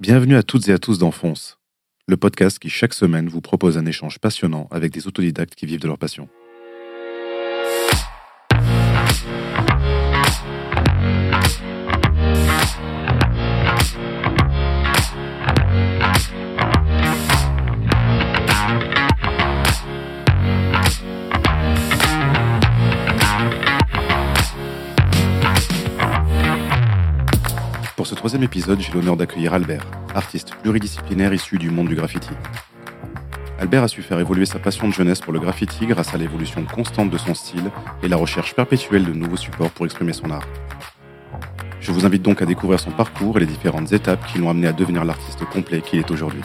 Bienvenue à toutes et à tous dans le podcast qui chaque semaine vous propose un échange passionnant avec des autodidactes qui vivent de leur passion. Troisième épisode, j'ai l'honneur d'accueillir Albert, artiste pluridisciplinaire issu du monde du graffiti. Albert a su faire évoluer sa passion de jeunesse pour le graffiti grâce à l'évolution constante de son style et la recherche perpétuelle de nouveaux supports pour exprimer son art. Je vous invite donc à découvrir son parcours et les différentes étapes qui l'ont amené à devenir l'artiste complet qu'il est aujourd'hui.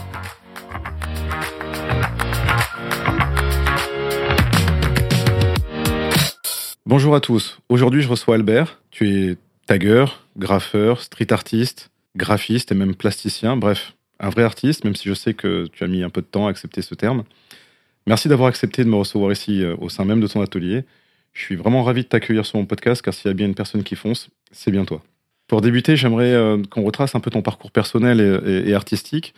Bonjour à tous. Aujourd'hui, je reçois Albert. Tu es tagueur, graffeur, street artiste, graphiste et même plasticien. Bref, un vrai artiste, même si je sais que tu as mis un peu de temps à accepter ce terme. Merci d'avoir accepté de me recevoir ici euh, au sein même de ton atelier. Je suis vraiment ravi de t'accueillir sur mon podcast car s'il y a bien une personne qui fonce, c'est bien toi. Pour débuter, j'aimerais euh, qu'on retrace un peu ton parcours personnel et, artistique.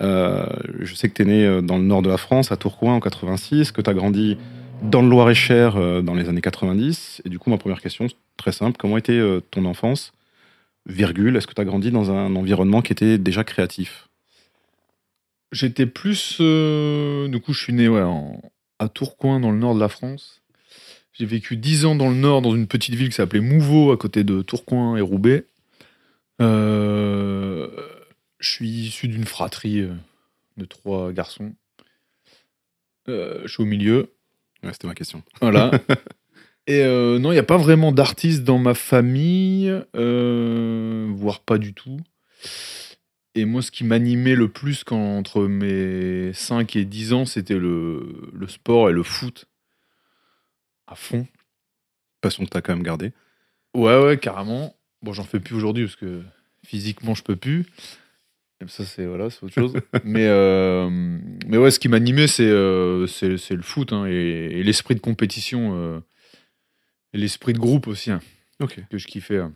Euh, je sais que tu es né dans le nord de la France, à Tourcoing en 86, que tu as grandi dans le Loir-et-Cher euh, dans les années 90. Et du coup, ma première question, très simple, comment était euh, ton enfance? Virgule, est-ce que tu as grandi dans un environnement qui était déjà créatif? J'étais plus. euh, du coup, je suis né à Tourcoing, dans le nord de la France. J'ai vécu 10 ans dans le nord, dans une petite ville qui s'appelait Mouveau, à côté de Tourcoing et Roubaix. Je suis issu d'une fratrie de trois garçons. Je suis au milieu. Ouais, C'était ma question. Voilà. Et euh, non, il n'y a pas vraiment d'artistes dans ma famille, euh, voire pas du tout. Et moi, ce qui m'animait le plus quand, entre mes 5 et 10 ans, c'était le, le sport et le foot. À fond. Passion que tu as quand même gardée. Ouais, ouais, carrément. Bon, j'en fais plus aujourd'hui parce que physiquement, je peux plus. Ça, c'est voilà, c'est autre chose. mais, euh, mais ouais, ce qui m'animait, c'est euh, le foot hein, et, et l'esprit de compétition. euh, l'esprit de groupe aussi, hein, Ok. que je kiffais. hein.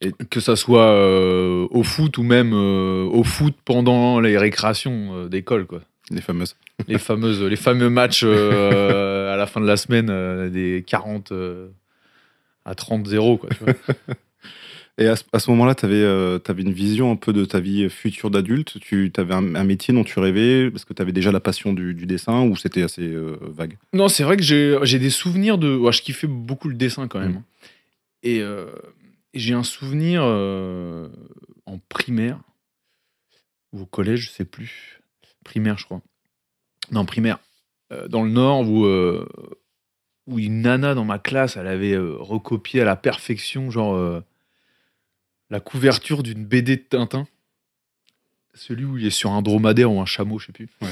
Et que ça soit euh, au foot ou même euh, au foot pendant les récréations euh, d'école, quoi. Les fameuses. Les, fameuses, les fameux matchs à la fin de la semaine, des 40 euh, à 30-0, quoi. tu vois. Et à ce, à ce moment-là, tu avais, une vision un peu de ta vie future d'adulte Tu avais un, un métier dont tu rêvais Parce que tu avais déjà la passion du, du dessin ou c'était assez euh, vague? Non, c'est vrai que j'ai des souvenirs de. ouais, je kiffais beaucoup le dessin quand même. Mm. Et, euh, et j'ai un souvenir euh, en primaire ou au collège, je sais plus. Primaire, je crois. Non, primaire. Euh, dans le Nord, où, euh, où une nana dans ma classe, elle avait euh, recopié à la perfection, genre, euh, la couverture d'une BD de Tintin. Celui où il est sur un dromadaire ou un chameau, je sais plus. Ouais.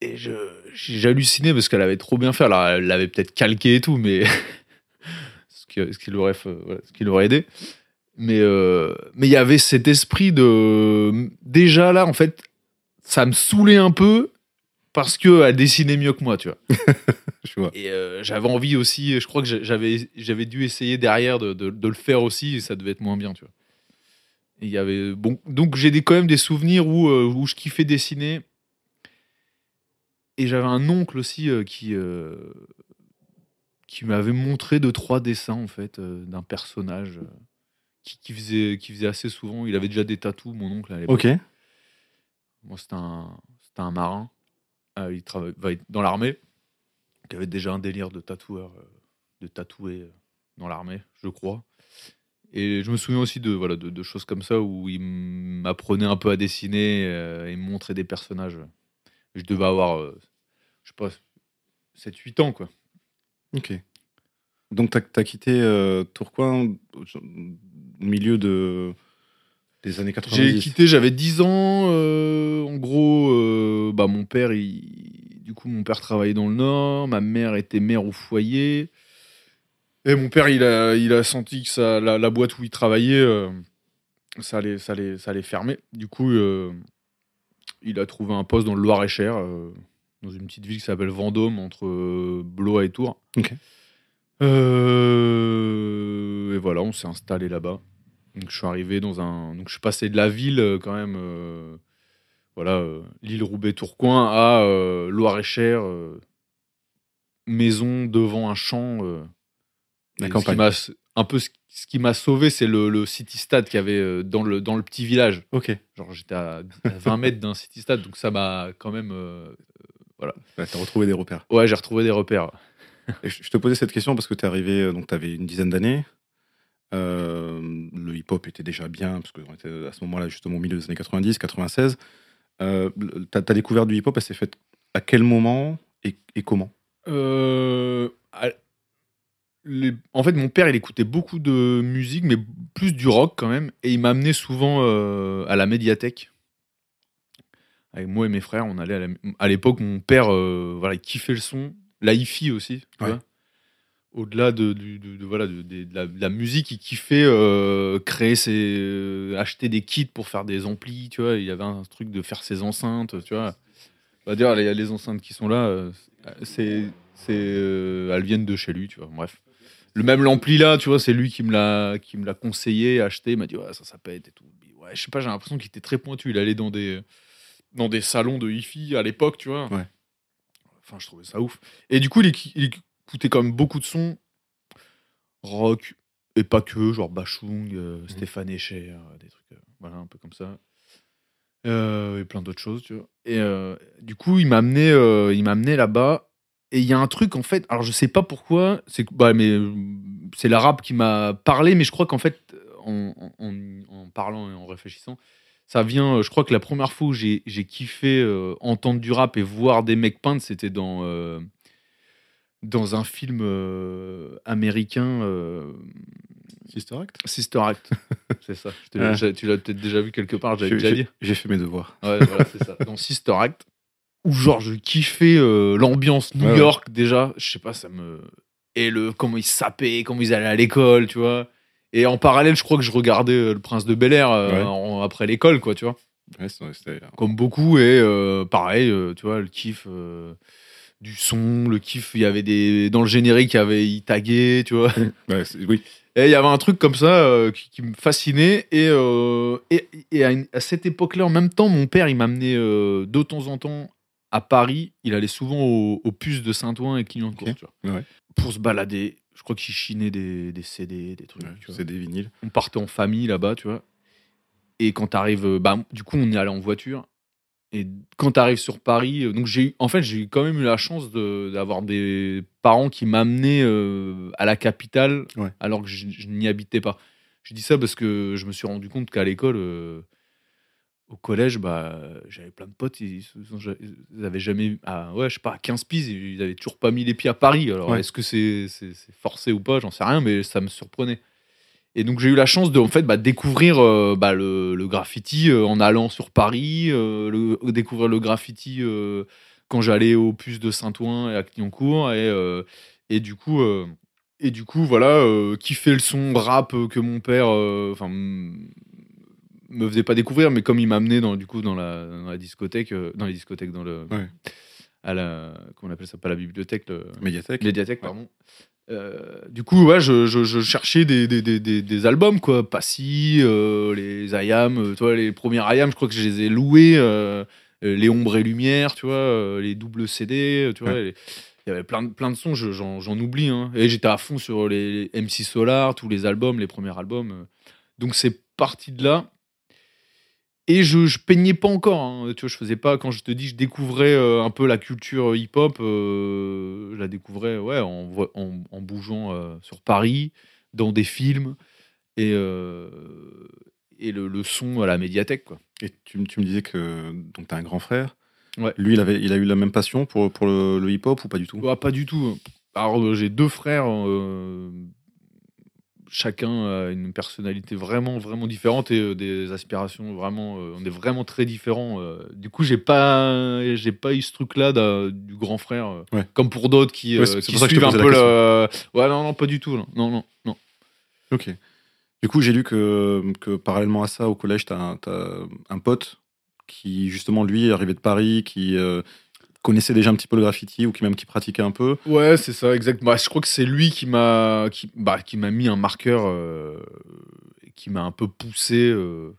Et j'ai halluciné parce qu'elle avait trop bien fait. Alors, elle l'avait peut-être calqué et tout, mais ce qui, ce qui l'aurait fait- voilà, ce qui l'aurait aidé. Mais euh, mais il y avait cet esprit de déjà là en fait, ça me saoulait un peu parce que elle dessinait mieux que moi, tu vois. Je vois. Et euh, j'avais envie aussi, je crois que j'a- j'avais j'avais dû essayer derrière de, de- de le faire aussi et ça devait être moins bien, tu vois. Et y avait bon donc j'ai des, quand même des souvenirs où euh, où je kiffais dessiner. Et j'avais un oncle aussi euh, qui euh, qui m'avait montré deux trois dessins en fait d'un personnage qui, qui faisait qui faisait assez souvent. Il avait déjà des tatous, mon oncle à l'époque. Ok. Moi, c'était un, c'était un marin. Euh, il travaillait dans l'armée. Qui avait déjà un délire de tatoueur, euh, de tatouer euh, dans l'armée, je crois. Et je me souviens aussi de, voilà, de, choses comme ça où il m'apprenait un peu à dessiner et me montrait des personnages. Je devais avoir, je sais pas, 7-8 ans, quoi. Ok. Donc, tu as, quitté euh, Tourcoing au milieu de, des années 90 J'ai quitté, j'avais 10 ans. euh, en gros, euh, bah, mon père, il- du coup, mon père travaillait dans le Nord. Ma mère était mère au foyer. Et mon père, il a, il a senti que ça, la, la boîte où il travaillait, euh, ça, allait, ça, allait, ça allait fermer. Du coup, il a trouvé un poste dans le Loir-et-Cher, dans une petite ville qui s'appelle Vendôme, entre Blois et Tours. Et voilà, on s'est installé là-bas. Donc je suis arrivé dans un. Donc je suis passé de la ville euh, quand même. euh, voilà, euh, l'île Roubaix-Tourcoing à euh, Loire-et-Cher, euh, maison devant un champ. La campagne. un peu ce, ce qui m'a sauvé, c'est le, le City Stade qu'il y avait dans le, dans le petit village. Ok. Genre j'étais à, à 20 mètres d'un City Stade, donc ça m'a quand même. euh, Ouais, T'as retrouvé des repères. Ouais, j'ai retrouvé des repères. Et je te posais cette question parce que tu es arrivé, donc tu avais une dizaine d'années. Euh, le hip-hop était déjà bien, parce qu'on était à ce moment-là, justement, au milieu des années 90, 96. Euh, le- ta, découverte du hip-hop, elle s'est faite à quel moment et, et comment? Euh, à- les- En fait, mon père, il écoutait beaucoup de musique, mais plus du rock quand même. Et il m'amenait souvent euh, à la médiathèque. Avec moi et mes frères, on allait à la- à l'époque, mon père, euh, voilà, il kiffait le son, la hi-fi aussi. Ouais. Au-delà de, du- de- de- voilà, la, de la musique, il kiffait euh, créer ses, euh, acheter des kits pour faire des amplis. Tu vois, il y avait un truc de faire ses enceintes. Tu vois, va dire les, les enceintes qui sont là, euh, c'est, c'est, euh, elles viennent de chez lui. Tu vois, bref. Le même l'ampli là, tu vois, c'est lui qui me l'a, qui me l'a conseillé, acheté. Il m'a dit ouais, ça, ça pète et tout. Ouais, je sais pas, j'ai l'impression qu'il était très pointu. Il allait dans des, dans des salons de hi-fi à l'époque, tu vois. Ouais. Enfin, je trouvais ça ouf. Et du coup, il écoutait quand même beaucoup de sons rock et pas que, genre Bachung, euh, Stéphane Echer, euh, des trucs, euh, voilà, un peu comme ça. Et plein d'autres choses, tu vois. Et du coup, il m'a amené, il m'a amené là-bas. Et il y a un truc, en fait, alors je sais pas pourquoi, c'est bah, mais c'est l'arabe qui m'a parlé, mais je crois qu'en fait, en, en- parlant et en réfléchissant, ça vient, je crois que la première fois où j'ai j'ai kiffé euh, entendre du rap et voir des mecs peindre, c'était dans, euh, dans un film euh, américain, euh, Sister Act Sister Act. c'est ça. Ah. tu l'as peut-être déjà vu quelque part, j'avais déjà dit. J'ai fait mes devoirs. Ouais, voilà, c'est ça. Dans Sister Act, où genre je kiffais euh, l'ambiance New Ouais, ouais. York déjà, je sais pas, ça me. Et le, comment ils sapaient, comment ils allaient à l'école, tu vois. Et en parallèle, je crois que je regardais Le Prince de Bel Air en- après l'école, quoi, tu vois. Ouais, c'est- c'était- Comme beaucoup, et pareil, tu vois, le kiff du son, le kiff, il y avait des. Dans le générique, il y avait. Il taguait, tu vois. ouais, oui. Et il y avait un truc comme ça euh, qui, qui me fascinait. Et, euh, et, et à, une- à cette époque-là, en même temps, mon père, il m'amenait euh, de temps en temps à Paris. Il allait souvent au, au puces de Saint-Ouen et Clignancourt, Ok. tu vois, Ouais. pour se balader. Je crois qu'il chinait des, des CD, des trucs. Ouais, tu vois. des vinyles. On partait en famille là-bas, tu vois. Et quand t'arrives, bah, du coup, on y allait en voiture. Et quand t'arrives sur Paris, euh, donc j'ai, en fait, j'ai quand même eu la chance de- d'avoir des parents qui m'amenaient euh, à la capitale, Ouais. alors que je, je n'y habitais pas. Je dis ça parce que je me suis rendu compte qu'à l'école, euh, au collège, bah, j'avais plein de potes, ils, ils avaient jamais, ah, ouais, je sais pas, à 15 piges, ils avaient toujours pas mis les pieds à Paris. Alors, Ouais. est-ce que c'est forcé ou pas? J'en sais rien, mais ça me surprenait. Et donc j'ai eu la chance de en fait bah, découvrir euh, bah, le, le graffiti euh, en allant sur Paris, euh, le- découvrir le graffiti quand j'allais au puce de Saint-Ouen et à Clignancourt et, et du coup et du coup voilà euh, kiffer le son rap que mon père enfin me faisait pas découvrir mais comme il m'amenait dans du coup dans la, dans la discothèque dans les discothèques dans le Ouais. à la comment on appelle ça pas la bibliothèque le, Médiathèque. médiathèque pardon Euh, du coup ouais je, je, je cherchais des, des, des, des, des albums quoi Passy euh, les Ayam euh, tu vois les premiers Ayam je crois que je les ai loués euh, les ombres et lumière tu vois les doubles CD tu vois Ouais. il y avait plein de, plein de sons je- j'en oublie hein. et j'étais à fond sur les MC Solar tous les albums les premiers albums donc c'est parti de là et je, je peignais pas encore, hein. tu vois, je faisais pas, quand je te dis, je découvrais euh, un peu la culture hip-hop, euh, je la découvrais ouais, en, vo- en, en bougeant euh, sur Paris, dans des films, et, et le, le son à la médiathèque. Quoi. Et tu, me- tu me disais que donc as un grand frère. Ouais. Lui, il, avait, il a eu la même passion pour, pour le, le hip-hop ou pas du tout? Ah, pas du tout. Alors, j'ai deux frères, chacun a une personnalité vraiment, vraiment différente et euh, des aspirations vraiment, euh, on est vraiment très différents. euh. Du coup, j'ai pas, j'ai pas eu ce truc-là du grand frère, Ouais. comme pour d'autres qui, Ouais, c'est qui pour ça que je te suivent un peu le. Ouais, non, non, pas du tout. Non, non, non. non. Ok. Du coup, j'ai lu que, que parallèlement à ça, au collège, tu as, un- t'as un pote qui, justement, lui, est arrivé de Paris, qui euh, connaissait déjà un petit peu le graffiti ou qui même qui pratiquait un peu. Ouais, c'est ça, exactement. Bah, je crois que c'est lui qui m'a qui, bah, qui m'a mis un marqueur euh, qui m'a un peu poussé euh,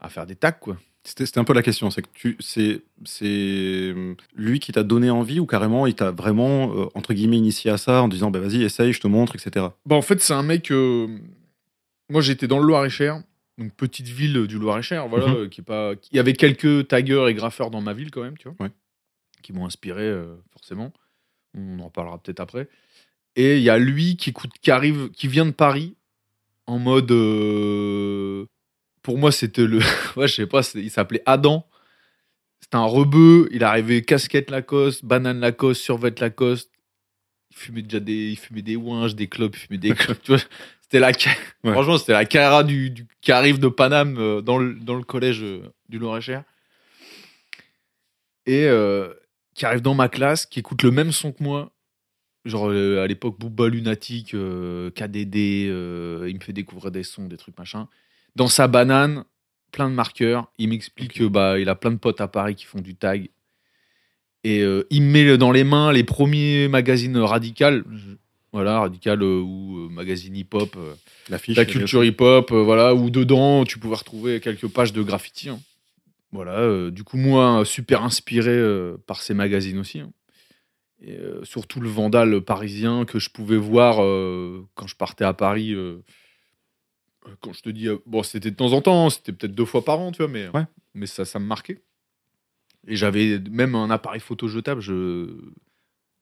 à faire des tags, quoi. C'était c'était un peu la question. C'est que tu, c'est, c'est lui qui t'a donné envie ou carrément il t'a vraiment euh, entre guillemets initié à ça en disant bah vas-y essaye, je te montre, etc. Bah, en fait, c'est un mec. euh, moi, j'étais dans le Loir-et-Cher, donc petite ville du Loir-et-Cher, voilà, Mhm. euh, qui est pas. Il y avait quelques taggeurs et graffeurs dans ma ville quand même, tu vois, Ouais. Qui m'ont inspiré euh, forcément. On en parlera peut-être après. Et il y a lui qui écoute, qui arrive, qui vient de Paris, en mode. euh, pour moi, c'était le. ouais, je sais pas, il s'appelait Adam. C'était un rebeu. Il arrivait casquette Lacoste, banane Lacoste, survêt Lacoste. Il fumait déjà des, il fumait des ouinges, des clopes, il fumait des clopes. tu vois, c'était la, Ouais. franchement, c'était la cara du, du- qui arrive de Paname euh, dans le, dans le collège euh, du Loir-et-Cher. Et euh, qui arrive dans ma classe, qui écoute le même son que moi. Genre euh, à l'époque, Booba Lunatic, euh, KDD, euh, il me fait découvrir des sons, des trucs machin. Dans sa banane, plein de marqueurs. Il m'explique que bah il a plein de potes à Paris qui font du tag. Et il me met dans les mains les premiers magazines radical, voilà radical ou magazine hip hop, L'affiche. la culture hip hop, voilà où dedans tu pouvais retrouver quelques pages de graffiti. hein. Voilà, euh, du coup moi super inspiré euh, par ces magazines aussi. hein. Et euh, surtout le Vandal parisien que je pouvais voir euh, quand je partais à Paris. euh, quand je te dis, euh, bon, c'était de temps en temps, c'était peut-être deux fois par an, tu vois, mais, Ouais. mais ça, ça me marquait. Et j'avais même un appareil photo jetable. Je...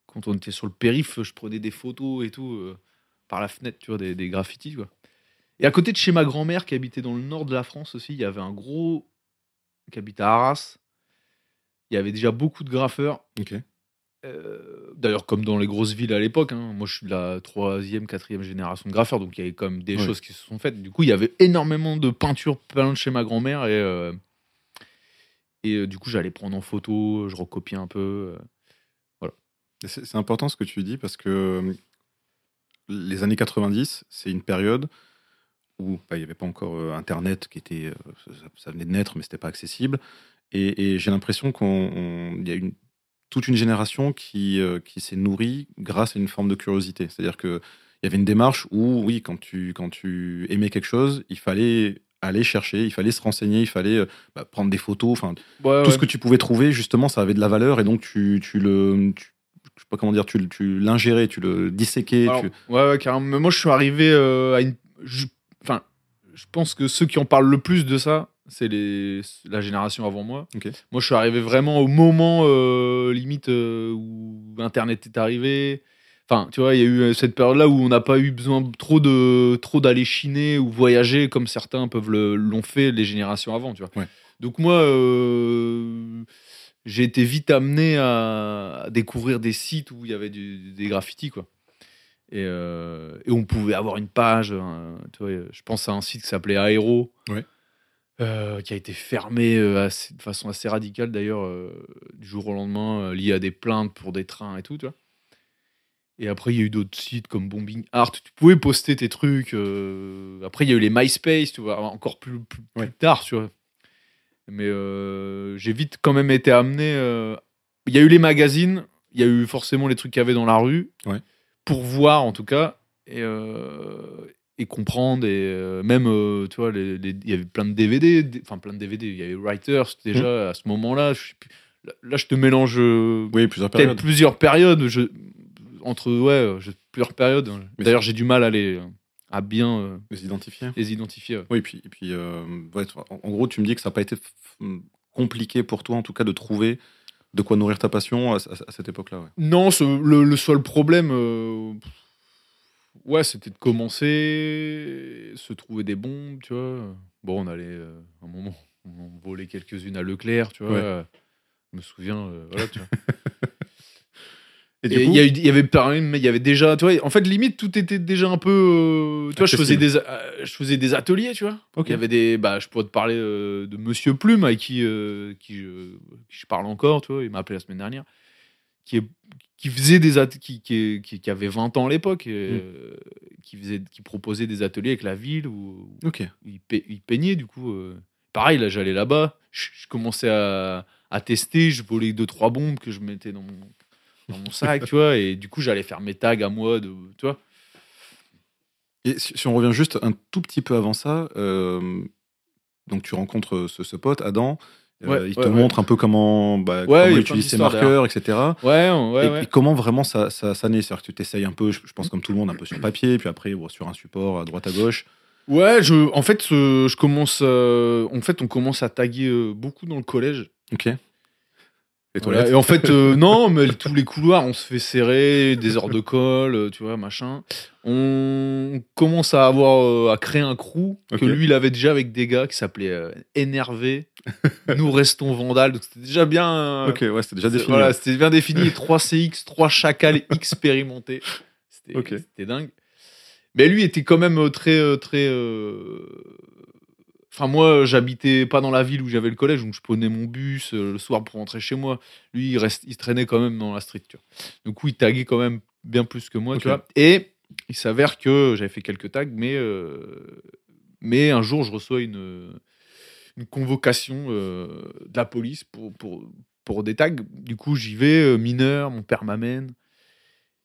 Quand on était sur le périph', je prenais des photos et tout euh, par la fenêtre, tu vois, des, des graffitis, quoi. Et à côté de chez ma grand-mère, qui habitait dans le nord de la France aussi, il y avait un gros qui habitait à Arras. Il y avait déjà beaucoup de graffeurs. Euh, D'ailleurs, comme dans les grosses villes à l'époque, hein, moi je suis de la troisième, quatrième génération de graffeurs, donc il y avait quand même des Ouais. choses qui se sont faites. Du coup, il y avait énormément de peintures peintes chez ma grand-mère et, euh, et euh, du coup, j'allais prendre en photo, je recopiais un peu. Et C'est important ce que tu dis parce que les années 90, c'est une période où bah, il n'y avait pas encore euh, Internet qui était, euh, ça, ça venait de naître, mais c'était pas accessible. Et, et j'ai l'impression qu'il y a une, toute une génération qui, euh, qui s'est nourrie grâce à une forme de curiosité. C'est-à-dire que il y avait une démarche où, oui, quand tu, quand tu aimais quelque chose, il fallait aller chercher, il fallait se renseigner, il fallait bah, prendre des photos, enfin tout ce que tu pouvais trouver, justement, ça avait de la valeur et donc tu, tu le. tu- je sais pas comment dire, tu, tu l'ingérais, tu le disséquais. Alors, tu- Ouais, ouais, carrément. Mais moi, je suis arrivé euh, à une. je- Enfin, je pense que ceux qui en parlent le plus de ça, c'est les... la génération avant moi. Moi, je suis arrivé vraiment au moment euh, limite euh, où Internet est arrivé. Enfin, tu vois, il y a eu euh, cette période-là où on n'a pas eu besoin trop de trop d'aller chiner ou voyager comme certains peuvent l'ont fait les générations avant, tu vois. Ouais. Donc moi, euh, j'ai été vite amené à, à découvrir des sites où il y avait du- des graffitis, quoi. Et, euh, et on pouvait avoir une page. un- tu vois, je pense à un site qui s'appelait Aero, Ouais. euh, qui a été fermé euh, assez- de façon assez radicale d'ailleurs du jour au lendemain, lié à des plaintes pour des trains et tout. Tu vois. Et après, il y a eu d'autres sites comme Bombing Art. Tu pouvais poster tes trucs. Après, il y a eu les MySpace, tu vois, encore plus, plus, plus Ouais. tard, tu vois. Mais j'ai vite quand même été amené. Il y a eu les magazines, il y a eu forcément les trucs qu'il y avait dans la rue, Ouais. Pour voir en tout cas, et, euh, et comprendre. Et euh, même, euh, tu vois, il y avait plein de DVD, enfin plein de DVD, il y avait Writers déjà à ce moment-là. Là, là, je te mélange Oui, plusieurs périodes. plusieurs périodes. Je, entre, ouais, plusieurs périodes. Mais D'ailleurs, j'ai du mal à les. à bien Les identifier. les identifier. ouais. Oui, et puis, et puis ouais, en, en gros, tu me dis que ça n'a pas été compliqué pour toi, en tout cas, de trouver de quoi nourrir ta passion à, à- à cette époque-là. ouais. Non, ce- le, le seul problème, euh, ouais, c'était de commencer, se trouver des bombes, tu vois. Bon, on allait, euh, un moment, on volait quelques-unes à Leclerc, tu vois. Ouais. Je me souviens, euh, voilà, tu vois. Et du Et coup, il y, a eu- il y avait pareil, mais il y avait déjà, tu vois, en fait, limite, tout était déjà un peu, euh, tu vois, je faisais, des, euh, je faisais des ateliers, tu vois. Il y avait des, bah, je pourrais te parler euh, de Monsieur Plume, avec qui, qui, je, qui je parle encore, tu vois, il m'a appelé la semaine dernière, qui, est, qui faisait des at- qui, qui, qui, avait 20 ans à l'époque, Mm. qui, faisait, qui proposait des ateliers avec la ville, où, il, pe- il peignait, du coup. Pareil, là, j'allais là-bas, je, je commençais à, à tester, je volais deux, trois bombes que je mettais dans mon, dans mon sac, tu vois, et du coup, j'allais faire mes tags à moi, de, tu vois. Et si, on revient juste un tout petit peu avant ça, euh, donc tu rencontres ce, ce pote, Adam. euh, il te ouais. montre un peu comment, bah, comment utiliser ses marqueurs, etc. Ouais, ouais, et, ouais. et comment vraiment ça, ça, ça naît? C'est-à-dire que tu t'essayes un peu, je, je pense comme tout le monde, un peu sur papier, puis après bon, sur un support à droite à gauche. Ouais, je, en fait, je commence. euh, en fait, on commence à taguer euh, beaucoup dans le collège. Ok. Les Voilà, toilettes. Et en fait, euh, non, mais tous les couloirs, on se fait serrer, des heures de colle, euh, tu vois, machin. On commence à avoir à créer un crew que lui, il avait déjà avec des gars qui s'appelaient euh, Énervé. Nous restons Vandales. Donc c'était déjà bien. euh, Ok, ouais, c'était déjà défini. Voilà, c'était bien défini. 3 CX, 3 chacals expérimentés. C'était dingue. Mais lui était quand même euh, très. euh, très euh, Enfin, moi, j'habitais pas dans la ville où j'avais le collège, donc je prenais mon bus euh, le soir pour rentrer chez moi. Lui, il, reste, il traînait quand même dans la street. Tu vois. Du coup, il taguait quand même bien plus que moi. Tu Ok. vois. Et il s'avère que j'avais fait quelques tags, mais, euh, mais un jour, je reçois une, une convocation euh, de la police pour, pour, pour des tags. Du coup, j'y vais, mineur, mon père m'amène.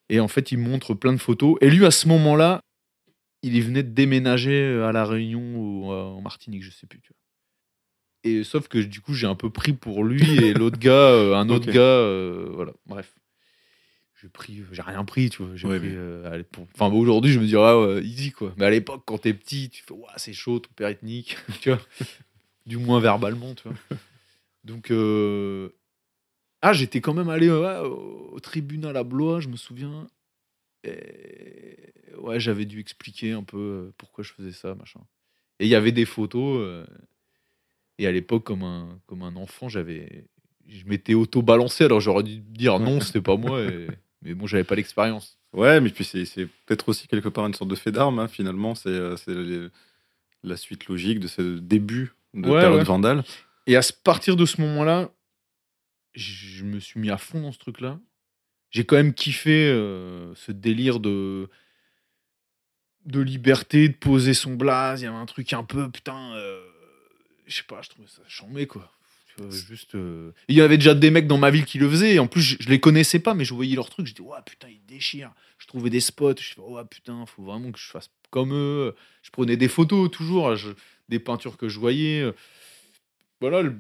Et en fait, il me montre plein de photos. Et lui, à ce moment-là, il y venait de déménager euh, à La Réunion ou euh, en Martinique, je sais plus. Tu vois. Et sauf que du coup, j'ai un peu pris pour lui et l'autre gars, euh, un autre gars, euh, voilà. Bref, j'ai pris, j'ai rien pris, tu vois. J'ai Ouais, pris. euh, pour- Enfin, aujourd'hui, je me dirais, ah ouais, easy quoi. Mais à l'époque, quand t'es petit, tu fais, ouais, c'est chaud, ton père ethnique, tu vois. Du moins verbalement, tu vois. Donc, ah, j'étais quand même allé au tribunal à Blois, je me souviens. Et ouais, j'avais dû expliquer un peu euh, pourquoi je faisais ça, machin. Et il y avait des photos. euh, et à l'époque, comme un, comme un enfant, j'avais, je m'étais auto-balancé. Alors j'aurais dû dire non, c'était pas moi. et- mais bon, j'avais pas l'expérience. Ouais, mais puis c'est c'est peut-être aussi quelque part une sorte de fait d'armes, hein, finalement. C'est euh, c'est la suite logique de ce début de Ouais, période ouais. vandale. Et à partir de ce moment-là, je me suis mis à fond dans ce truc-là. J'ai quand même kiffé euh, ce délire de de liberté, de poser son blaze. Il y avait un truc un peu, putain, euh, je sais pas, je trouvais ça chambé, quoi. Juste. euh, Il y avait déjà des mecs dans ma ville qui le faisaient. Et en plus, je, je les connaissais pas, mais je voyais leurs trucs. Je dis, ouais, putain, ils déchirent. Je trouvais des spots. Je fais, ouais, putain, faut vraiment que je fasse comme eux. Je prenais des photos toujours, je- des peintures que je voyais. Voilà, le-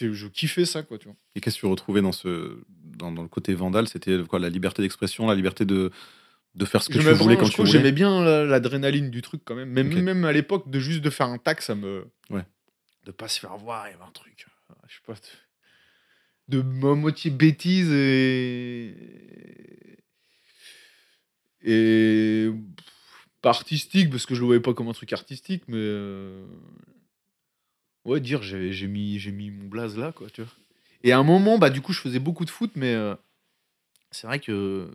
je kiffais ça, quoi, tu vois. Et qu'est-ce que tu retrouvais dans, ce, dans, dans le côté vandale C'était quoi La liberté d'expression, la liberté de, de faire ce que tu J'aimais voulais quand je tu voulais J'aimais bien la- l'adrénaline du truc quand même. Même, à l'époque, de juste de faire un tac, ça me. Ouais. De pas se faire voir, il y avait un truc. euh, Je sais pas. De mo- moitié bêtise et. Et. Pas artistique, parce que je le voyais pas comme un truc artistique, mais. euh, Ouais, dire j'ai mis, j'ai mis mon blaze là, quoi, tu vois. Et à un moment, bah, du coup, je faisais beaucoup de foot, mais euh, c'est vrai que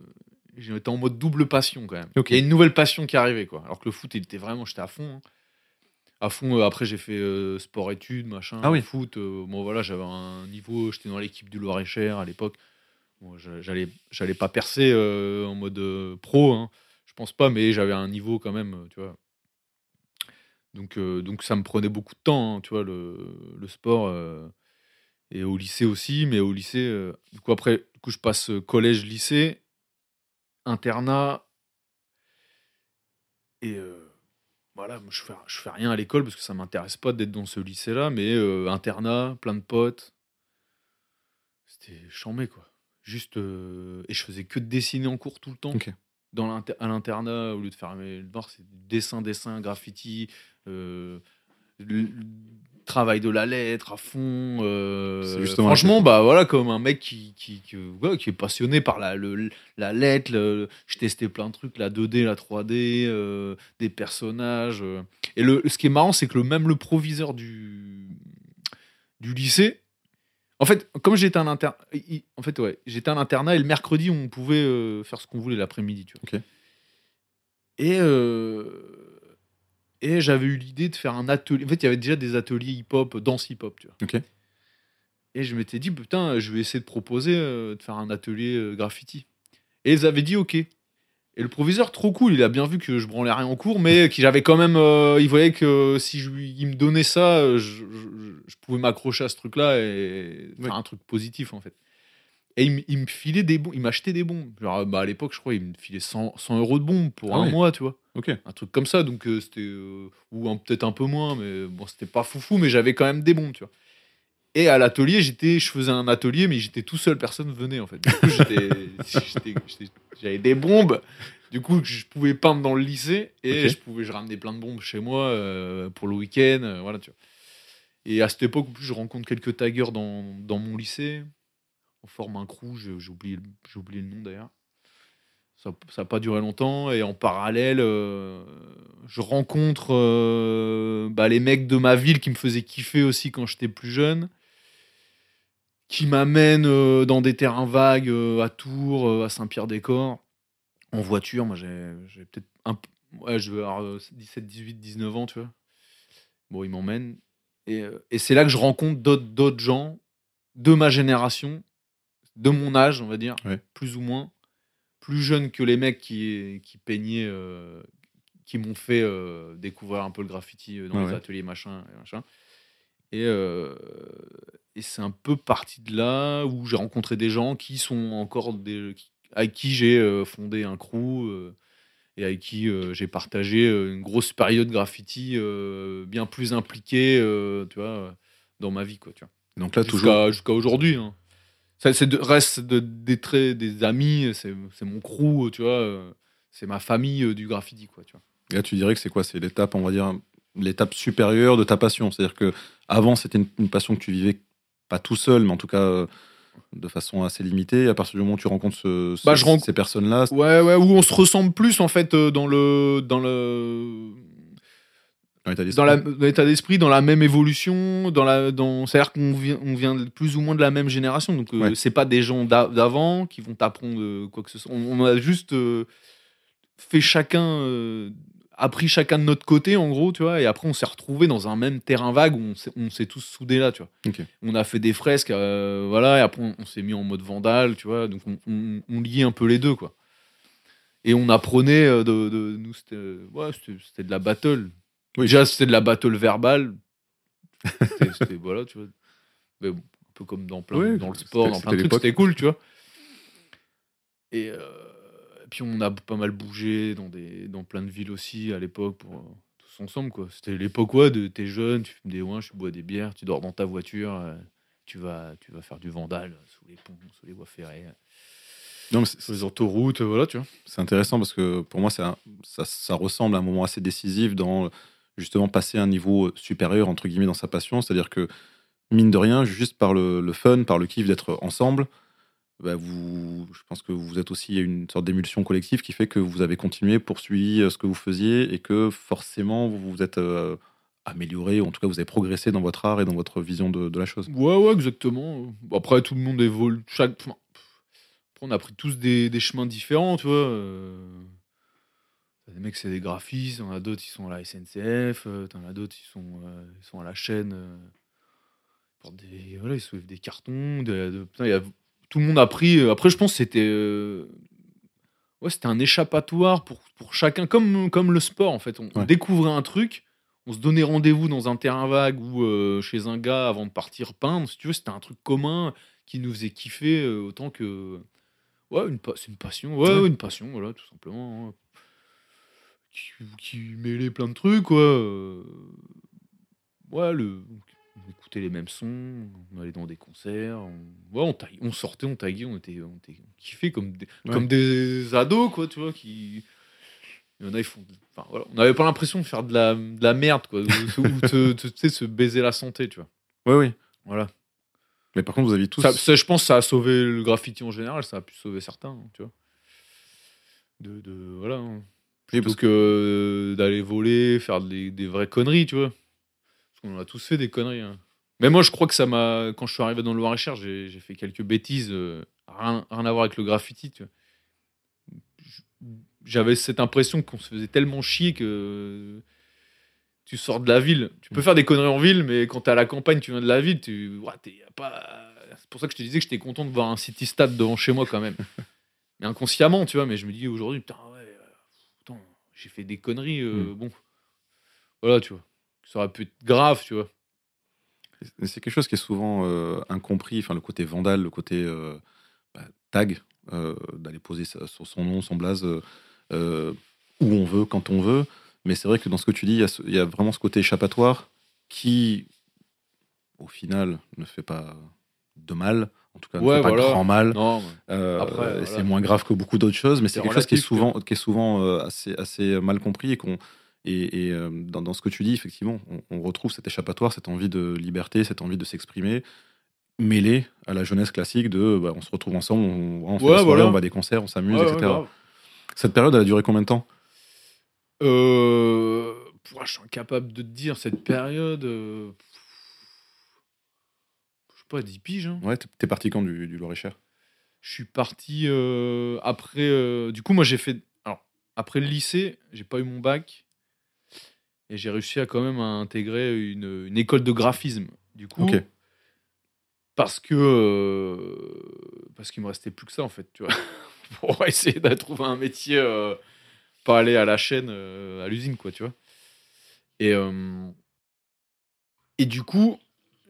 j'étais en mode double passion quand même. Ok. Il y a une nouvelle passion qui arrivait, quoi. Alors que le foot, il était vraiment, j'étais à fond. hein. À fond, euh, après, j'ai fait euh, sport-études, machin. Ah oui. Foot, bon, voilà, j'avais un niveau, j'étais dans l'équipe du Loir-et-Cher à l'époque. Bon, j'a- j'allais, j'allais pas percer en mode pro, hein. je pense pas, mais j'avais un niveau quand même, tu vois. Donc, donc ça me prenait beaucoup de temps, hein, tu vois, le, le sport. Et au lycée aussi, mais au lycée, euh, du coup, après, du coup, je passe euh, collège, lycée, internat. Et euh, voilà, je fais, je fais rien à l'école parce que ça m'intéresse pas d'être dans ce lycée-là, mais euh, internat, plein de potes. C'était chambé, quoi. Juste. et je faisais que de dessiner en cours tout le temps. Ok. Dans l'inter- à l'internat, au lieu de faire mes devoirs, c'est dessin, dessin, graffiti, travail de la lettre à fond. euh, franchement, bah voilà, comme un mec qui, qui, qui, ouais, qui est passionné par la, le- la lettre. le- je testais plein de trucs, la 2D, la 3D, euh, des personnages. euh. Et le, ce qui est marrant, c'est que le, même le proviseur du, du lycée, en fait, comme j'étais un inter... il- en fait, ouais, j'étais un internat et le mercredi, on pouvait faire ce qu'on voulait l'après-midi, tu vois. Et, et j'avais eu l'idée de faire un atelier. En fait, il y avait déjà des ateliers hip-hop, danse hip-hop, tu vois. Ok. Et je m'étais dit, putain, je vais essayer de proposer euh, de faire un atelier euh, graffiti. Et ils avaient dit, ok. Et le proviseur, trop cool, il a bien vu que je branlais rien en cours, mais qu'il j'avais quand même. euh, il voyait que si je lui, il me donnait ça, je, je- je pouvais m'accrocher à ce truc-là et faire Ouais. un truc positif, en fait. Et il, me filait des bombes, il m'achetait des bombes. Genre, bah, à l'époque, je crois, il me filait 100, 100 euros de bombes pour Ah un ouais. mois, tu vois. Ok. Un truc comme ça, donc euh, c'était. euh, ou peut-être un peu moins, mais bon, c'était pas foufou, mais j'avais quand même des bombes, tu vois. Et à l'atelier, j'étais, je faisais un atelier, mais j'étais tout seul, personne venait en fait. Du coup, j'avais des bombes. Du coup, je pouvais peindre dans le lycée et je pouvais, je ramenais plein de bombes chez moi euh, pour le week-end, euh, voilà, tu vois. Et à cette époque, je rencontre quelques taggers dans, dans mon lycée. Forme un crew, j'ai oublié, le- nom d'ailleurs. Ça n'a pas duré longtemps. Et en parallèle, euh, je rencontre euh, bah, les mecs de ma ville qui me faisaient kiffer aussi quand j'étais plus jeune. Qui m'amènent euh, dans des terrains vagues à Tours, à Saint-Pierre-des-Corps, en voiture. Moi, j'ai peut-être un p- Ouais, je vais avoir euh, 17, 18, 19 ans, tu vois. Bon, ils m'emmènent. Et, c'est là que je rencontre d'autres gens de ma génération, de mon âge, on va dire, Ouais. plus ou moins, plus jeunes que les mecs qui, qui peignaient, euh, qui m'ont fait euh, découvrir un peu le graffiti euh, dans les ouais. ateliers, machin. Et, machin. et, euh, et c'est un peu parti de là où j'ai rencontré des gens qui sont encore des. qui- avec qui j'ai fondé un crew. et avec qui j'ai partagé une grosse période graffiti bien plus impliquée, tu vois, dans ma vie, quoi, tu vois. Donc là, toujours. Jusqu'à jusqu'à aujourd'hui. hein. Ça, c'est de- reste de- des traits, des amis, c'est c'est mon crew, tu vois, euh, c'est ma famille euh, du graffiti, quoi, tu vois. Et Là, tu dirais que c'est quoi? C'est l'étape, on va dire, l'étape supérieure de ta passion. C'est-à-dire que avant, c'était une, une passion que tu vivais pas tout seul, mais en tout cas euh, de façon assez limitée. À partir du moment où tu rencontres ce- ce- Bah, je rencontre- ces personnes-là, Ouais, ouais, où on se ressemble plus, en fait, dans le. Dans le dans l'état d'esprit. dans la- dans même évolution, dans la, dans, c'est-à-dire qu'on vient, on vient plus ou moins de la même génération. Donc, euh, Ouais. c'est pas des gens d'a- d'avant qui vont t'apprendre euh, quoi que ce soit. On, on a juste euh, fait chacun, euh, appris chacun de notre côté, en gros, tu vois. Et après, on s'est retrouvés dans un même terrain vague où on s'est, tous soudés là, tu vois. On a fait des fresques, euh, voilà. Et après, on, on s'est mis en mode vandale, tu vois. Donc, on, on, liait un peu les deux, quoi. Et on apprenait de, de- nous, c'était, ouais, de la battle. Oui. Déjà, c'était de la battle verbale. C'était, voilà, tu vois. Mais bon, un peu comme dans, plein, Oui, dans le sport, c'était- dans plein c'était de trucs, l'époque. c'était cool, tu vois. Et, euh, et puis, on a pas mal bougé dans, des, dans plein de villes aussi à l'époque pour euh, tous ensemble, quoi. C'était l'époque, ouais, de t'es jeune, tu fumes des ouins, tu bois des bières, tu dors dans ta voiture, euh, tu, vas, tu vas faire du vandale sous les ponts, sous les voies ferrées, Non, mais c'est- sur les autoroutes, euh, voilà, tu vois. C'est intéressant parce que pour moi, ça, ça ressemble à un moment assez décisif dans justement passer à un niveau supérieur, entre guillemets, dans sa passion. C'est-à-dire que, mine de rien, juste par le, fun, par le kiff d'être ensemble, bah, je pense que vous êtes aussi une sorte d'émulsion collective qui fait que vous avez continué, poursuivi euh, ce que vous faisiez et que forcément vous vous êtes euh, amélioré, en tout cas vous avez progressé dans votre art et dans votre vision de, la chose. Ouais, ouais, exactement. Après, tout le monde évolue. On a pris tous des, chemins différents, tu vois. euh. Des mecs, c'est des graphistes. T'en as d'autres, ils sont à la SNCF. euh, T'en as d'autres, ils sont, euh, ils sont à la chaîne. euh, pour des, voilà, ils soulèvent des cartons. des- de- putain, il y a- Tout le monde a pris. Après, je pense que c'était. euh, Ouais, c'était un échappatoire pour, pour chacun, comme, comme le sport, en fait. On, on découvrait un truc. On se donnait rendez-vous dans un terrain vague ou chez un gars avant de partir peindre. Si tu veux, c'était un truc commun qui nous faisait kiffer autant que. Ouais, une c'est une passion. Ouais, une passion, voilà, tout simplement. hein. Qui, qui mêlait plein de trucs, quoi. euh. Ouais, le. On écoutait les mêmes sons, on allait dans des concerts, on, ouais, on, taille- on sortait, on taguait, on était, on était on kiffait comme des, Ouais. comme des ados, quoi, tu vois, qui. Il y en a, ils font. Enfin, voilà. On n'avait pas l'impression de faire de la, de la merde, quoi, ou, te- te- sais, se baiser la santé, tu vois. Oui, oui. Voilà. Mais par contre, vous aviez tous. Ça, ça, je pense que ça a sauvé le graffiti en général, ça a pu sauver certains, hein, tu vois. De, de voilà. hein. Plutôt parce que euh, d'aller voler, faire des, des vraies conneries, tu vois. Parce qu'on a tous fait des conneries. hein. Mais moi, je crois que ça m'a. Quand je suis arrivé dans le Loir-et-Cher, j'ai fait quelques bêtises, euh, rien, rien à voir avec le graffiti, tu vois. J'avais cette impression qu'on se faisait tellement chier que tu sors de la ville. Tu peux faire des conneries en ville, mais quand t'es à la campagne, tu viens de la ville, tu. pas... C'est pour ça que je te disais que j'étais content de voir un city stade devant chez moi quand même. mais inconsciemment, tu vois, mais je me dis aujourd'hui, putain, ouais, j'ai fait des conneries, euh, Mm. bon. Voilà, tu vois. Ça aurait pu être grave, tu vois. C'est quelque chose qui est souvent euh, incompris, enfin le côté vandale, le côté euh, tag, euh, d'aller poser sa- son son nom, son blaze où on veut, quand on veut. Mais c'est vrai que dans ce que tu dis, y il y, a vraiment ce côté échappatoire qui, au final, ne fait pas de mal. En tout cas, Ouais, pas grand mal. Non, Euh, voilà. c'est moins grave que beaucoup d'autres choses, mais c'est quelque chose qui est souvent, qui est souvent euh, assez, assez mal compris et qu'on et, et, euh, dans, dans ce que tu dis, effectivement, on, on retrouve cet échappatoire, cette envie de liberté, cette envie de s'exprimer, mêlée à la jeunesse classique de bah, on se retrouve ensemble, on, on fait Ouais, voilà. on va à des concerts, on s'amuse, Ouais, etc. Cette période, elle a duré combien de temps? Euh, je suis incapable de te dire cette période. euh, sais pas, 10 piges. hein. Ouais, t'es- parti quand du, du Loir-et-Cher? Je suis parti euh, après. euh, du coup, moi, j'ai fait. Alors, après le lycée, j'ai pas eu mon bac. Et j'ai réussi à quand même à intégrer une, une école de graphisme. Du coup, Ok. parce que. euh, parce qu'il me restait plus que ça, en fait, tu vois. Pour essayer de trouver un métier. euh, pas aller à la chaîne, euh, à l'usine, quoi, tu vois. Et. euh, et du coup,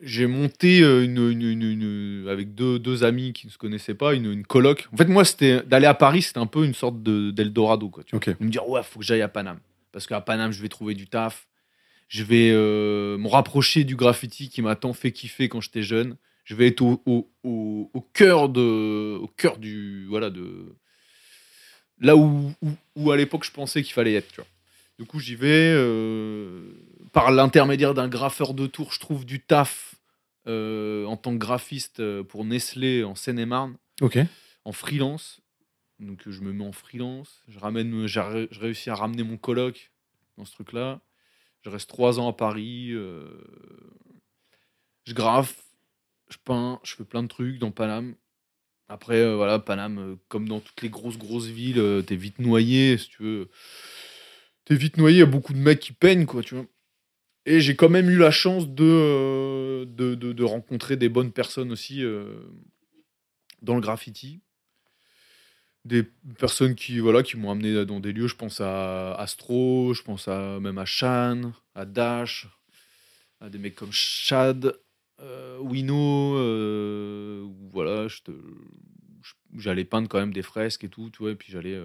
j'ai monté euh, une, une- une- une- avec deux, deux amis qui ne se connaissaient pas, une, une coloc. En fait, moi, c'était d'aller à Paris, c'était un peu une sorte de- d'Eldorado, quoi. Tu vois. Ok. De me dire, ouais, faut que j'aille à Paname. Parce qu'à Paname, je vais trouver du taf. Je vais euh, me rapprocher du graffiti qui m'a tant fait kiffer quand j'étais jeune. Je vais être au, au, au, au cœur de, au cœur du, voilà, de là où, où, où à l'époque je pensais qu'il fallait être. Tu vois. Du coup, j'y vais euh, par l'intermédiaire d'un graffeur de tour. Je trouve du taf euh, en tant que graphiste euh, pour Nestlé en Seine-et-Marne Ok. en freelance. Donc je me mets en freelance. Je ramène, je réussis à ramener mon coloc dans ce truc-là. Je reste trois ans à Paris. euh, je graffe, je peins, je fais plein de trucs dans Paname. Après, euh, voilà, Paname, comme dans toutes les grosses, grosses villes, t'es vite noyé, si tu veux. T'es vite noyé, il y a beaucoup de mecs qui peignent, quoi, tu vois. Et j'ai quand même eu la chance de, euh, de, rencontrer des bonnes personnes aussi euh, dans le graffiti. Des personnes qui, voilà, qui m'ont amené dans des lieux. Je pense à Astro, je pense à, même à Shan, à Dash, à des mecs comme Chad, euh, Wino. euh, voilà, j'allais peindre quand même des fresques et tout, tu vois, et puis j'allais.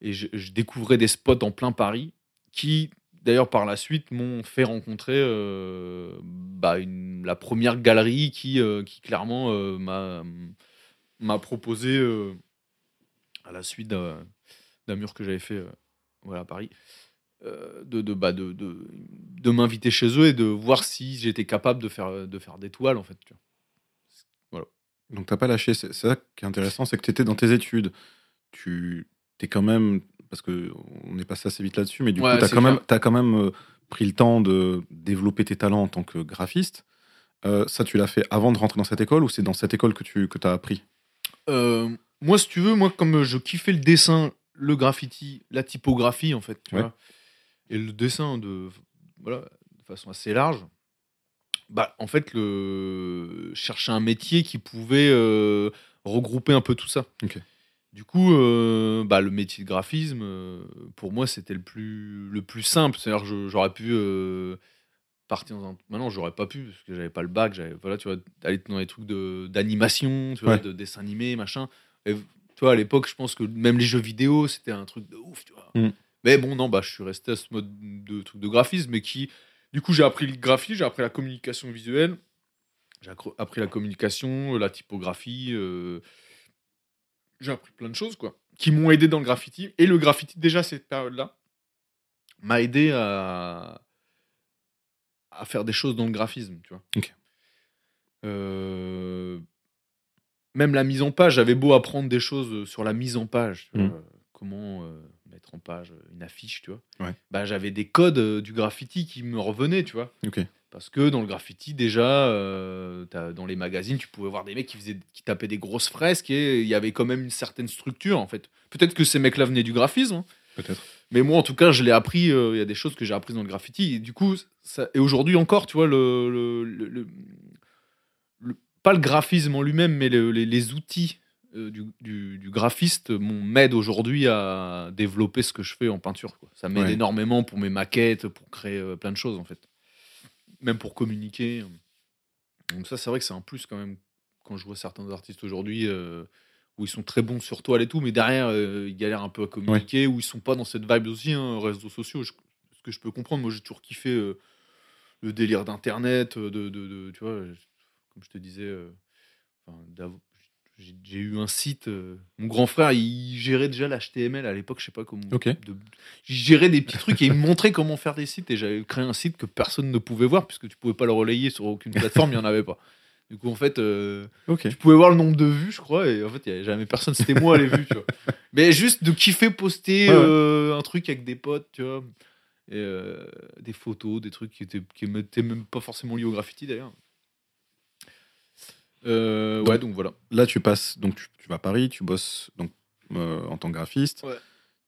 et je découvrais des spots en plein Paris qui, d'ailleurs, par la suite, m'ont fait rencontrer euh, bah, la première galerie qui, euh, qui clairement, euh, m'a proposé, à la suite d'un mur que j'avais fait voilà, à Paris, de, de, bah, de, de, de m'inviter chez eux et de voir si j'étais capable de faire, de faire des toiles, en fait. Tu vois. Donc t'as pas lâché. C'est c'est ça qui est intéressant, c'est que tu étais dans tes études. Tu es quand même, parce que on est passé assez vite là-dessus, mais du Ouais, coup tu as quand, même- euh, pris le temps de développer tes talents en tant que graphiste. Euh, ça, tu l'as fait avant de rentrer dans cette école ou c'est dans cette école que tu que as appris? Euh, moi, si tu veux, moi, comme je kiffais le dessin, le graffiti, la typographie, en fait, tu Ouais. vois, et le dessin de, voilà, de façon assez large, bah, en fait, le... chercher un métier qui pouvait euh, regrouper un peu tout ça. Ok. Du coup, euh, bah, le métier de graphisme, euh, pour moi, c'était le plus, le plus simple. C'est-à-dire j'aurais pu euh, partir dans un. Maintenant, j'aurais pas pu parce que j'avais pas le bac. J'avais, voilà, tu vois, aller dans des trucs de, d'animation, vois, Ouais. de dessin animé, machin. Et, tu vois, à l'époque, je pense que même les jeux vidéo, c'était un truc de ouf, tu vois. Mm. Mais bon, non, bah, je suis resté à ce mode de truc de graphisme, mais qui. Du coup, j'ai appris le graphisme, j'ai appris la communication visuelle, j'ai appris la communication, la typographie. Euh, j'ai appris plein de choses, quoi, qui m'ont aidé dans le graffiti. Et le graffiti, déjà, cette période-là, m'a aidé à, à faire des choses dans le graphisme, tu vois. Euh, Même la mise en page, j'avais beau apprendre des choses sur la mise en page, tu vois, Mhm. euh, comment euh, mettre en page une affiche, tu vois. Ouais. Bah, j'avais des codes euh, du graffiti qui me revenaient, tu vois. Parce que dans le graffiti, déjà, euh, dans les magazines, tu pouvais voir des mecs qui, faisaient, qui tapaient des grosses fresques et il y avait quand même une certaine structure, en fait. Peut-être que ces mecs-là venaient du graphisme, hein, Peut-être. mais moi, en tout cas, je l'ai appris. euh, Il y a des choses que j'ai apprises dans le graffiti. Et du coup, ça, et aujourd'hui encore, tu vois, le, le- le- le- le- pas le graphisme en lui-même, mais le- les, les outils euh, du, du- du graphiste m'aident aujourd'hui à développer ce que je fais en peinture. quoi. Ça m'aide Ouais. énormément pour mes maquettes, pour créer plein de choses, en fait. Même pour communiquer. Donc ça, c'est vrai que c'est un plus quand même. Quand je vois certains artistes aujourd'hui, euh, où ils sont très bons sur toile et tout, mais derrière, euh, ils galèrent un peu à communiquer, où ils sont pas dans cette vibe aussi, hein, réseaux sociaux. je- ce que je peux comprendre, moi j'ai toujours kiffé euh, le délire d'internet, de, de, de- tu vois, comme je te disais, j'ai eu un site. euh, mon grand frère, il gérait déjà l'HTML à l'époque, je sais pas comment. Ok. de- il gérait des petits trucs et il me montrait comment faire des sites. Et j'avais créé un site que personne ne pouvait voir puisque tu pouvais pas le relayer sur aucune plateforme, il y en avait pas. Du coup, en fait, euh, tu pouvais voir le nombre de vues, je crois, et en fait, il y avait jamais personne, c'était moi les vues, tu vois. Mais juste de kiffer poster Ouais, ouais. euh, un truc avec des potes, tu vois, et euh, des photos, des trucs qui étaient, qui étaient même pas forcément liés au graffiti d'ailleurs. Euh, ouais, donc voilà. Là, tu passes, donc tu, tu vas à Paris, tu bosses donc, euh, en tant que graphiste. Ouais.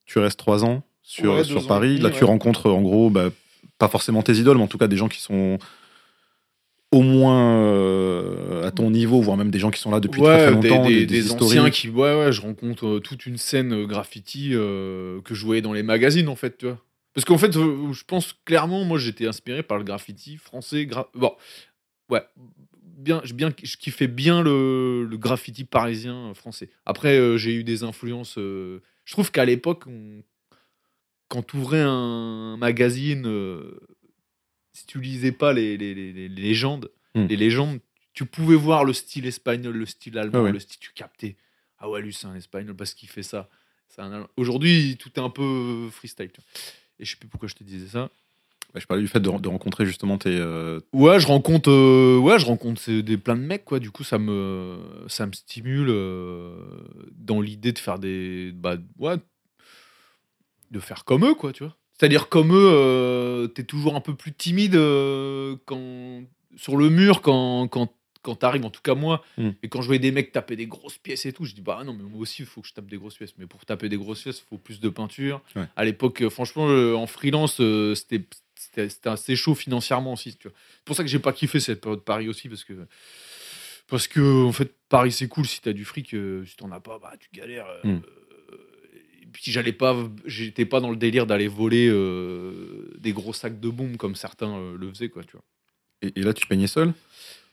Tu restes trois ans sur, Ouais, sur Paris. demi, Là, tu rencontres en gros, bah, pas forcément tes idoles, mais en tout cas des gens qui sont au moins euh, à ton niveau, voire même des gens qui sont là depuis très, très des, longtemps, des, des, des des historiques. anciens qui, ouais, ouais, je rencontre euh, toute une scène euh, graffiti que je voyais dans les magazines, en fait, tu vois. Parce qu'en fait, je pense clairement, moi, j'étais inspiré par le graffiti français. gra- Bon, ouais, bien, je, bien, je kiffais bien le, le graffiti parisien euh, français. Après, euh, j'ai eu des influences. euh, je trouve qu'à l'époque, on- quand tu ouvrais un magazine, euh, si tu lisais pas les, les- les- les légendes, Hmm. les légendes, tu pouvais voir le style espagnol, le style allemand, Ah ouais. le style, tu captais. Ah ouais, lui, c'est un espagnol parce qu'il fait ça. Un. Aujourd'hui, tout est un peu freestyle. tu vois. Et je sais plus pourquoi je te disais ça. Je parlais du fait de, de rencontrer justement tes. euh, Ouais, je rencontre, euh, ouais, je rencontre des plein de mecs, quoi. Du coup, ça me, ça me stimule euh, dans l'idée de faire des, bah, ouais, de faire comme eux, quoi, tu vois. C'est-à-dire comme eux, t'es toujours un peu plus timide quand sur le mur quand quand quand t'arrives, en tout cas moi, Mm. et quand je voyais des mecs taper des grosses pièces et tout, je dis bah non mais moi aussi il faut que je tape des grosses pièces, mais pour taper des grosses pièces il faut plus de peinture. Ouais. À l'époque, franchement, en freelance, c'était c'était assez chaud financièrement aussi. tu. C'est pour ça que j'ai pas kiffé cette période de Paris aussi parce que parce que en fait Paris c'est cool si t'as du fric, euh, si t'en as pas, bah tu galères. euh, Mm. et puis j'allais pas, j'étais pas dans le délire d'aller voler euh, des gros sacs de bombes comme certains euh, le faisaient quoi, tu vois. Et, et là, tu peignais seul?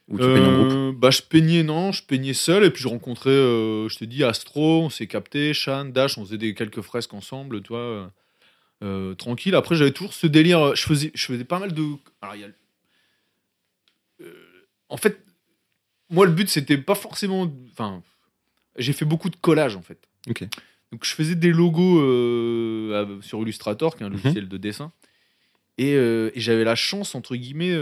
Ou tu peignes en groupe? Euh, bah, je peignais, non, je peignais seul, et puis je rencontrais, euh, je te dis, Astro, on s'est capté, Shan, Dash, on faisait des, quelques fresques ensemble, tu vois, euh, tranquille. Après, j'avais toujours ce délire, euh, je faisais, je faisais pas mal de. Alors, il y a. Euh, en fait, moi, le but, c'était pas forcément. Enfin, j'ai fait beaucoup de collages, en fait. Ok. Donc, je faisais des logos euh, sur Illustrator, qui est un Mhm. logiciel de dessin. Et, et j'avais la chance, entre guillemets,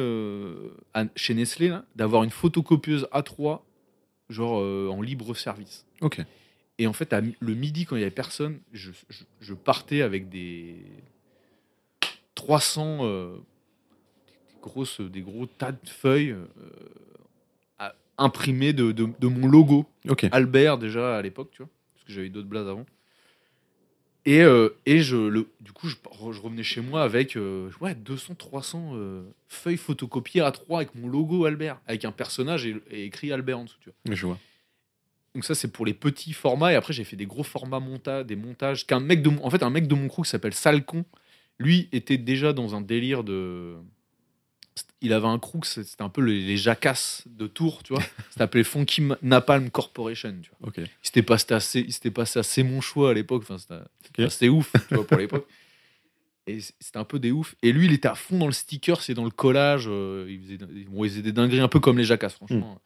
à- chez Nestlé, d'avoir une photocopieuse A3, genre en libre service. Ok. Et en fait, à le midi, quand il y avait personne, je, je- je partais avec des 300 euh, des, grosses, des gros tas de feuilles euh, imprimées de, de- de mon logo. Ok. Albert, déjà, à l'époque, tu vois, parce que j'avais d'autres blazes avant. Et, euh, et je, le, du coup, je, je revenais chez moi avec euh, ouais, 200, 300 euh, feuilles photocopiées à 3 avec mon logo Albert, avec un personnage et, et écrit Albert en dessous. Tu vois. Je vois. Donc ça, c'est pour les petits formats. Et après, j'ai fait des gros formats monta des montages. Qu'un mec de mon, en fait, un mec de mon crew qui s'appelle Salcon, lui était déjà dans un délire de. Il avait un crew, c'était un peu les, les jacasses de Tours, tu vois. C'était appelé Funky Napalm Corporation, tu vois. Ok. Il s'était passé assez, il s'était passé assez mon choix à l'époque. Enfin, c'était c'était Ok. assez ouf, tu vois, pour l'époque. Et c'était un peu des ouf. Et lui, il était à fond dans le sticker, c'est dans le collage. euh, il, faisait, bon, il faisait des dingueries un peu comme les jacasses, franchement.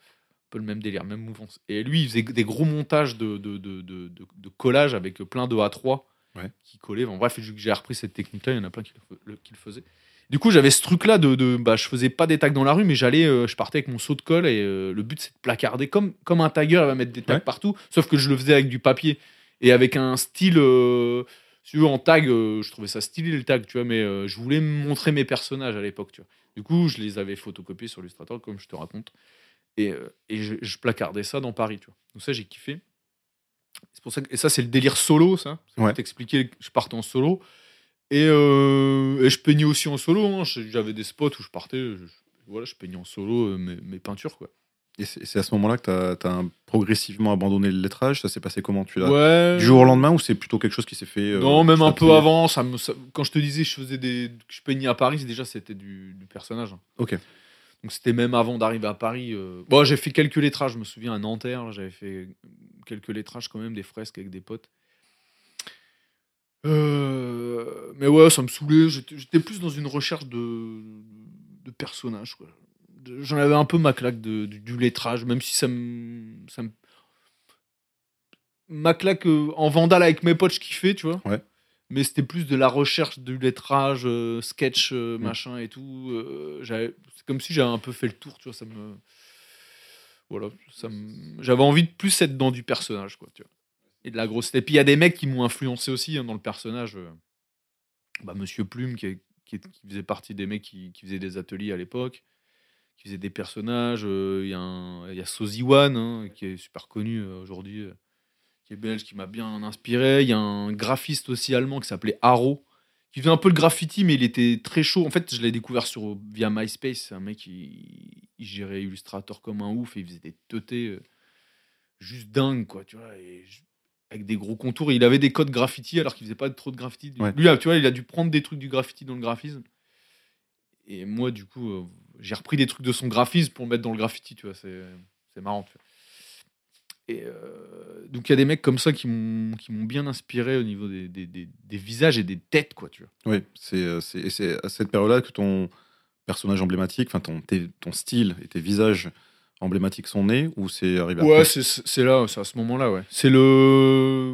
Un peu le même délire, même mouvance. Et lui, il faisait des gros montages de, de, de, de, de- collage avec plein de A3 Ouais. qui collaient. Bon, bref, vu que j'ai repris cette technique-là, il y en a plein qui le, le- qui le faisaient. Du coup, j'avais ce truc-là de, de bah, je faisais pas des tags dans la rue, mais j'allais, euh, je partais avec mon seau de colle et euh, le but c'est de placarder comme comme un tagger, il va mettre des tags Ouais. partout, sauf que je le faisais avec du papier et avec un style. euh, si tu veux, en tag, je trouvais ça stylé le tag, tu vois, mais je voulais montrer mes personnages à l'époque, tu vois. Du coup, je les avais photocopiés sur Illustrator, comme je te raconte, et, euh, et je, je placardais ça dans Paris, tu vois. Donc ça, j'ai kiffé. C'est pour ça que, et ça, c'est le délire solo, ça. Ouais. t'expliquer, je partais en solo. Et, euh, et je peignais aussi en solo. hein. J'avais des spots où je partais, je, voilà, je peignais en solo euh, mes, mes peintures, quoi. Et c'est à ce moment-là que tu as, progressivement abandonné le lettrage. Ça s'est passé comment Tu l'as Ouais. du jour au lendemain ou c'est plutôt quelque chose qui s'est fait euh, non, même un peu avant. Ça me, ça- quand je te disais, je faisais des, que je peignais à Paris, déjà c'était du, du personnage. hein. Ok. Donc c'était même avant d'arriver à Paris. euh. J'ai fait quelques lettrages, je me souviens à Nanterre, j'avais fait quelques lettrages quand même, des fresques avec des potes. Euh, mais ouais, ça me saoulait. J'étais plus dans une recherche de, de personnages. J'en avais un peu ma claque du, lettrage, même si ça me. Ça me... Ma claque euh, en vandale avec mes potes, je kiffais, tu vois. Mais c'était plus de la recherche du lettrage, euh, sketch, euh, Mm. machin et tout. euh, C'est comme si j'avais un peu fait le tour, tu vois. Ça me. Voilà. Ça me... J'avais envie de plus être dans du personnage, quoi, tu vois et de la grosse. Et puis il y a des mecs qui m'ont influencé aussi hein, dans le personnage. Bah, Monsieur Plume, qui, est- qui, est- qui faisait partie des mecs qui, qui faisaient des ateliers à l'époque, qui faisait des personnages. Il y a, un- y a Sozy One, hein, qui est super connu aujourd'hui, qui est belge, qui m'a bien inspiré. Il y a un graphiste aussi allemand qui s'appelait Haro, qui faisait un peu le graffiti, mais il était très chaud. En fait, je l'ai découvert sur, via MySpace. Un mec qui il gérait Illustrator comme un ouf et il faisait des teutés euh, juste dingues, quoi, tu vois. Et je- avec des gros contours. Et il avait des codes graffiti alors qu'il faisait pas trop de graffiti. Ouais. Lui, ah, tu vois, il a dû prendre des trucs du graffiti dans le graphisme. Et moi, du coup, euh, j'ai repris des trucs de son graphisme pour le mettre dans le graffiti, tu vois. C'est, c'est marrant, tu vois. Et euh, donc, il y a des mecs comme ça qui m'ont, bien inspiré au niveau des, des, des- des visages et des têtes, quoi, tu vois. Oui, c'est euh, à cette période-là que ton personnage emblématique, enfin ton, ton style et tes visages emblématiques sont nés ou c'est arrivé Ouais, après? c'est, c'est là, c'est à ce moment-là, ouais. C'est le,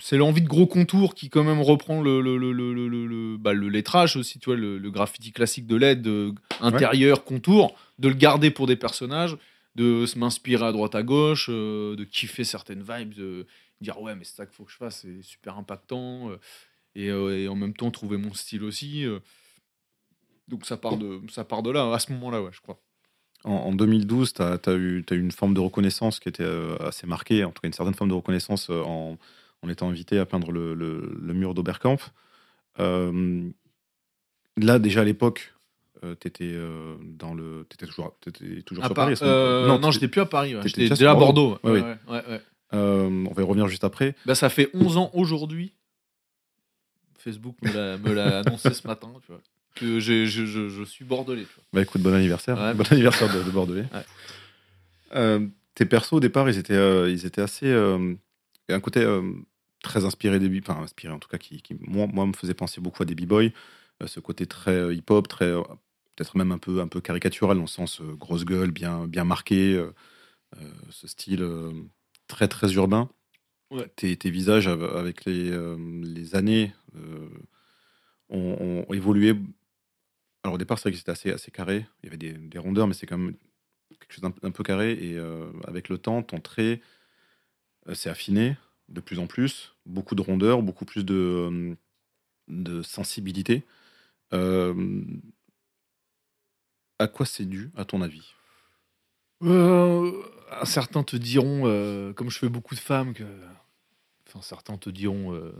c'est l'envie de gros contours qui quand même reprend le le, le, le, le, bah, le lettrage aussi, tu vois, le, le graffiti classique de LED, euh, intérieur, contour, de le garder pour des personnages, de se m'inspirer à droite à gauche, euh, de kiffer certaines vibes, de dire ouais mais c'est ça qu'il faut que je fasse, c'est super impactant, euh, et, euh, et en même temps trouver mon style aussi. donc ça part de ça part de là, à ce moment-là, ouais, je crois. En, en 2012, tu as, eu, eu une forme de reconnaissance qui était assez marquée, en tout cas une certaine forme de reconnaissance en, en étant invité à peindre le, le- mur d'Oberkampf. Là, déjà à l'époque, tu étais dans le. T'étais toujours, t'étais toujours À sur Paris euh, non, t'étais- j'étais plus à Paris. ouais. t'étais J'étais déjà à Bordeaux. Ouais, Ouais, euh, on va y revenir juste après. Bah, ça fait 11 ans aujourd'hui. Facebook me l'a, annoncé ce matin. Tu vois, que je, je- je suis bordelais. tu vois. Bah écoute, bon anniversaire. Bon anniversaire de, de Bordelais. Euh, tes persos au départ, ils étaient, euh, ils étaient assez. euh, il y a un côté euh, très inspiré des. Enfin, inspiré en tout cas, qui, qui, moi, moi, me faisait penser beaucoup à des b-boys. Euh, ce côté très euh, hip-hop, très. Peut-être même un peu, un peu caricatural, dans le sens euh, grosse gueule, bien, bien marqué. euh, euh, ce style très, très urbain. Ouais. Tes, tes visages, av- avec les, les années, ont, ont évolué alors au départ, c'est vrai que c'était assez, assez carré. Il y avait des, des rondeurs, mais c'est quand même quelque chose d'un peu carré. Et euh, avec le temps, ton trait euh, s'est affiné de plus en plus. Beaucoup de rondeur, beaucoup plus de, de sensibilité. Euh, à quoi c'est dû, à ton avis? Euh, certains te diront, euh, comme je fais beaucoup de femmes, que. Enfin, certains te diront, euh,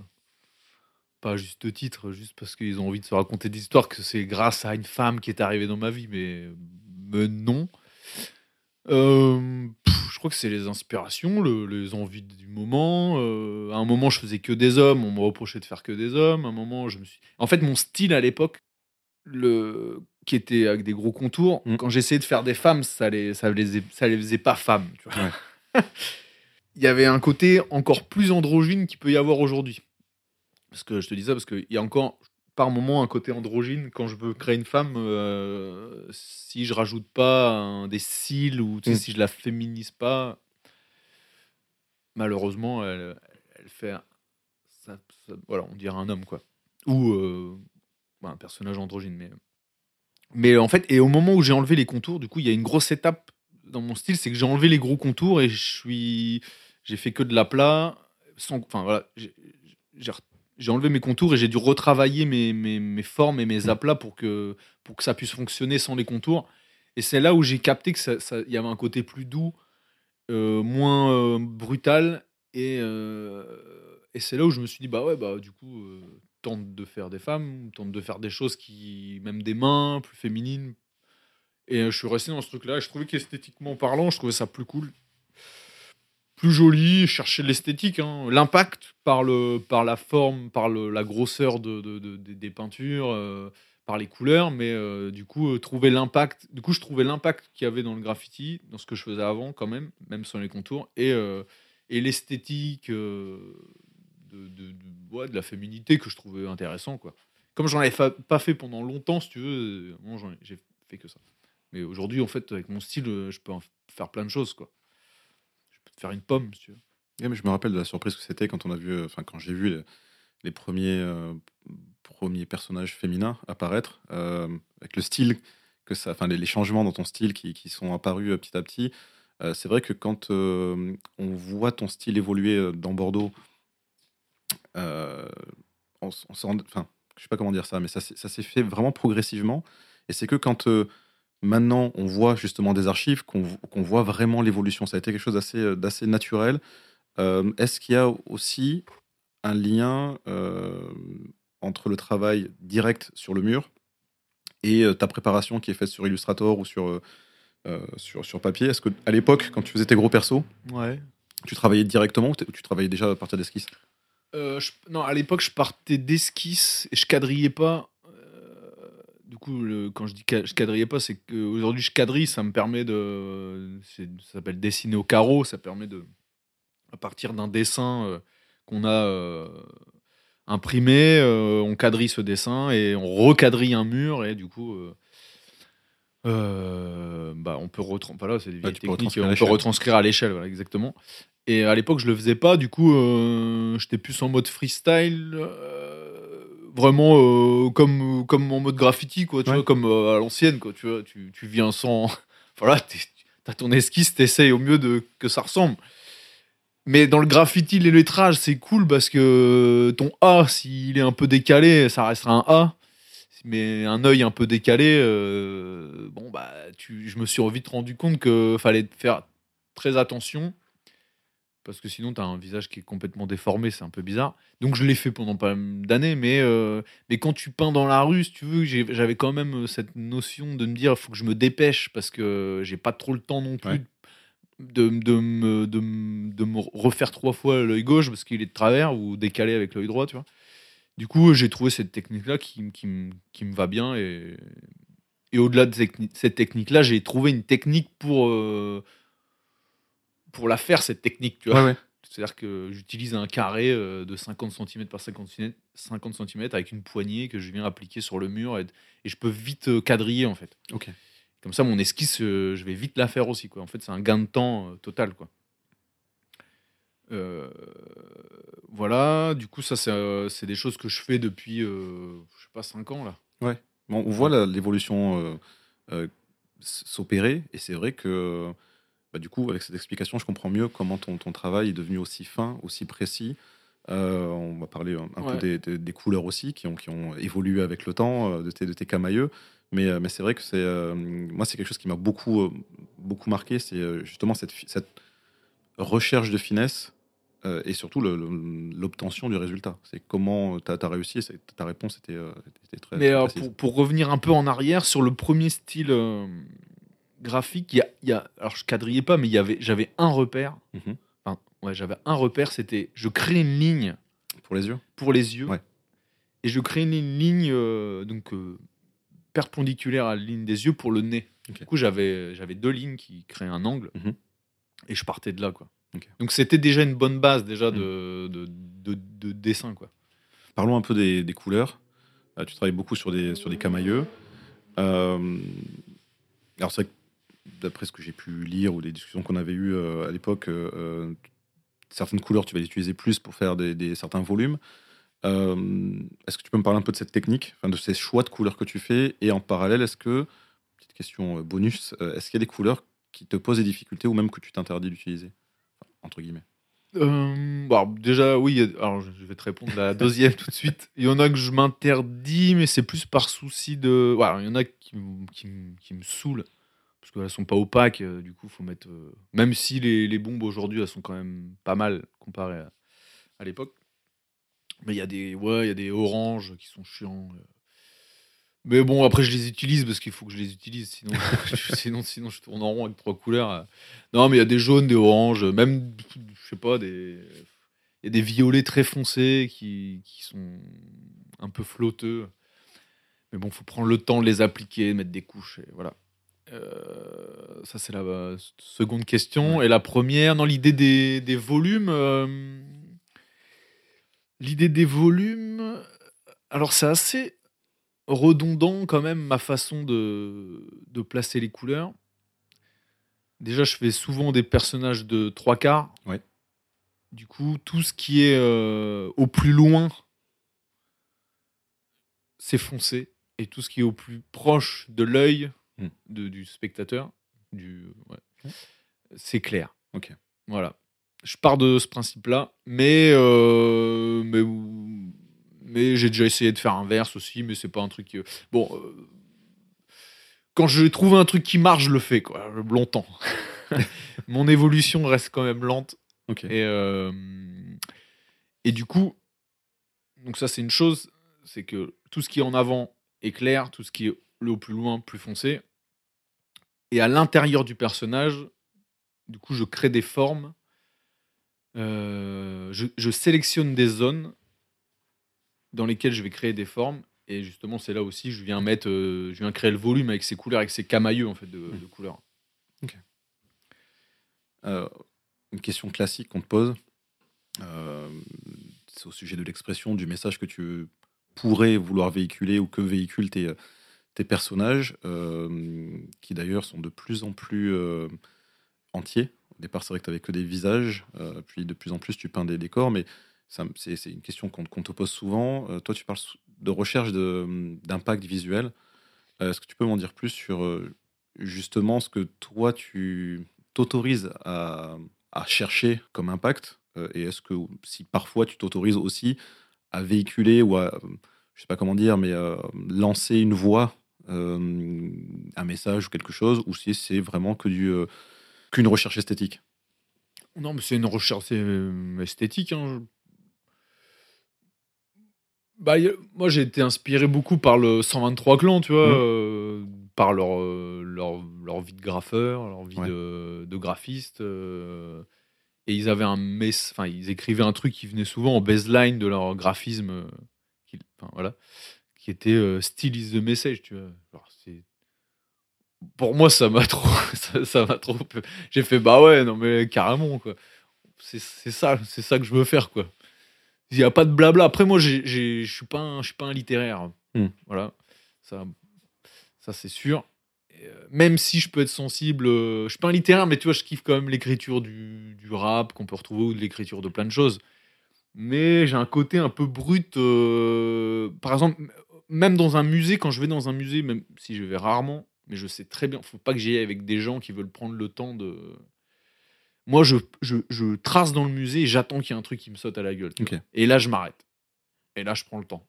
pas juste titre, juste parce qu'ils ont envie de se raconter des histoires, que c'est grâce à une femme qui est arrivée dans ma vie, mais, non. Je crois que c'est les inspirations, le- les envies du moment. À un moment, je faisais que des hommes, on me reprochait de faire que des hommes. À un moment, je me suis. En fait, mon style à l'époque, le qui était avec des gros contours, Mm. quand j'essayais de faire des femmes, ça les, ça les, ça les faisait pas femmes. tu vois. Il y avait un côté encore plus androgyne qu'il peut y avoir aujourd'hui. Parce que je te dis ça parce qu'il y a encore par moment un côté androgyne quand je veux créer une femme. euh, si je rajoute pas un- des cils ou tu sais, Mm. si je la féminise pas, malheureusement, elle, elle fait. un- ça- ça- voilà, on dirait un homme quoi. Ou euh, bah, un personnage androgyne. Mais, mais en fait, et au moment où j'ai enlevé les contours, du coup, il y a une grosse étape dans mon style, c'est que j'ai enlevé les gros contours et je suis, j'ai fait que de l'aplat. Sans, enfin voilà, j'ai- enlevé mes contours et j'ai dû retravailler mes, mes, mes formes et mes aplats pour que, pour que ça puisse fonctionner sans les contours. Et c'est là où j'ai capté que ça, ça- il y avait un côté plus doux, euh, moins euh, brutal. Et, euh, et c'est là où je me suis dit, bah ouais, bah du coup, tente de faire des femmes, tente de faire des choses qui, même des mains, plus féminines. Et euh, je suis resté dans ce truc-là. Je trouvais qu'esthétiquement parlant, je trouvais ça plus cool plus joli, chercher l'esthétique, hein. l'impact par, le, par la forme, par la grosseur de, de- de- de- des peintures, euh, par les couleurs, mais euh, du coup, trouver l'impact. Du coup, je trouvais l'impact qu'il y avait dans le graffiti, dans ce que je faisais avant, quand même, même sans les contours, et, et l'esthétique de, de, la féminité que je trouvais intéressant. Quoi. Comme j'en avais fa- pas fait pendant longtemps, si tu veux, euh, ai- j'ai fait que ça. Mais aujourd'hui, en fait, avec mon style, euh, je peux en faire plein de choses. Quoi. Je peux te faire une pomme, si tu veux. Mais je me rappelle de la surprise que c'était quand on a vu, euh, quand j'ai vu les, premiers premiers personnages féminins apparaître avec le style que ça, enfin les, changements dans ton style qui, qui sont apparus petit à petit. C'est vrai que quand on voit ton style évoluer dans Bordeaux, euh, on, enfin je sais pas comment dire ça, mais ça, s'est- ça s'est fait vraiment progressivement. Et c'est que quand euh, maintenant on voit justement des archives, qu'on vo- qu'on voit vraiment l'évolution. Ça a été quelque chose d'assez euh, d'assez naturel. Euh, Est-ce qu'il y a aussi un lien entre le travail direct sur le mur et ta préparation qui est faite sur Illustrator ou sur, sur, sur papier? Est-ce qu'à l'époque, quand tu faisais tes gros persos, Ouais. tu travaillais directement ou tu travaillais déjà à partir d'esquisses? Euh, non, à l'époque, je partais d'esquisse et je quadrillais pas. Euh, du coup, quand je dis que je quadrillais pas, c'est qu'aujourd'hui, je quadrille, ça me permet de. Ça s'appelle dessiner au carreau, ça permet de. À partir d'un dessin euh, qu'on a imprimé, on quadrille ce dessin et on recadrille un mur et du coup. Euh, bah, on peut retranscrire. Voilà, c'est des techniques. On peut l'échelle. retranscrire à l'échelle, voilà, exactement. Et à l'époque, je le faisais pas. Du coup, euh, j'étais plus en mode freestyle, euh, vraiment euh, comme comme en mode graffiti, quoi. Tu Ouais. vois, comme à l'ancienne, quoi. Tu vois, tu, tu viens sans. voilà, t'as ton esquisse, t'essayes au mieux de que ça ressemble. Mais dans le graffiti, les lettrages, c'est cool parce que ton A, s'il est un peu décalé, ça restera un A. Mais un œil un peu décalé, euh, bon bah, tu, je me suis vite rendu compte que fallait faire très attention parce que sinon tu as un visage qui est complètement déformé, c'est un peu bizarre. Donc je l'ai fait pendant pas mal d'années, mais, euh, mais quand tu peins dans la rue, si tu veux, j'avais quand même cette notion de me dire, il faut que je me dépêche parce que j'ai pas trop le temps non plus Ouais. de, de, me- de me refaire trois fois l'œil gauche parce qu'il est de travers ou décalé avec l'œil droit, tu vois. Du coup, j'ai trouvé cette technique-là qui, me va bien et, et au-delà de cette technique-là, j'ai trouvé une technique pour, euh, pour la faire, cette technique, tu vois. ouais. C'est-à-dire que j'utilise un carré euh, de 50 cm par 50 cm, 50 cm avec une poignée que je viens appliquer sur le mur et, et je peux vite euh, quadriller en fait. Comme ça, mon esquisse, je vais vite la faire aussi. Quoi. En fait, c'est un gain de temps total. Quoi. Euh, voilà, du coup, ça, c'est euh, c'est des choses que je fais depuis, euh, je sais pas, 5 ans là. Bon, on voit la- l'évolution euh, euh, s- s'opérer, et c'est vrai que bah, du coup, avec cette explication, je comprends mieux comment ton, ton travail est devenu aussi fin, aussi précis. Euh, on va parler un, un Ouais. peu des, des- des couleurs aussi qui ont, qui ont évolué avec le temps, euh, de tes, de tes camailleux. Mais, euh, mais c'est vrai que c'est euh, moi, c'est quelque chose qui m'a beaucoup, euh, beaucoup marqué. C'est euh, justement cette, fi- cette recherche de finesse euh, et surtout l'obtention du résultat. C'est comment tu as, réussi. Ta réponse était, euh, était très, Mais euh, pour, pour revenir un peu en arrière sur le premier style euh, graphique, il y a, il y a- alors je quadrillais pas, mais j'avais un repère. Mhm. Enfin, ouais, j'avais un repère, c'était je crée une ligne Pour les yeux? Pour les yeux Ouais. et je crée une ligne euh, donc euh, perpendiculaire à la ligne des yeux pour le nez. Du coup, j'avais deux lignes qui créaient un angle Mhm. et je partais de là quoi. Donc c'était déjà une bonne base déjà de, de, de- de dessin quoi. Parlons un peu des, des couleurs. Euh, tu travailles beaucoup sur des, sur des camailleux. Euh, alors, c'est vrai que d'après ce que j'ai pu lire ou des discussions qu'on avait eues euh, à l'époque, euh, certaines couleurs, tu vas les utiliser plus pour faire des, des- certains volumes. Est-ce que tu peux me parler un peu de cette technique, enfin, de ces choix de couleurs que tu fais? Et en parallèle, est-ce que, petite question bonus, est-ce qu'il y a des couleurs qui te posent des difficultés ou même que tu t'interdis d'utiliser? Entre guillemets. Euh, bon, alors, déjà, oui. Alors, je vais te répondre la deuxième tout de suite. Il y en a que je m'interdis, mais c'est plus par souci de. Voilà, il y en a qui, qui, me saoulent parce qu'elles sont pas opaques. euh, du coup, faut mettre. euh, Même si les, les bombes aujourd'hui, elles sont quand même pas mal comparées à, à l'époque. Mais il y a des, ouais, il y a des oranges qui sont chiants. Mais bon, après, je les utilise parce qu'il faut que je les utilise. Sinon, sinon, sinon, je tourne en rond avec trois couleurs. Non, mais il y a des jaunes, des oranges, même, je sais pas, des. Il y a des violets très foncés qui, qui sont un peu flotteux. Mais bon, faut prendre le temps de les appliquer, de mettre des couches. Et voilà. Euh, ça, c'est la euh, seconde question. Et la première, dans l'idée des, des volumes. euh, l'idée des volumes. Alors, c'est assez redondant quand même ma façon de, de placer les couleurs. Déjà, je fais souvent des personnages de trois quarts. Ouais. Du coup, tout ce qui est euh, au plus loin, c'est foncé. Et tout ce qui est au plus proche de l'œil Hmm. du spectateur, du, ouais, c'est clair. Ok. Voilà. Je pars de ce principe-là, mais, euh, mais, mais j'ai déjà essayé de faire inverse aussi, mais c'est pas un truc. que- Bon, euh, quand je trouve un truc qui marche, je le fais, quoi, longtemps. Mon évolution reste quand même lente. Ok. Et, euh, et du coup, donc ça c'est une chose, c'est que tout ce qui est en avant est clair, tout ce qui est le au plus loin, plus foncé. Et à l'intérieur du personnage, du coup, je crée des formes. Euh, je, je sélectionne des zones dans lesquelles je vais créer des formes. Et justement, c'est là aussi, je viens mettre, euh, je viens créer le volume avec ces couleurs, avec ces camailleux en fait de, de couleurs. Euh, une question classique qu'on te pose, euh, c'est au sujet de l'expression, du message que tu pourrais vouloir véhiculer ou que véhiculent tes, tes personnages, euh, qui d'ailleurs sont de plus en plus euh, entiers. Au départ, c'est vrai que tu n'avais que des visages, euh, puis de plus en plus, tu peins des décors, mais c'est une question qu'on te pose souvent. Euh, toi, tu parles de recherche de- d'impact visuel. Euh, Est-ce que tu peux m'en dire plus sur euh, justement ce que toi, tu t'autorises à, chercher comme impact? Et est-ce que si parfois tu t'autorises aussi à véhiculer ou à, euh, je sais pas comment dire, mais lancer une voix, un message ou quelque chose, ou si c'est vraiment que du qu'une recherche esthétique? Non, mais c'est une recherche esthétique. hein. Bah, moi, j'ai été inspiré beaucoup par le 123 clans, tu vois, Mhm. euh, par leur, euh, leur, leur vie de graffeur, leur vie Ouais. de, de graphiste. euh, et ils avaient un mess, enfin, ils écrivaient un truc qui venait souvent en baseline de leur graphisme, euh, qui, voilà, qui était Still is the message, tu vois. Pour moi, ça m'a trop, ça ça m'a trop. J'ai fait bah ouais, non mais carrément quoi. C'est c'est ça, c'est ça que je veux faire quoi. Il y a pas de blabla. Après moi, je je suis pas un littéraire. Hmm. Voilà, ça, ça c'est sûr. Et, euh, même si je peux être sensible, euh, je suis pas un littéraire, mais tu vois, je kiffe quand même l'écriture du, du rap qu'on peut retrouver ou de l'écriture de plein de choses. Mais j'ai un côté un peu brut. euh, par exemple, même dans un musée, quand je vais dans un musée, même si je vais rarement, mais je sais très bien, faut pas que j'y aille avec des gens qui veulent prendre le temps de. Moi, je, je, je trace dans le musée et j'attends qu'il y ait un truc qui me saute à la gueule. tu Ok. vois. Et là, je m'arrête. Et là, je prends le temps.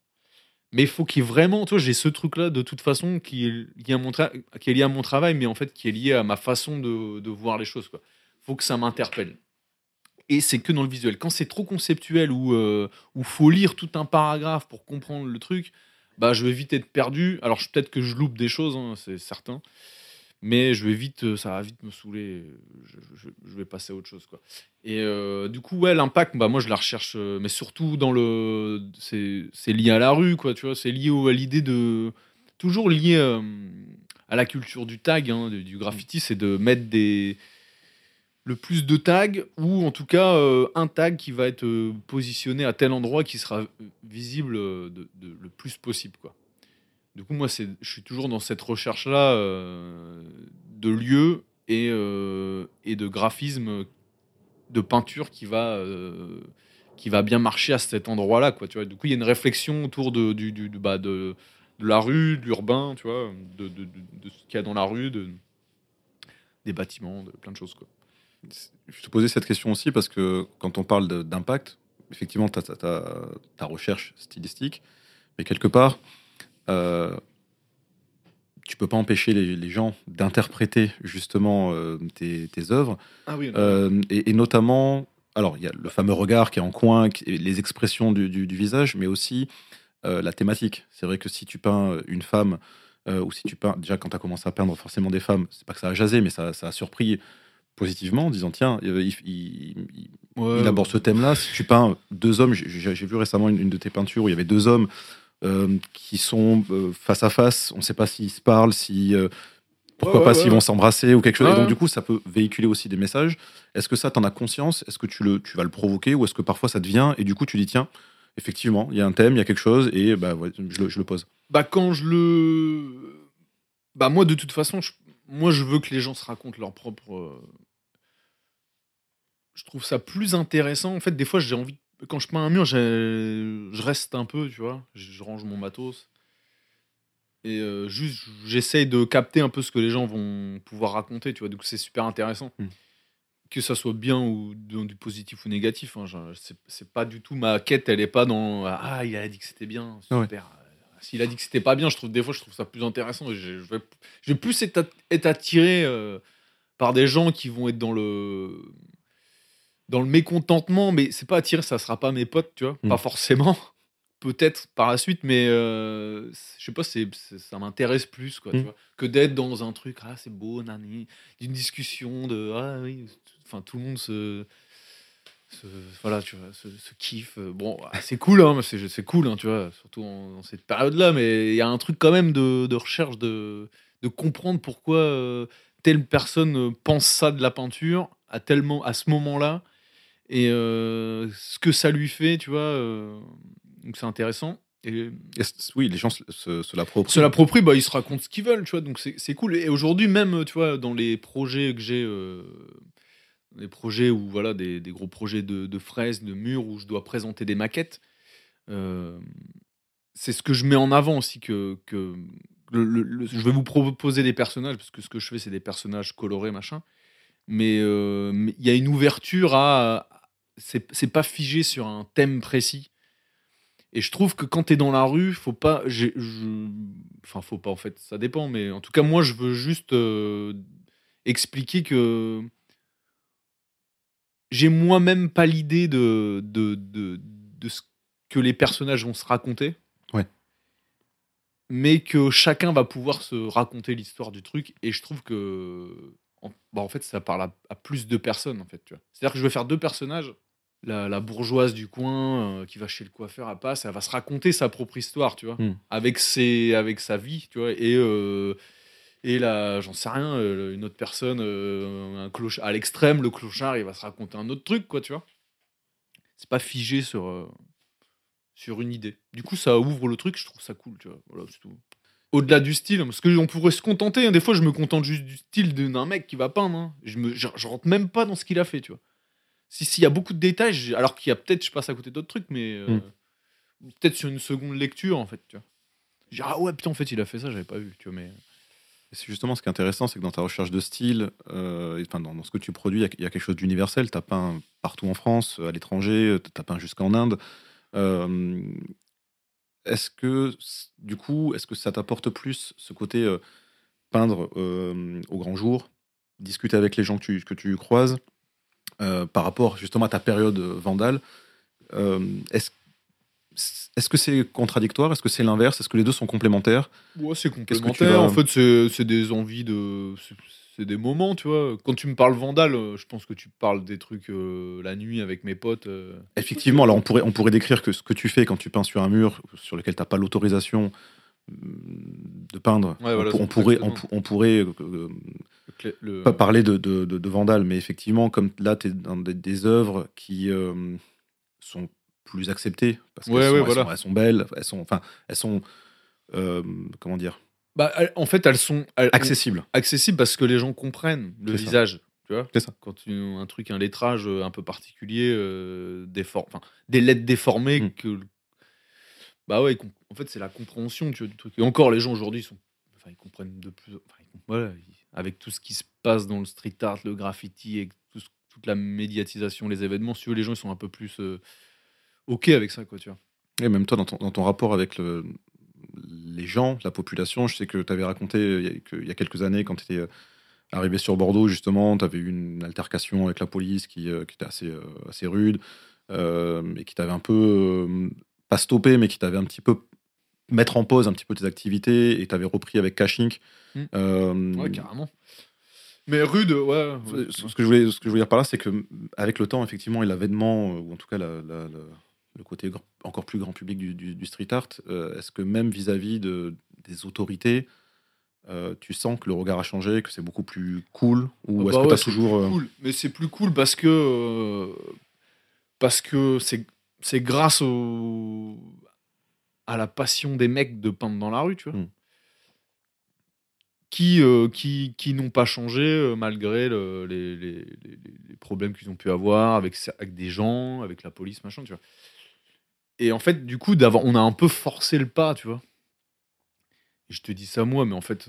Mais il faut qu'il y ait vraiment, tu vois, j'ai ce truc-là de toute façon qui est, lié à mon tra- qui est lié à mon travail, mais en fait qui est lié à ma façon de, de voir les choses. Il faut que ça m'interpelle. Et c'est que dans le visuel. Quand c'est trop conceptuel ou euh, ou faut lire tout un paragraphe pour comprendre le truc, bah je vais vite être perdu. Alors je- peut-être que je loupe des choses, hein, c'est certain, mais je vais vite, euh, ça va vite me saouler. Je, vais passer à autre chose quoi. Et euh, du coup ouais l'impact, bah moi je la recherche, euh, mais surtout dans le, c'est lié à la rue quoi, tu vois, c'est lié à l'idée de toujours lié à la culture du tag, hein, du, graffiti, c'est de mettre des le plus de tags ou en tout cas un tag qui va être positionné à tel endroit qui sera visible le plus possible quoi. Du coup moi c'est je suis toujours dans cette recherche là de lieux et, euh, et de graphisme de peinture qui va euh, qui va bien marcher à cet endroit là quoi tu vois. Du coup il y a une réflexion autour de du, du- bah, de de la rue, de l'urbain, tu vois, de, de, ce qu'il y a dans la rue, de, des bâtiments, de plein de choses. Quoi. Je te posais cette question aussi parce que quand on parle d'impact, effectivement, tu as, ta recherche stylistique, mais quelque part, euh, tu peux pas empêcher les, les gens d'interpréter justement euh, tes, tes œuvres, Ah oui, Euh, et, et notamment, alors il y a le fameux regard qui est en coin, qui- les expressions du, du- du visage, mais aussi euh, la thématique. C'est vrai que si tu peins une femme, ou si tu peins, déjà quand tu as commencé à peindre forcément des femmes, c'est pas que ça a jasé, mais ça, ça a surpris positivement en disant tiens, il, il- il- il aborde ce thème-là. Si tu peins deux hommes, j'ai- vu récemment une, une de tes peintures où il y avait deux hommes qui sont euh, face à face. On ne sait pas s'ils se parlent, si euh, pourquoi Ouais, pas s'ils ouais. vont s'embrasser ou quelque chose. Et donc, du coup, ça peut véhiculer aussi des messages. Est-ce que ça, t'en as conscience? Est-ce que tu, le, tu vas le provoquer? Ou est-ce que parfois ça te vient et du coup, tu dis, tiens, effectivement, il y a un thème, il y a quelque chose et bah, je, le, je le pose. Bah quand je le... Bah moi de toute façon, je... moi je veux que les gens se racontent leur propre... euh, Je trouve ça plus intéressant. En fait, des fois j'ai envie... Quand je peins un mur, je reste un peu, tu vois. Je range mon matos. Et euh, juste, j'essaye de capter un peu ce que les gens vont pouvoir raconter, tu vois. Donc c'est super intéressant. Mm. Que ça soit bien ou dans du positif ou négatif. Hein. C'est pas du tout ma quête, elle est pas dans Ah, il a dit que c'était bien, Ouais. super. S'il a dit que c'était pas bien, je trouve des fois je trouve ça plus intéressant. Je, je vais, je vais plus être attiré euh, par des gens qui vont être dans le dans le mécontentement, mais c'est pas attiré, ça sera pas mes potes, tu vois, Mm. pas forcément. Peut-être par la suite, mais euh, je sais pas, c'est, ça m'intéresse plus quoi, tu Mm. vois, que d'être dans un truc, ah c'est beau, nani, d'une discussion de, ah oui, enfin tout le monde se, se- voilà, tu vois, se, se kiffe. Bon, ah, c'est cool, hein, c'est, cool, hein, tu vois, surtout en- dans cette période-là, mais il y a un truc quand même de, de recherche, de, de comprendre pourquoi euh, telle personne pense ça de la peinture à, tellement, à ce moment-là, et euh, ce que ça lui fait, tu vois, euh, donc c'est intéressant. Et oui, les gens se, se, se l'approprient. se l'approprient, bah, ils se racontent ce qu'ils veulent, tu vois, donc c'est cool. Et aujourd'hui, même, tu vois, dans les projets que j'ai, euh, des projets où, voilà, des, des gros projets de, de fraises, de murs, où je dois présenter des maquettes, c'est ce que je mets en avant aussi, que, que le- le- le- je vais vous proposer des personnages, parce que ce que je fais, c'est des personnages colorés, machin, mais euh, mais il y a une ouverture à... C'est c'est pas figé sur un thème précis. Et je trouve que quand t'es dans la rue, faut pas. je- Enfin, faut pas en fait, ça dépend, mais en tout cas, moi, je veux juste euh, expliquer que j'ai moi-même pas l'idée de, de, de, de ce que les personnages vont se raconter. Ouais. Mais que chacun va pouvoir se raconter l'histoire du truc. Et je trouve que. En, bah, en fait, ça parle à, à plus de personnes, en fait. tu vois. C'est-à-dire que je vais faire deux personnages la, la bourgeoise du coin euh, qui va chez le coiffeur à passe, elle va se raconter sa propre histoire, tu vois, Mm. avec, ses, avec sa vie, tu vois, et, euh, et là, j'en sais rien, euh, une autre personne, euh, un cloche à l'extrême, le clochard, il va se raconter un autre truc, quoi, tu vois. C'est pas figé sur, sur une idée. Du coup, ça ouvre le truc, je trouve ça cool, tu vois, voilà, c'est tout. Au-delà du style, parce que on pourrait se contenter, hein, des fois je me contente juste du style d'un mec qui va peindre, hein. je, me, je, je rentre même pas dans ce qu'il a fait, tu vois si s'il y a beaucoup de détails, j'ai- alors qu'il y a peut-être, je passe à côté d'autres trucs, mais euh, peut-être sur une seconde lecture, en fait, tu vois. Je dis, ah ouais, putain, en fait, il a fait ça, j'avais pas vu, tu vois, mais... Et c'est justement ce qui est intéressant, c'est que dans ta recherche de style, euh, dans, ce que tu produis, il y a- quelque chose d'universel. Tu as peint partout en France, à l'étranger, tu as peint jusqu'en Inde. Euh, est-ce que, du coup, est-ce que ça t'apporte plus ce côté euh, peindre euh, au grand jour, discuter avec les gens que tu, que tu croises, euh, par rapport justement à ta période vandale euh, Est-ce est-ce que c'est contradictoire? Est-ce que c'est l'inverse? Est-ce que les deux sont complémentaires? Ouais, c'est complémentaire. vas- En fait, c'est des envies de. c'est- des moments, tu vois. Quand tu me parles Vandal, euh, je pense que tu parles des trucs euh, la nuit avec mes potes. Effectivement, alors on pourrait, on pourrait décrire que ce que tu fais quand tu peins sur un mur sur lequel tu n'as pas l'autorisation de peindre, Ouais, voilà, on, pourrait, on, pourrait euh, Le pas parler de, de, de- de vandale, mais effectivement, comme là, tu es dans des, des œuvres qui euh, sont plus acceptées, parce qu'elles Ouais, sont, ouais, elles voilà. sont- elles sont belles, elles sont, enfin, elles sont, euh, comment dire, Bah, en fait, elles sont elles- accessibles. accessibles parce que les gens comprennent le ça. visage. Tu vois? C'est ça. Quand tu, un truc, un lettrage un peu particulier, des lettres déformées Mm. que. Bah ouais, en fait, c'est la compréhension tu vois, du truc. Et encore, les gens aujourd'hui sont. Enfin, ils comprennent de plus. Voilà, avec tout ce qui se passe dans le street art, le graffiti, et toute la médiatisation, les événements, si les gens ils sont un peu plus euh, OK avec ça, quoi, tu vois. Et même toi, dans ton, dans ton rapport avec le- les gens, la population, je sais que tu avais raconté euh, qu'il y a quelques années, quand tu étais arrivé sur Bordeaux, justement, tu avais eu une altercation avec la police qui, euh, qui était assez, euh, assez rude euh, et qui t'avait un peu, euh, pas stoppé, mais qui t'avait un petit peu mettre en pause un petit peu tes activités et tu avais repris avec Cashink. Mm. Euh, Ouais, carrément. Mais rude, ouais. ce que je voulais, ce que je voulais dire par là, c'est que avec le temps, effectivement, et l'avènement, euh, ou en tout cas la- la- la- le côté encore plus grand public du, du- du street art, euh, est-ce que même vis-à-vis de, des autorités, euh, tu sens que le regard a changé, que c'est beaucoup plus cool Ou Ah est-ce bah que ouais, tu as c'est toujours. cool. Mais c'est plus cool parce que parce que c'est c'est grâce au à la passion des mecs de peindre dans la rue, tu vois. Mm. Qui, euh, qui, qui n'ont pas changé euh, malgré le- les, les- les- les problèmes qu'ils ont pu avoir avec, avec des gens, avec la police, machin, tu vois. Et en fait, du coup, d'avoir, on a un peu forcé le pas, tu vois. Et je te dis ça moi, mais en fait,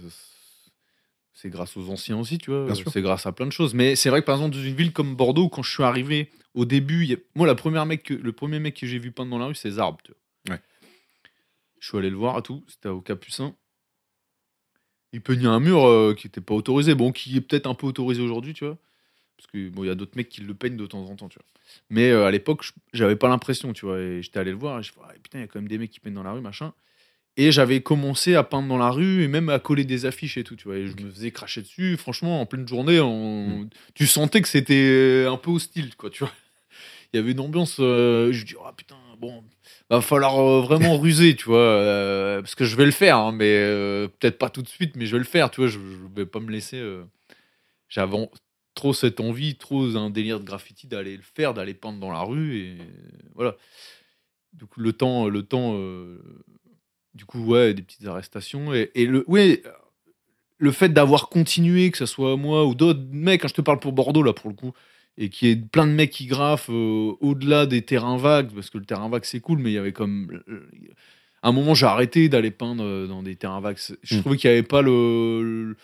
c'est grâce aux anciens aussi, tu vois. C'est grâce à plein de choses. Mais c'est vrai que par exemple, dans une ville comme Bordeaux, quand je suis arrivé au début, il y a- moi, la première mec que- le premier mec que j'ai vu peindre dans la rue, c'est Zarb, tu vois. Ouais. Je suis allé le voir à tout, c'était au Capucin. Il peignait un mur euh, qui n'était pas autorisé, bon, qui est peut-être un peu autorisé aujourd'hui, tu vois. Parce que bon, il y a d'autres mecs qui le peignent de temps en temps, tu vois. Mais euh, à l'époque, je- j'avais pas l'impression, tu vois. Et j'étais allé le voir et je fais, Ah, putain, il y a quand même des mecs qui peignent dans la rue, machin. Et j'avais commencé à peindre dans la rue et même à coller des affiches et tout, tu vois. Et je me faisais cracher dessus. Franchement, en pleine journée, on- Mm. tu sentais que c'était un peu hostile, quoi, tu vois. Il y avait une ambiance. euh, je dis, ah putain, bon, va falloir euh, vraiment ruser, tu vois. euh, parce que je vais le faire, hein, mais euh, peut-être pas tout de suite, mais je vais le faire, tu vois. Je, je vais pas me laisser. euh, J'avais trop cette envie, trop un délire de graffiti d'aller le faire, d'aller peindre dans la rue et voilà. Coup, le temps, le temps, euh, du coup, ouais, des petites arrestations et, et le, ouais, le fait d'avoir continué, que ce soit moi ou d'autres mecs, quand je te parle pour Bordeaux là pour le coup, et qu'il y ait plein de mecs qui graffent euh, au-delà des terrains vagues, parce que le terrain vague c'est cool, mais il y avait comme euh, à un moment j'ai arrêté d'aller peindre euh, dans des terrains vagues. Je Mm. trouvais qu'il n'y avait pas le, le-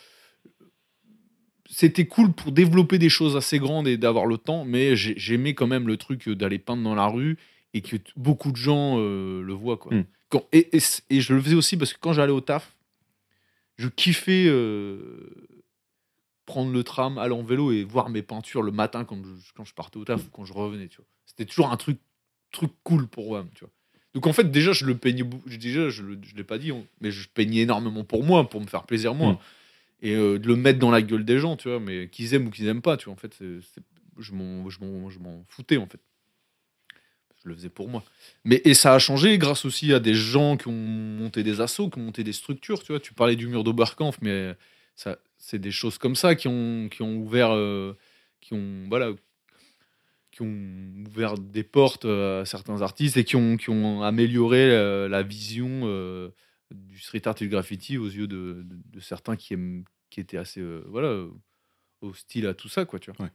c'était cool pour développer des choses assez grandes et d'avoir le temps, mais j'ai- j'aimais quand même le truc d'aller peindre dans la rue et que beaucoup de gens euh, le voient. Quoi. Mm. Quand, et, et c- et je le faisais aussi parce que quand j'allais au taf, je kiffais euh, prendre le tram, aller en vélo et voir mes peintures le matin quand je, quand je partais au taf ou quand je revenais. tu vois. C'était toujours un truc, truc cool pour moi. Tu vois. Donc en fait, déjà, je le peignais, déjà, je ne l'ai pas dit, mais je peignais énormément pour moi, pour me faire plaisir moi. Mm. Et euh, de le mettre dans la gueule des gens, tu vois, mais qu'ils aiment ou qu'ils aiment pas, tu vois, en fait, c'est- c'est- je m'en je m'en- je m'en foutais, en fait. Je le faisais pour moi. Mais, et ça a changé grâce aussi à des gens qui ont monté des assos, qui ont monté des structures, tu vois. Tu parlais du mur d'Oberkampf, mais ça, c'est des choses comme ça qui ont, qui ont ouvert, euh, qui ont, voilà, qui ont ouvert des portes euh, à certains artistes et qui ont, qui ont amélioré euh, la vision du street art et du graffiti aux yeux de, certains qui, aiment, qui étaient assez voilà, hostiles à tout ça. Quoi, tu vois.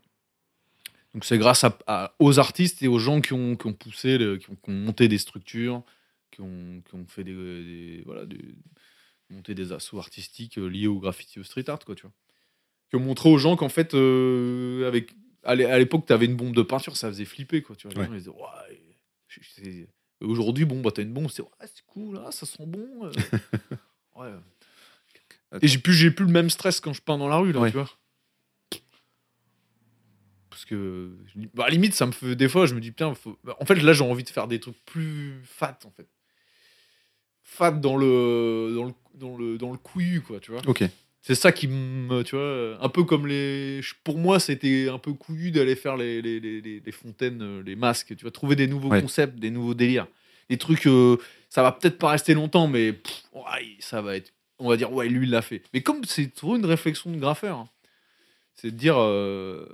Donc c'est grâce à, à- aux artistes et aux gens qui ont, qui ont poussé, le- qui, ont, qui ont monté des structures, qui ont, qui ont fait des, des- voilà, des, monté des assauts artistiques euh, liés au graffiti, au street art, quoi, tu vois. Qui ont montré aux gens qu'en fait, euh, avec, à l'é- à l'époque, tu avais une bombe de peinture, ça faisait flipper, quoi, tu vois. Les Ouais. gens, ils disaient, Ouais, Aujourd'hui, bon, bah, t'as une bombe, c'est ouais, c'est cool, ah, ça sent bon. euh. ouais. Et j'ai plus, j'ai plus le même stress quand je peins dans la rue, là, Ouais. tu vois. Parce que, bah, à la limite, ça me fait. Des fois, je me dis, putain, faut- bah, en fait, là, j'ai envie de faire des trucs plus fat, en fait. Fat dans le, dans le, dans le, dans le couillu, quoi, tu vois. Ok. C'est ça qui me. Tu vois, un peu comme les. Pour moi, c'était un peu couillu d'aller faire les, les, les, fontaines, euh, les masques, tu vois, trouver des nouveaux Ouais. concepts, des nouveaux délires. Des trucs, euh, ça va peut-être pas rester longtemps, mais pff, ouais, ça va être. On va dire, ouais, lui, il l'a fait. Mais comme c'est trop une réflexion de graffeur, hein. C'est de dire. euh,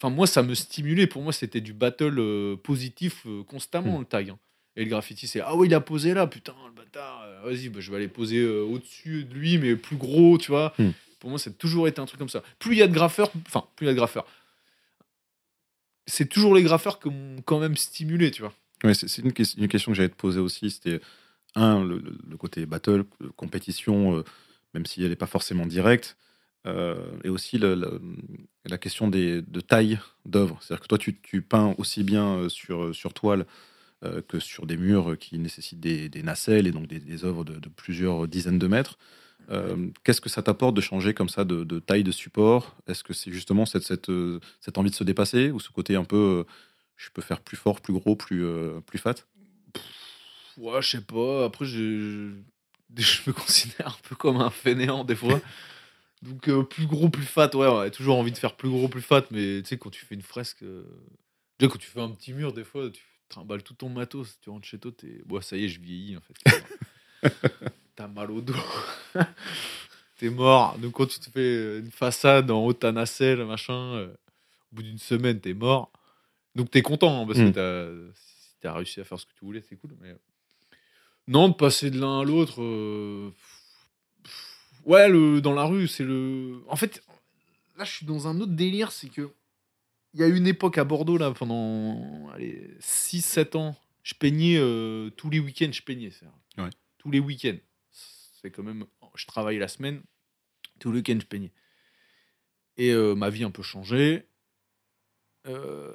Enfin, moi, ça me stimulait. Pour moi, c'était du battle euh, positif euh, constamment, Mm. le tag. hein. Et le graffiti, c'est Ah ouais, il a posé là, putain, le bâtard. Vas-y, bah, je vais aller poser euh, au-dessus de lui, mais plus gros, tu vois. Mm. Pour moi, c'est toujours été un truc comme ça. Plus il y a de graffeurs, enfin, plus il y a de graffeurs. C'est toujours les graffeurs qui m'ont quand même stimulé, tu vois. Ouais, c'est une, ques- une question que j'allais te poser aussi. C'était, un, le, côté battle, compétition, euh, même si elle n'est pas forcément directe. Euh, et aussi la question de taille d'œuvre. C'est-à-dire que toi, tu, peins aussi bien euh, sur, sur toile euh, que sur des murs qui nécessitent des, nacelles et donc des, des œuvres de, plusieurs dizaines de mètres. Euh, Qu'est-ce que ça t'apporte de changer comme ça de, taille de support? Est-ce que c'est justement cette, euh, envie de se dépasser ou ce côté un peu euh, je peux faire plus fort, plus gros, plus, euh, fat? Ouais, je sais pas. Après, je me considère un peu comme un fainéant des fois. Donc, euh, plus gros, plus fat. Ouais, on a toujours envie de faire plus gros, plus fat. Mais tu sais, quand tu fais une fresque. euh, Déjà, quand tu fais un petit mur, des fois, tu trimbales tout ton matos. Tu rentres chez toi, t'es. Bon, ça y est, je vieillis en fait. T'as mal au dos. t'es mort. Donc quand tu te fais une façade en haut de ta nacelle, machin, euh, au bout d'une semaine, t'es mort. Donc t'es content hein, parce Mm. que t'as, si t'as réussi à faire ce que tu voulais, c'est cool. Mais... Non, de passer de l'un à l'autre. Ouais, le, dans la rue, c'est le. En fait, là, je suis dans un autre délire, c'est que. Il y a une époque à Bordeaux, là, pendant 6-7 ans, je peignais euh, tous les week-ends, je peignais. Ouais. Tous les week-ends. C'est quand même. Je travaille la semaine, tous les week-ends, je peignais. Et euh, ma vie a un peu changé. Euh,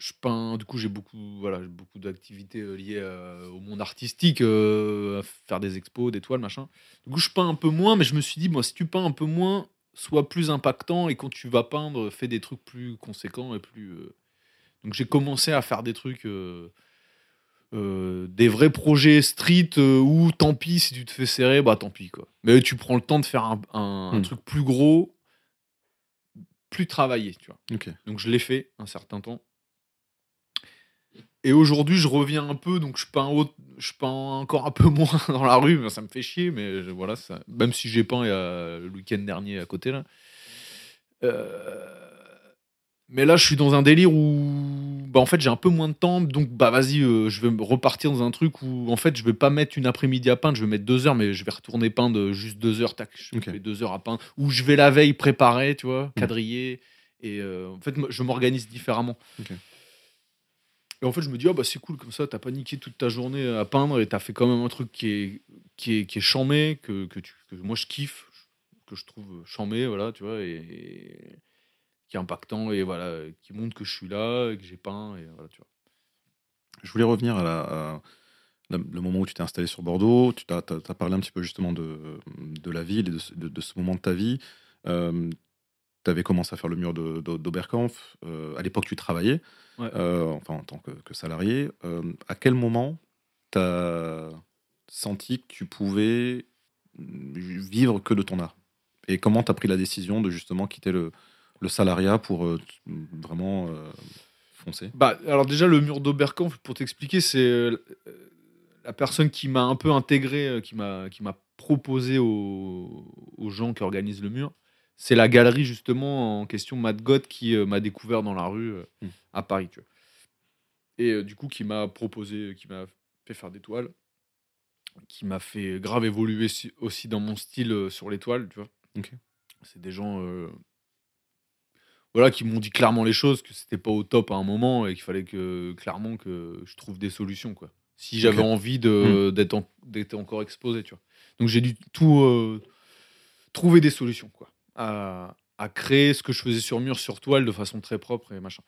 je peins, du coup, j'ai beaucoup, voilà, beaucoup d'activités euh, liées à- au monde artistique, euh, à faire des expos, des toiles, machin. Du coup, je peins un peu moins, mais je me suis dit, moi, si tu peins un peu moins, sois plus impactant et quand tu vas peindre, fais des trucs plus conséquents et plus. euh, Donc, j'ai commencé à faire des trucs. euh, euh, des vrais projets street euh, où tant pis si tu te fais serrer bah tant pis quoi mais tu prends le temps de faire un, un- un Hmm. truc plus gros plus travaillé tu vois donc je l'ai fait un certain temps. Et aujourd'hui, je reviens un peu, donc je peins, au- je peins encore un peu moins dans la rue, mais ça me fait chier, mais je- voilà, ça, même si j'ai peint il y a le week-end dernier à côté là. Euh, mais là, je suis dans un délire où, bah, en fait, j'ai un peu moins de temps, donc bah vas-y, euh, je vais repartir dans un truc où, en fait, je vais pas mettre une après-midi à peindre, je vais mettre deux heures, mais je vais retourner peindre juste deux heures, tac, je Ok. fais deux heures à peindre, ou je vais la veille préparer, tu vois, quadriller, et euh, en fait, je m'organise différemment. Et en fait, je me dis, ah bah c'est cool, comme ça, t'as pas niqué toute ta journée à peindre et t'as fait quand même un truc qui est, qui est, qui est chambé, que, que, tu, moi je kiffe, que je trouve chambé, voilà, tu vois, et, qui est impactant, et voilà, qui montre que je suis là, et que j'ai peint, et voilà, tu vois. Je voulais revenir à, la, le moment où tu t'es installé sur Bordeaux. Tu t'as- t'as parlé un petit peu justement de, de la ville et de, de- de ce moment de ta vie. Tu avais commencé à faire le mur d'Oberkampf. Euh, à l'époque, tu travaillais, Ouais. euh, enfin en tant que, que salarié. Euh, à quel moment tu as senti que tu pouvais vivre que de ton art? Et comment tu as pris la décision de justement quitter le, le salariat pour vraiment foncer? Bah, alors déjà, le mur d'Oberkampf, pour t'expliquer, c'est la personne qui m'a un peu intégré, qui m'a qui m'a proposé aux, aux gens qui organisent le mur. C'est la galerie justement en question, Matt Gott, qui euh, m'a découvert dans la rue euh, Mm. à Paris. Tu vois. Et euh, du coup, qui m'a proposé, qui m'a fait faire des toiles, qui m'a fait grave évoluer si- aussi dans mon style sur les toiles. Tu vois. C'est des gens voilà, qui m'ont dit clairement les choses, que c'était pas au top à un moment et qu'il fallait que clairement que je trouve des solutions. Quoi. Si j'avais envie de, d'être, en- d'être encore exposé. Tu vois. Donc j'ai dû tout euh, trouver des solutions quoi, à, à créer ce que je faisais sur mur, sur toile de façon très propre et machin.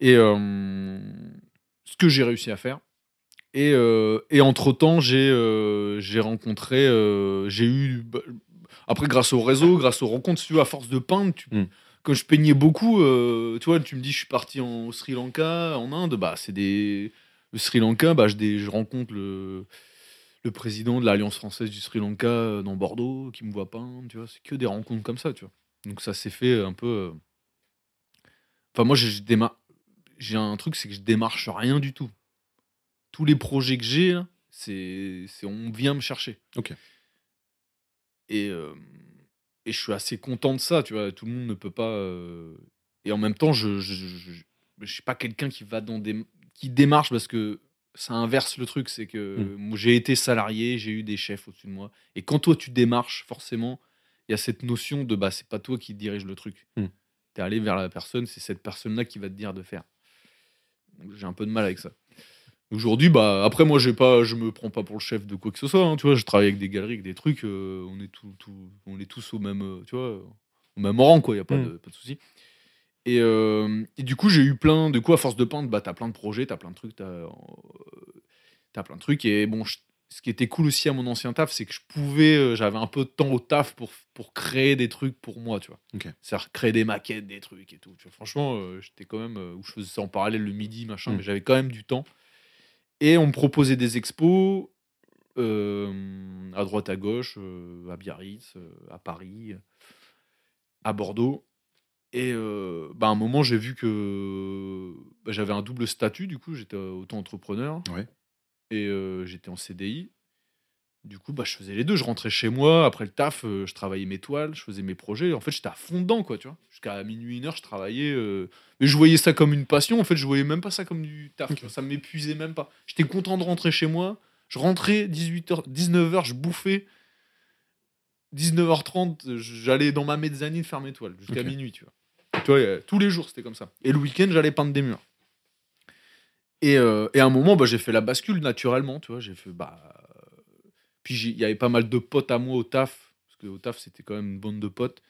Et euh, ce que j'ai réussi à faire. Et, euh, et entre-temps, j'ai euh, j'ai rencontré, j'ai eu, bah, après grâce au réseau, grâce aux rencontres, si tu veux, à force de peindre, tu, Mm. quand je peignais beaucoup, euh, tu vois, tu me dis je suis parti en au Sri Lanka, en Inde, bah c'est des... Le Sri Lanka, bah, je, dé- je rencontre le, le président de l'Alliance française du Sri Lanka euh, dans Bordeaux, qui me voit peindre, tu vois, c'est que des rencontres comme ça, tu vois. Donc ça s'est fait un peu... euh, Enfin moi, j'ai- déma- j'ai un truc, c'est que je démarche rien du tout tous les projets que j'ai, c'est, c'est on vient me chercher. Ok. Et, euh, et je suis assez content de ça, tu vois. Tout le monde ne peut pas. euh, Et en même temps, je je, je, je- je suis pas quelqu'un qui va dans des qui démarche parce que ça inverse le truc, c'est que Mm. moi, j'ai été salarié, j'ai eu des chefs au-dessus de moi. Et quand toi tu démarches, forcément, il y a cette notion de bah c'est pas toi qui dirige le truc. Mm. Tu es allé vers la personne, c'est cette personne-là qui va te dire de faire. J'ai un peu de mal avec ça. Aujourd'hui, bah après moi j'ai pas, je me prends pas pour le chef de quoi que ce soit. hein, tu vois, je travaille avec des galeries, avec des trucs. euh, on est tout, tout- on est tous au même, euh, tu vois, au même rang quoi. Y a pas Mm. de, pas de souci. Et, euh, et du coup j'ai eu plein de quoi à force de peindre, bah t'as plein de projets, t'as plein de trucs, t'as euh, t'as plein de trucs. Et bon, je- ce qui était cool aussi à mon ancien taf, c'est que je pouvais, euh, j'avais un peu de temps au taf pour pour créer des trucs pour moi, tu vois. Ok. C'est-à-dire créer des maquettes, des trucs et tout. Tu vois, franchement, euh, j'étais quand même euh, où je faisais ça en parallèle le midi, machin, Mm. mais j'avais quand même du temps. Et on me proposait des expos à droite, à gauche, à Biarritz, à Paris, à Bordeaux. Et euh, bah, à un moment, j'ai vu que bah, j'avais un double statut, du coup, j'étais auto-entrepreneur Ouais. et euh, j'étais en CDI. Du coup, bah, je faisais les deux. Je rentrais chez moi, après le taf, euh, je travaillais mes toiles, je faisais mes projets. En fait, j'étais à fond dedans, quoi, tu vois. Jusqu'à minuit, une heure, je travaillais. euh, Mais je voyais ça comme une passion. En fait, je voyais même pas ça comme du taf. tu vois. Ça m'épuisait même pas. J'étais content de rentrer chez moi. Je rentrais 18h, 19h, je bouffais. 19h30, j'allais dans ma mezzanine faire mes toiles jusqu'à minuit, tu vois. Tu vois, tous les jours, c'était comme ça. Et le week-end, j'allais peindre des murs. Et, euh, et à un moment, bah, j'ai fait la bascule naturellement, tu vois. J'ai fait, bah. Puis il y avait pas mal de potes à moi au taf, parce que au taf, c'était quand même une bande de potes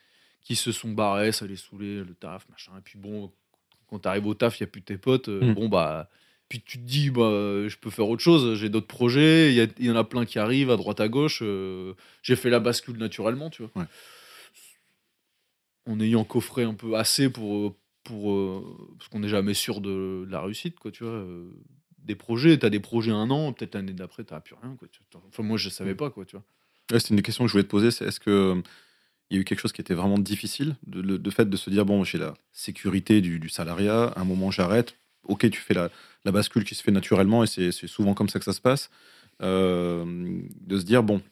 qui se sont barrés, ça les saoulait, le taf, machin. Et puis bon, quand t'arrives au taf, il n'y a plus tes potes. euh, Mm. Bon, bah. Puis tu te dis, bah, je peux faire autre chose, j'ai d'autres projets, il y, en a plein qui arrivent à droite à gauche. euh, j'ai fait la bascule naturellement, tu vois. Ouais. En ayant coffré un peu assez pour. pour euh, parce qu'on n'est jamais sûr de, de la réussite, quoi, tu vois. euh, des projets, tu as des projets un an, peut-être l'année d'après, tu plus rien, quoi. Enfin, moi, je savais pas, quoi, tu vois. Ouais, C'était une des questions que je voulais te poser. C'est est-ce que euh, il y a eu quelque chose qui était vraiment difficile? De, de fait de se dire bon, j'ai la sécurité du, du salariat. À un moment, j'arrête. Ok, tu fais la, la bascule qui se fait naturellement et c'est c'est souvent comme ça que ça se passe. Euh, de se dire bon,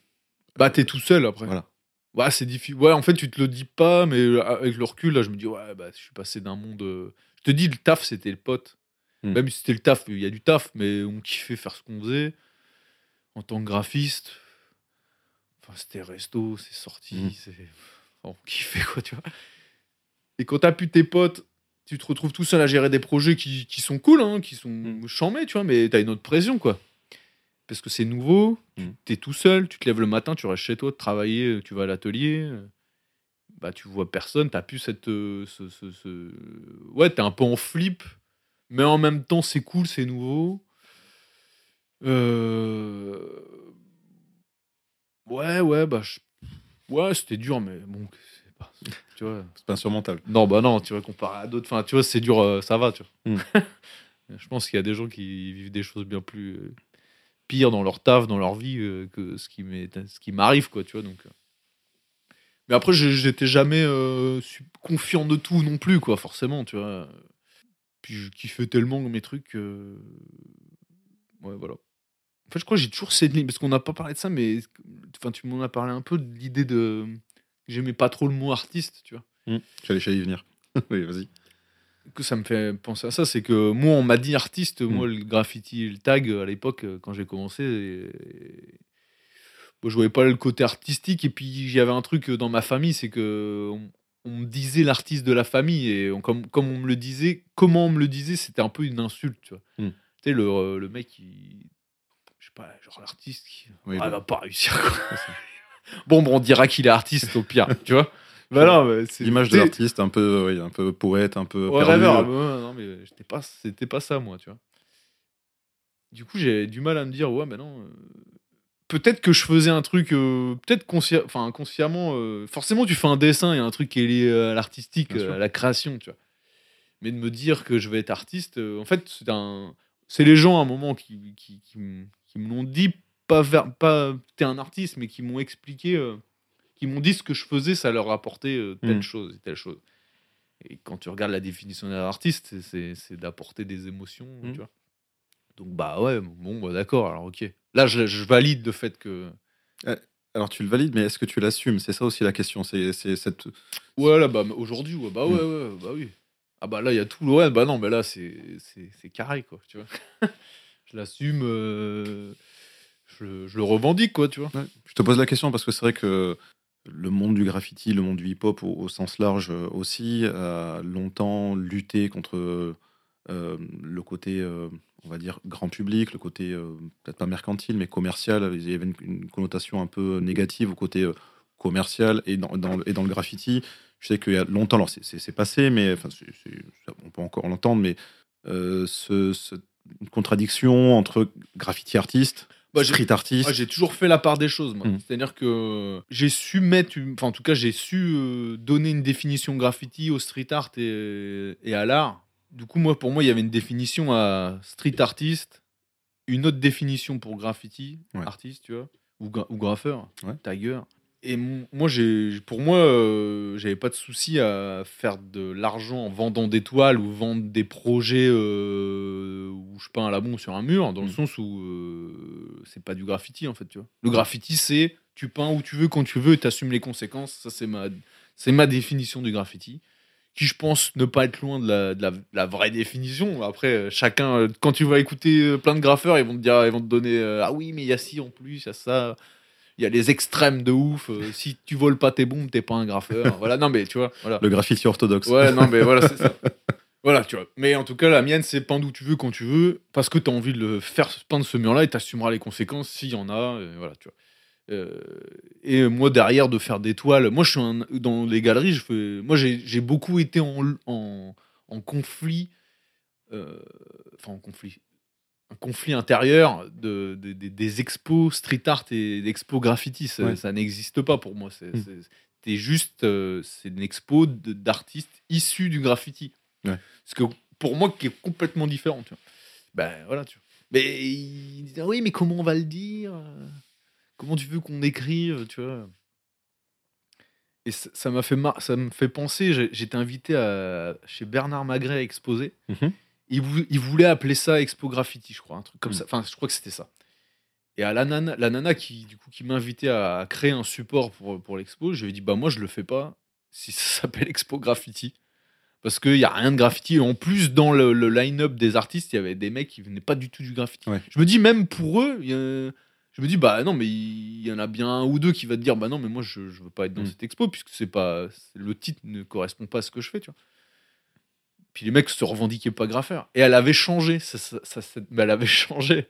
Bah, t'es tout seul après. voilà. Ouais, c'est difficile. Ouais, en fait, tu te le dis pas, mais euh, avec le recul, là, je me dis, ouais, bah, je suis passé d'un monde. euh, Je te dis, le taf, c'était le pote. Hmm. Même si c'était le taf, il y a du taf, mais on kiffait faire ce qu'on faisait. En tant que graphiste, enfin, c'était resto, c'est sorti, Hmm. c'est. enfin, on kiffait, quoi, tu vois. Et quand t'as plus tes potes, tu te retrouves tout seul à gérer des projets qui, qui sont cool, hein, qui sont Hmm. chambés, tu vois, mais t'as une autre pression, quoi. Parce que c'est nouveau, tu Hmm. es tout seul, tu te lèves le matin, tu restes chez toi, travailler, tu vas à l'atelier, euh, bah tu vois personne, t'as plus cette, euh, ce, ce- ce- ouais, t'es un peu en flip, mais en même temps c'est cool, c'est nouveau. Euh, Ouais, ouais, bah je- ouais, c'était dur, mais bon, c'est pas, tu vois. C'est pas insurmontable. Non, bah non, tu vois, comparé à d'autres, enfin, tu vois, c'est dur, euh, ça va, tu vois. Mm. Je pense qu'il y a des gens qui vivent des choses bien plus pires dans leur taf, dans leur vie, euh, que ce qui ce qui m'arrive, quoi, tu vois, donc. euh. Mais après, j'étais jamais euh, confiant de tout non plus, quoi, forcément, tu vois. Puis je kiffais tellement mes trucs. Ouais, voilà. En fait, je crois que j'ai toujours cette ligne, parce qu'on n'a pas parlé de ça, mais enfin, tu m'en as parlé un peu de l'idée de. J'aimais pas trop le mot artiste, tu vois. J'allais j'allais y venir. oui, vas-y. Que ça me fait penser à ça, c'est que moi, on m'a dit artiste, moi, Mm. le graffiti, le tag, à l'époque, euh, quand j'ai commencé, et- moi, je voyais pas le côté artistique, et puis il y avait un truc dans ma famille, c'est que on, on me disait l'artiste de la famille, et on- comme, comme on me le disait, comment on me le disait, c'était un peu une insulte, tu vois. Mm. Tu sais, le, euh, le mec, il- je sais pas, genre l'artiste qui Oui, ah, le- va pas réussir, quoi. bon, bon, on dira qu'il est artiste au pire, tu vois. Bah non, mais c'est- L'image de l'artiste, un peu, oui, un peu poète, un peu Ouais, perdu. rêveur. bah non, mais j'étais pas, c'était pas ça, moi, tu vois. Du coup, j'ai du mal à me dire, ouais, mais non. euh, Peut-être que je faisais un truc, euh, peut-être consci- enfin, inconsciemment. euh, forcément, tu fais un dessin, il y a un truc qui est lié à l'artistique, à la création, tu vois. Mais de me dire que je vais être artiste, en fait, c'est un. C'est les gens à un moment qui, qui, qui, me l'ont dit, pas, pas t'es un artiste, mais qui m'ont expliqué, qui m'ont dit ce que je faisais, ça leur apportait euh, telle Mm. chose et telle chose. Et quand tu regardes la définition d'un artiste, c'est- d'apporter des émotions, Mm. tu vois. Donc bah ouais, bon, bah, d'accord, alors ok. Là, je, je valide le fait que. Alors tu le valides, mais est-ce que tu l'assumes? C'est ça aussi la question. C'est cette. Ouais, là, bah aujourd'hui, ouais, bah ouais, Mm. ouais, bah oui. Ah bah là, il y a tout. Ouais, bah non, mais là, c'est carré, quoi, tu vois. je l'assume, euh, je, je le revendique, quoi, tu vois. Ouais. Je te pose la question parce que c'est vrai que le monde du graffiti, le monde du hip-hop au, sens large euh, aussi, a longtemps lutté contre euh, le côté, euh, on va dire, grand public, le côté euh, peut-être pas mercantile, mais commercial. Il y avait une, connotation un peu négative au côté euh, commercial et dans, le- graffiti. Je sais qu'il y a longtemps, alors c'est- passé, mais on peut encore l'entendre, mais euh, ce, ce- une contradiction entre graffiti artiste, Bah, street artiste. Ouais, j'ai toujours fait la part des choses, moi. Mm. C'est-à-dire que j'ai su mettre, une- enfin en tout cas j'ai su euh, donner une définition graffiti au street art et, et à l'art. Du coup, moi, pour moi, il y avait une définition à street artiste, une autre définition pour graffiti Ouais. artiste, tu vois, ou, gra- ou graffeur, Ouais. tagger. Et moi, j'ai, pour moi, euh, j'avais pas de souci à faire de l'argent en vendant des toiles ou vendre des projets euh, où je peins à la bombe sur un mur, dans le Mm. sens où euh, c'est pas du graffiti en fait, tu vois. Le graffiti, c'est tu peins où tu veux, quand tu veux, et t'assumes les conséquences. Ça, c'est ma, c'est ma définition du graffiti. Qui, je pense, ne pas être loin de la, de la, de la vraie définition. Après, euh, chacun, quand tu vas écouter plein de graffeurs, ils vont te dire, ils vont te donner, ah oui, mais il y a ci en plus, il y a ça. Il y a les extrêmes de ouf. euh, si tu voles pas tes bombes, t'es pas un graffeur. voilà, non, mais tu vois, voilà. Le graffiti orthodoxe. Ouais, non, mais voilà, c'est ça. Voilà, tu vois. Mais en tout cas, la mienne, c'est peindre où tu veux, quand tu veux, parce que tu as envie de le faire peindre ce mur-là et tu assumeras les conséquences s'il y en a. et voilà, tu vois. Euh, et moi, derrière, de faire des toiles. Moi, je suis un- dans les galeries, je fais. Moi, j'ai j'ai beaucoup été en, en, en conflit. euh, Enfin, en conflit. Un conflit intérieur de, de- de- des expos street art et d'expos graffiti. Ça, Ouais. ça n'existe pas pour moi. C'est Mm. c'est juste. euh, c'est une expo d'artistes issus du graffiti. Ouais. Parce que pour moi, qui est complètement différent. Tu vois. Ben voilà, tu vois. Mais il oui, mais comment on va le dire? Comment tu veux qu'on écrive, tu vois? Et ça m'a fait mar- ça me fait penser. J'étais invité à, chez Bernard Magret à exposer. Mhm. Il, vou- il voulait appeler ça Expo Graffiti, je crois, un truc comme Mm. ça. Enfin, je crois que c'était ça. Et à la nana, la nana qui, du coup, qui m'a invité à créer un support pour, pour l'expo, je lui ai dit, bah moi, je le fais pas si ça s'appelle Expo Graffiti. Parce qu'il n'y a rien de graffiti. Et en plus, dans le, le line-up des artistes, il y avait des mecs qui venaient pas du tout du graffiti. Ouais. Je me dis, même pour eux, a- je me dis, bah non, mais il y en a bien un ou deux qui va te dire, bah non, mais moi, je, je veux pas être dans Mm. cette expo, puisque c'est pas, le titre ne correspond pas à ce que je fais, tu vois. Puis les mecs se revendiquaient pas graffeurs. Et elle avait changé. Ça, ça- elle avait changé.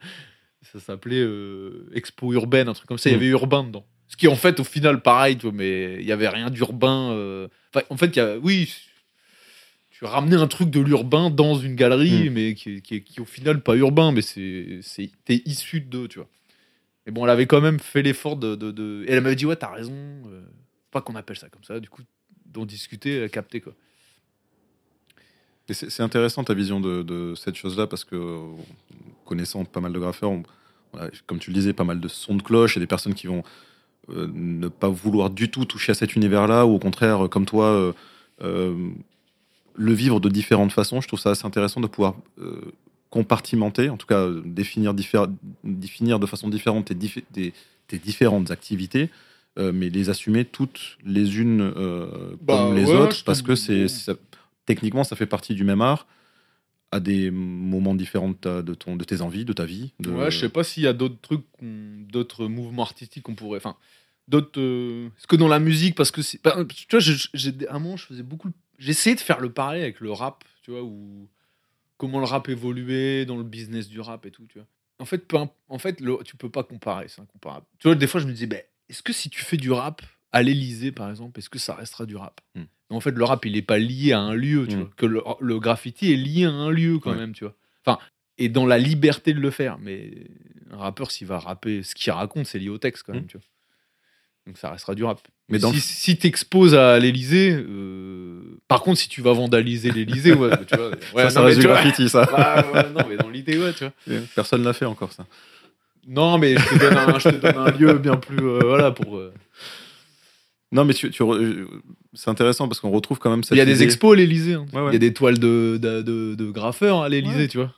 Ça s'appelait euh, Expo Urbaine, un truc comme ça. Il y Mm. avait urbain dedans. Ce qui, en fait, au final, pareil, tu vois, mais il y avait rien d'urbain. euh. Enfin, en fait, il y a, oui, tu ramenais un truc de l'urbain dans une galerie, Mm. mais qui, qui, qui au final pas urbain, mais c'est, c'est, t'es issu de, tu vois. Mais bon, elle avait quand même fait l'effort de, de, de- Et elle m'avait dit, ouais, t'as raison. euh, pas qu'on appelle ça comme ça. Du coup, d'en discuter, elle a capté, quoi. C'est intéressant ta vision de, de cette chose-là parce que, connaissant pas mal de graffeurs, on- on a, comme tu le disais, pas mal de sons de cloche et des personnes qui vont euh, ne pas vouloir du tout toucher à cet univers-là ou au contraire, euh, comme toi, euh, euh, le vivre de différentes façons. Je trouve ça assez intéressant de pouvoir compartimenter, en tout cas définir, de façon différente tes, diffé- tes- tes différentes activités. mais les assumer toutes les unes euh, Bah, comme les ouais, autres parce que c'est techniquement ça fait partie du même art à des moments différents de, ta- de ton, de tes envies, de ta vie. De... Ouais, je sais pas s'il y a d'autres trucs, d'autres mouvements artistiques qu'on pourrait. Enfin, d'autres. euh, Parce que dans la musique, parce que c'est. bah, Tu vois, j'ai- à un moment, je faisais beaucoup. J'essayais de faire le parallèle avec le rap, tu vois, ou comment le rap évoluait dans le business du rap et tout, tu vois. En fait, peu en fait le- tu peux pas comparer, c'est incomparable. Tu vois, des fois, je me disais, ben, est-ce que si tu fais du rap à l'Elysée, par exemple, est-ce que ça restera du rap? Hmm. En fait, le rap, il est pas lié à un lieu, tu vois. Que le, le graffiti est lié à un lieu, quand Ouais. même, tu vois. Enfin, et dans la liberté de le faire. Mais un rappeur, s'il va rapper ce qu'il raconte, c'est lié au texte quand même, Mm. tu vois. Donc ça restera du rap. Mais Mais dans si, le- si t'exposes à l'Elysée, euh, par contre, si tu vas vandaliser l'Elysée, ouais, tu vois. ouais, ça, non, reste du graffiti, ça. Ouais, non, mais dans l'idée, ouais, tu vois. Personne l'a fait encore, ça. Non, mais je te donne un, je te donne un lieu bien plus. euh, voilà, pour. euh, Non, mais tu, tu re- euh, c'est intéressant parce qu'on retrouve quand même cette Il y a des expos à l'Elysée. hein. Ouais, ouais. Il y a des toiles de, de, de, de graffeurs à l'Elysée, Ouais. tu vois.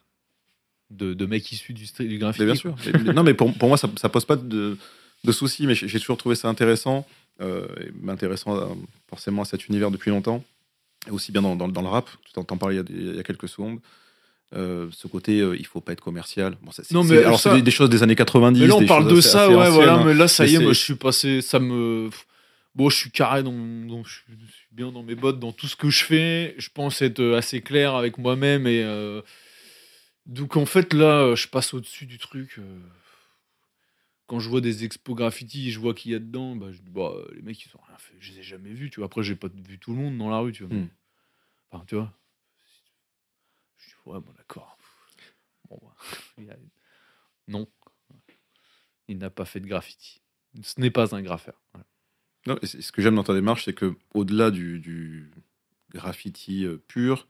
De, de mecs issus du, du. Mais bien sûr. Non, mais pour, pour moi, ça, ça pose pas de, de soucis, mais j'ai toujours trouvé ça intéressant, euh, et m'intéressant euh, forcément à cet univers depuis longtemps, et aussi bien dans, dans, dans le rap, tu t'en t'en parlais il y a il y, a quelques secondes. euh, ce côté, euh, il faut pas être commercial. Bon, Non, mais alors ça- c'est des, des choses des années 90. Mais là, on parle de ça, ouais, voilà. hein. Mais là, ça Mais y est, moi, je suis passé. Ça me. Bon, je suis carré dans. dans- je, suis, je suis bien dans mes bottes, dans tout ce que je fais. Je pense être euh, assez clair avec moi-même. Et. euh, donc, en fait, là, euh, je passe au-dessus du truc. Quand je vois des expos graffiti, je vois qu'il y a dedans, bah, je dis, bah, les mecs, ils ont rien fait. Je les ai jamais vus, tu vois. Après, j'ai pas vu tout le monde dans la rue, tu vois. Hmm. Enfin, tu vois. Je dis, ouais, bon, d'accord. Bon, bah, a- Non. Il n'a pas fait de graffiti. Ce n'est pas un graffeur. Non, ce que j'aime dans ta démarche, c'est que au-delà du, du graffiti euh, pur,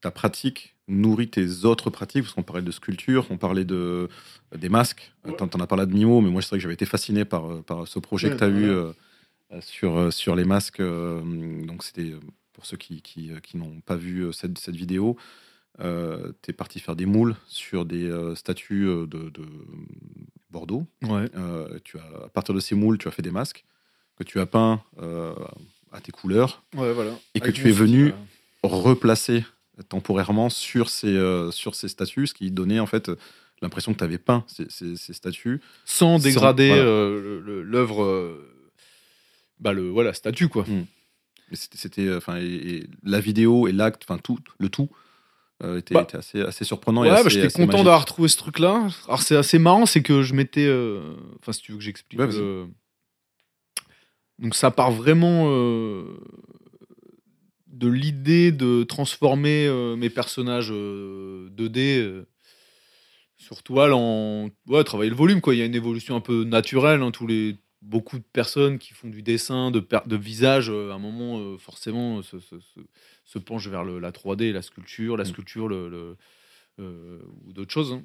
ta pratique nourrit tes autres pratiques, parce qu'on parlait de sculpture, on parlait de, des masques, Ouais. t'en as parlé de Mimo, mais moi c'est vrai que j'avais été fasciné par, euh, par ce projet Ouais, que tu as eu euh, euh, sur, euh, sur les masques. euh, donc c'était euh, pour ceux qui, qui, euh, qui n'ont pas vu euh, cette, cette vidéo. euh, tu es parti faire des moules sur des euh, statues euh, de, de Bordeaux. Ouais. Euh, tu as, à partir de ces moules, tu as fait des masques que tu as peints euh, à tes couleurs, Ouais, voilà. Et que Avec tu es venu- replacés temporairement sur ces, euh, sur ces statues, ce qui donnait en fait l'impression que tu avais peint ces, ces- ces statues. sans dégrader voilà. euh, l'œuvre, bah le voilà statut quoi. Mais c'était, enfin, la vidéo et l'acte, enfin tout, le tout euh, était, Bah. était assez, assez surprenant. Ouais, bah, j'étais content d'avoir retrouvé ce truc-là. Alors c'est assez marrant, c'est que je m'étais, euh, enfin si tu veux que j'explique. Ouais, le- Donc ça part vraiment euh, de l'idée de transformer euh, mes personnages euh, 2D euh, sur toile en ouais travailler le volume quoi. Il y a une évolution un peu naturelle. hein, tous les beaucoup de personnes qui font du dessin de, per- de visage à un moment forcément se, se- se- se penchent vers le- la 3D, la sculpture, la Mm. sculpture le, le- ou d'autres choses. hein.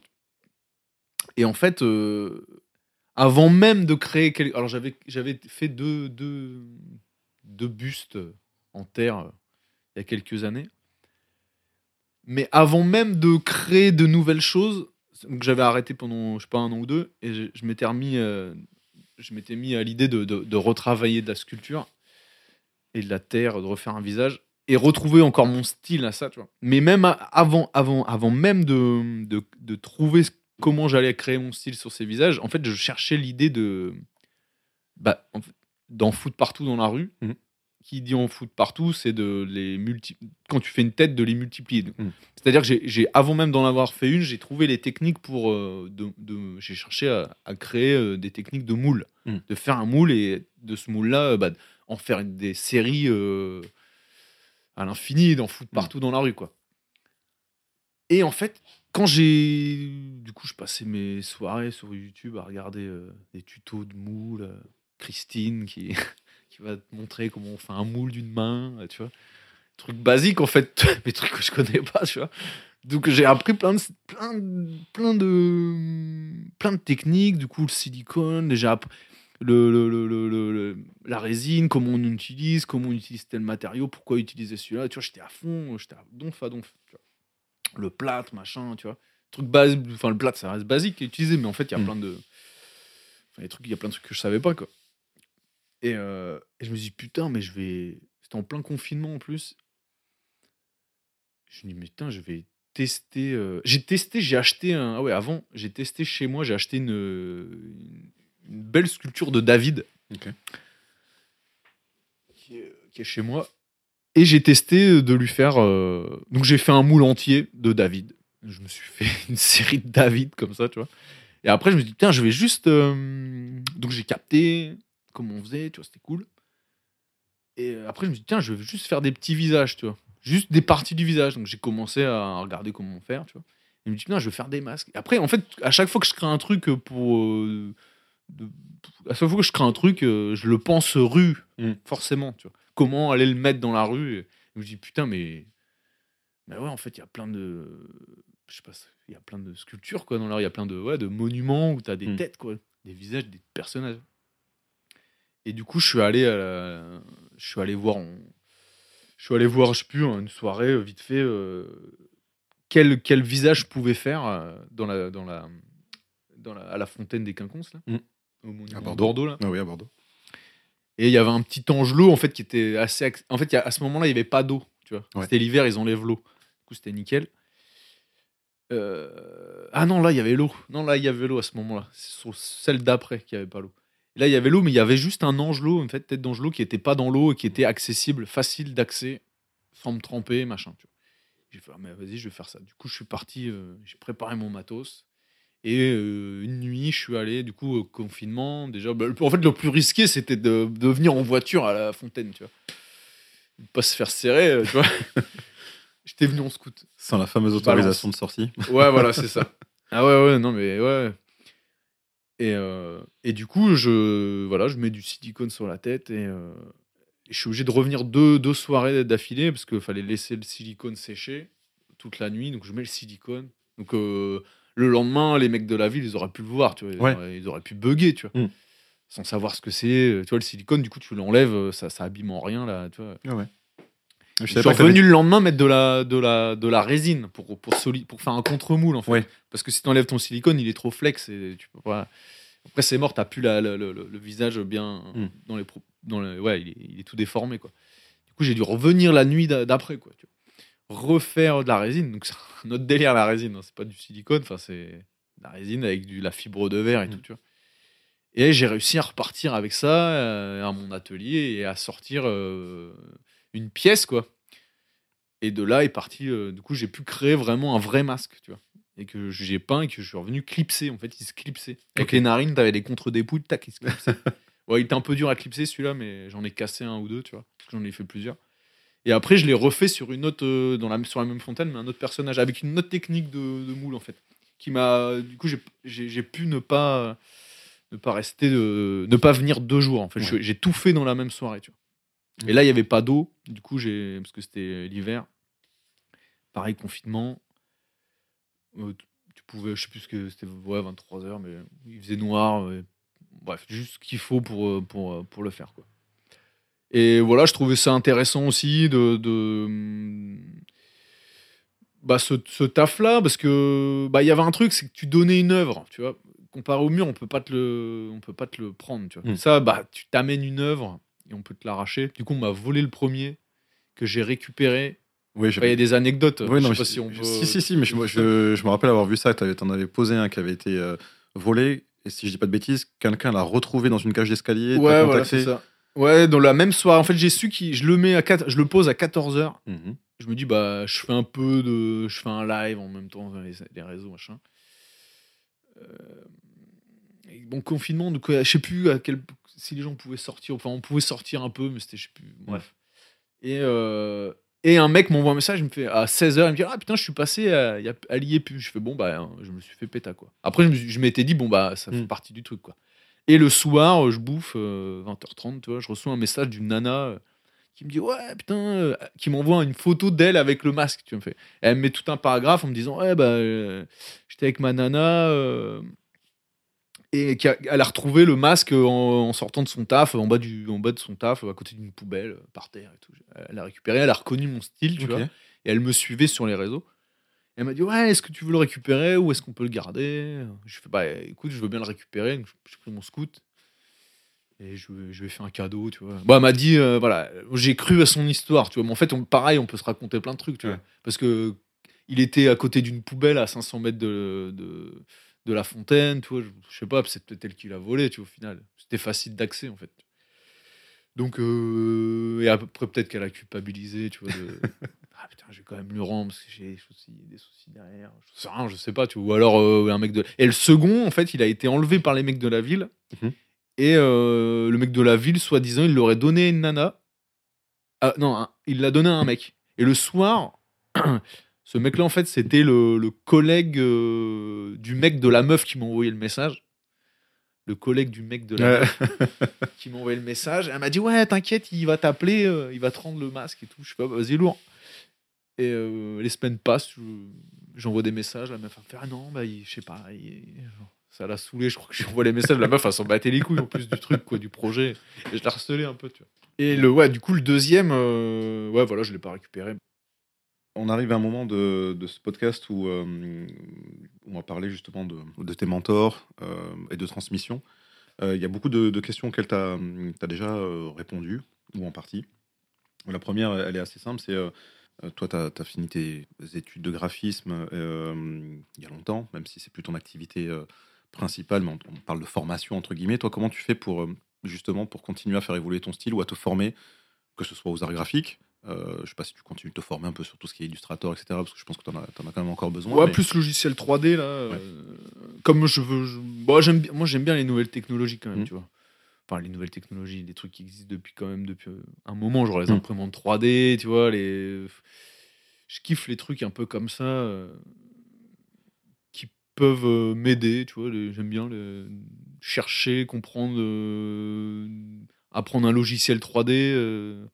Et en fait, avant même de créer, quel- alors j'avais fait deux, bustes en terre euh, il y a quelques années. Mais avant même de créer de nouvelles choses, donc j'avais arrêté pendant je sais pas un an ou deux et je, m'étais remis, euh, je m'étais mis à l'idée de, retravailler de la sculpture et de la terre, de refaire un visage et retrouver encore mon style à ça, tu vois. Mais même avant, avant, avant même de, de trouver ce- comment j'allais créer mon style sur ces visages, en fait, je cherchais l'idée de bah, en fait, d'en foutre partout dans la rue. Mhm. Qui dit en foutre partout, c'est de les multi... quand tu fais une tête de les multiplier. Mhm. C'est-à-dire que j'ai- avant même d'en avoir fait une, j'ai trouvé les techniques pour euh, de, de- j'ai cherché à, à créer euh, des techniques de moule, Mhm. de faire un moule et de ce moule-là, euh, bah, en faire des séries euh, à l'infini, et d'en foutre partout dans la rue, quoi. Et en fait, quand j'ai, du coup, je passais mes soirées sur YouTube à regarder euh, des tutos de moule, euh, Christine qui qui va te montrer comment on fait un moule d'une main, euh, tu vois, trucs basiques en fait, mais trucs que je connais pas, tu vois. Donc j'ai appris plein de plein de, plein de plein de techniques, du coup le silicone, déjà le, le- le- la résine, comment on utilise, comment on utilise tel matériau, pourquoi utiliser celui-là, tu vois, j'étais à fond, j'étais à donf à donf. Le plâtre, machin, tu vois. Truc base, enfin le plâtre ça reste basique à utiliser, mais en fait il y a Mm. plein de enfin, les trucs, il y a plein de trucs que je savais pas quoi. Et, euh, et je me dis putain, mais je vais c'était en plein confinement en plus. Je me dis mais putain, je vais tester euh, j'ai testé, j'ai acheté un ah ouais, avant, j'ai testé chez moi, j'ai acheté une, belle sculpture de David Ok. qui est, qui est chez moi. Et j'ai testé de lui faire. euh, Donc j'ai fait un moule entier de David. Je me suis fait une série de David comme ça, tu vois. Et après, je me dis, tiens, je vais juste. euh, Donc j'ai capté comment on faisait, tu vois, c'était cool. Et euh, après, je me dis, tiens, je vais juste faire des petits visages, tu vois. Juste des parties du visage. Donc j'ai commencé à regarder comment faire, tu vois. Et je me dis, putain, je vais faire des masques. Et après, en fait, à chaque fois que je crée un truc pour. euh, de- à chaque fois que je crée un truc, euh, je le pense rue, Mm. forcément, tu vois. Comment aller le mettre dans la rue et je me dis, putain, mais. Mais ouais, en fait, il y a plein de. Je sais pas, il y a plein de sculptures, quoi, dans la rue. Il y a plein de, ouais, de monuments où t'as des Mm. têtes, quoi. Des visages, des personnages. Et du coup, je suis allé à la- Je suis allé voir. en- Je suis allé voir, je sais plus, une soirée, euh, vite fait, euh, quel, quel visage je pouvais faire euh, dans la, dans la, dans la, à la fontaine des Quinconces, là. Mm. Au monument À de Bordeaux. Bordeaux, là. Ah oui, à Bordeaux. Et il y avait un petit angelot en fait qui était assez. En fait, il y a- à ce moment-là, il n'y avait pas d'eau. Tu vois, Ouais. c'était l'hiver, ils enlèvent l'eau. Du coup, c'était nickel. Euh, Ah non, là, il y avait l'eau. Non, là, il y avait l'eau à ce moment-là. C'est sur celle d'après qu'il n'y avait pas l'eau. Là, il y avait l'eau, mais il y avait juste un angelot, en fait, tête d'angelot, qui n'était pas dans l'eau et qui était accessible, facile d'accès, sans me tremper, machin. Tu vois. J'ai fait, ah, mais vas-y, je vais faire ça. Du coup, je suis parti, euh, j'ai préparé mon matos. Et euh, une nuit, je suis allé, du coup, au confinement. Déjà, bah, en fait, le plus risqué, c'était de, de venir en voiture à la fontaine, tu vois. De pas se faire serrer, euh, tu vois. J'étais venu en scout. Sans la fameuse autorisation de sortie. Ouais, voilà, c'est ça. Ah ouais, ouais, non, mais ouais. Et, euh, et du coup, je, voilà, je mets du silicone sur la tête et, euh, et je suis obligé de revenir deux, deux soirées d'affilée parce qu'il fallait laisser le silicone sécher toute la nuit. Donc, je mets le silicone. Donc, euh, le lendemain, les mecs de la ville, ils auraient pu le voir, tu vois. Ils, Ouais. auraient, ils auraient pu bugger, tu vois. Mm. Sans savoir ce que c'est. Tu vois, le silicone, du coup, tu l'enlèves, ça, ça abîme en rien, là, tu vois. Ah ouais. Je suis revenu le lendemain mettre de la, de la, de la résine pour, pour, soli- pour faire un contre-moule en fait. Ouais. Parce que si tu enlèves ton silicone, il est trop flex et tu peux pas. Après, c'est mort, t'as plus la, le, le- le visage bien Mm. dans les. Dans le, ouais, il est, il est tout déformé quoi. Du coup, j'ai dû revenir la nuit d'a- d'après quoi. tu vois. Refaire de la résine. Donc, c'est un autre délire la résine. hein. C'est pas du silicone, enfin, c'est de la résine avec du, la fibre de verre et Mm. tout, tu vois. Et j'ai réussi à repartir avec ça euh, à mon atelier et à sortir euh, une pièce, quoi. Et de là est parti. euh, du coup, j'ai pu créer vraiment un vrai masque, tu vois. Et que j'ai peint et que je suis revenu clipser. En fait, il se clipsait. Avec les narines, t'avais des contre-dépouilles, tac, il se clipsait. ouais, il était un peu dur à clipser celui-là, mais j'en ai cassé un ou deux, tu vois. Parce que j'en ai fait plusieurs. Et après, je l'ai refait sur une autre, euh, dans la, sur la même fontaine, mais un autre personnage, avec une autre technique de, de moule, en fait. Qui m'a. Du coup, j'ai- pu ne pas. Ne pas rester. De, ne pas venir deux jours, en fait. Ouais. J'ai tout fait dans la même soirée, tu vois. Et là, il n'y avait pas d'eau. Du coup, j'ai. Parce que c'était l'hiver. Pareil, confinement. Euh, tu- pouvais. Je sais plus ce que c'était. Ouais, 23h, mais il faisait noir. bref, juste ce qu'il faut pour, euh, pour, euh, pour le faire, quoi. Et voilà, je trouvais ça intéressant aussi de. de bah, ce, ce taf-là, parce que bah, il y avait un truc, c'est que tu donnais une œuvre, tu vois. Comparé au mur, on peut pas te le, on peut pas te le prendre, tu vois. Mm. Ça, bah, tu t'amènes une œuvre et on peut te l'arracher. Du coup, on m'a volé le premier que j'ai récupéré. Oui, Enfin, Il y a des anecdotes. Oui, je non, sais pas si on peut. si, si, si, mais je, je, je me rappelle avoir vu ça. Tu en avais posé un qui avait été euh, volé. Et si je dis pas de bêtises, quelqu'un l'a retrouvé dans une cage d'escalier. Ouais, voilà, c'est ça. Ouais, dans la même soirée. En fait, j'ai su que je le mets à 4, je le pose à 14h. Mhm. je me dis bah je fais un peu de je fais un live en même temps les, les réseaux machin Euh, et bon confinement donc je sais plus à quel si les gens pouvaient sortir enfin on pouvait sortir un peu mais c'était je sais plus bref et euh, et un mec m'envoie un message il me fait à 16h il me dit ah putain je suis passé à, à l'IEPU je fais bon bah je me suis fait péta quoi après je m'étais dit bon bah ça fait Mm. partie du truc quoi et le soir euh, je bouffe euh, 20h30 tu vois je reçois un message d'une nana euh, qui me dit ouais putain euh, qui m'envoie une photo d'elle avec le masque tu me fais elle me met tout un paragraphe en me disant ouais bah euh, j'étais avec ma nana euh, et a- elle a retrouvé le masque en, en sortant de son taf en bas du en bas de son taf à côté d'une poubelle euh, par terre et tout. Elle a récupéré elle a reconnu mon style tu vois et elle me suivait sur les réseaux elle m'a dit ouais est-ce que tu veux le récupérer ou est-ce qu'on peut le garder? Je fais bah écoute je veux bien le récupérer Donc, j'ai pris mon scout et je, je lui ai fait un cadeau, tu vois. Bah, elle m'a dit, euh, voilà, j'ai cru à son histoire, tu vois. Mais en fait, on- pareil, on peut se raconter plein de trucs, tu Ouais. vois. Parce que il était à côté d'une poubelle à 500 mètres de, de, de la fontaine, tu vois. Je, je sais pas, c'est peut-être elle qui l'a volé, tu vois, au final. C'était facile d'accès, en fait. Donc, euh, et après, peut-être qu'elle a culpabilisé, tu vois. De, ah putain, je vais quand même lui rendre parce que j'ai des soucis, derrière. Je sais rien, je sais pas, tu vois. Ou alors, euh, un mec de. Et le second, en fait, il a été enlevé par les mecs de la ville. Mhm. Et euh, le mec de la ville, soi-disant, il l'aurait donné à une nana. Ah, non, un- il l'a donné à un mec. Et le soir, ce mec-là, en fait, c'était le, le collègue euh, du mec de la meuf qui m'a envoyé le message. Le collègue du mec de la meuf qui m'a envoyé le message. Elle m'a dit Ouais, t'inquiète, il va t'appeler, euh, il va te rendre le masque et tout. Je sais pas, vas-y, lourd. Et euh, les semaines passent, je- j'envoie des messages. La meuf me fait Ah non, bah, je sais pas. il- ça l'a saoulé, je crois que j'envoie les messages. La meuf, elle s'en battait les couilles en plus du truc, quoi, du projet. Et je la harcelais un peu, tu vois. Et le, ouais, du coup, le deuxième, euh, ouais, voilà, je l'ai pas récupéré. On arrive à un moment de, ce podcast où, euh, où on va parler justement de, tes mentors euh, et de transmission. Il y a beaucoup de, questions auxquelles tu as, déjà euh, répondu, ou en partie. La première, elle est assez simple, c'est toi, tu as, fini tes études de graphisme euh, il y a longtemps, même si c'est plus ton activité euh, principale, mais on, on parle de formation, entre guillemets. Toi, comment tu fais pour, euh, justement, pour continuer à faire évoluer ton style ou à te former, que ce soit aux arts graphiques euh, je sais pas si tu continues de te former un peu sur tout ce qui est Illustrator, etc. Parce que je pense que tu en, as t'en as quand même encore besoin. Ouais, mais- plus logiciel 3D, là. euh, comme je veux. je- bon, j'aime bien, moi, j'aime bien les nouvelles technologies, quand même, Mhm. tu vois. Enfin, les nouvelles technologies, des trucs qui existent depuis quand même depuis euh, un moment, genre les Mhm. imprimantes 3D, tu vois, les. Je kiffe les trucs un peu comme ça. euh, qui peuvent euh, m'aider, tu vois. les- J'aime bien chercher, comprendre, euh, apprendre un logiciel 3D euh,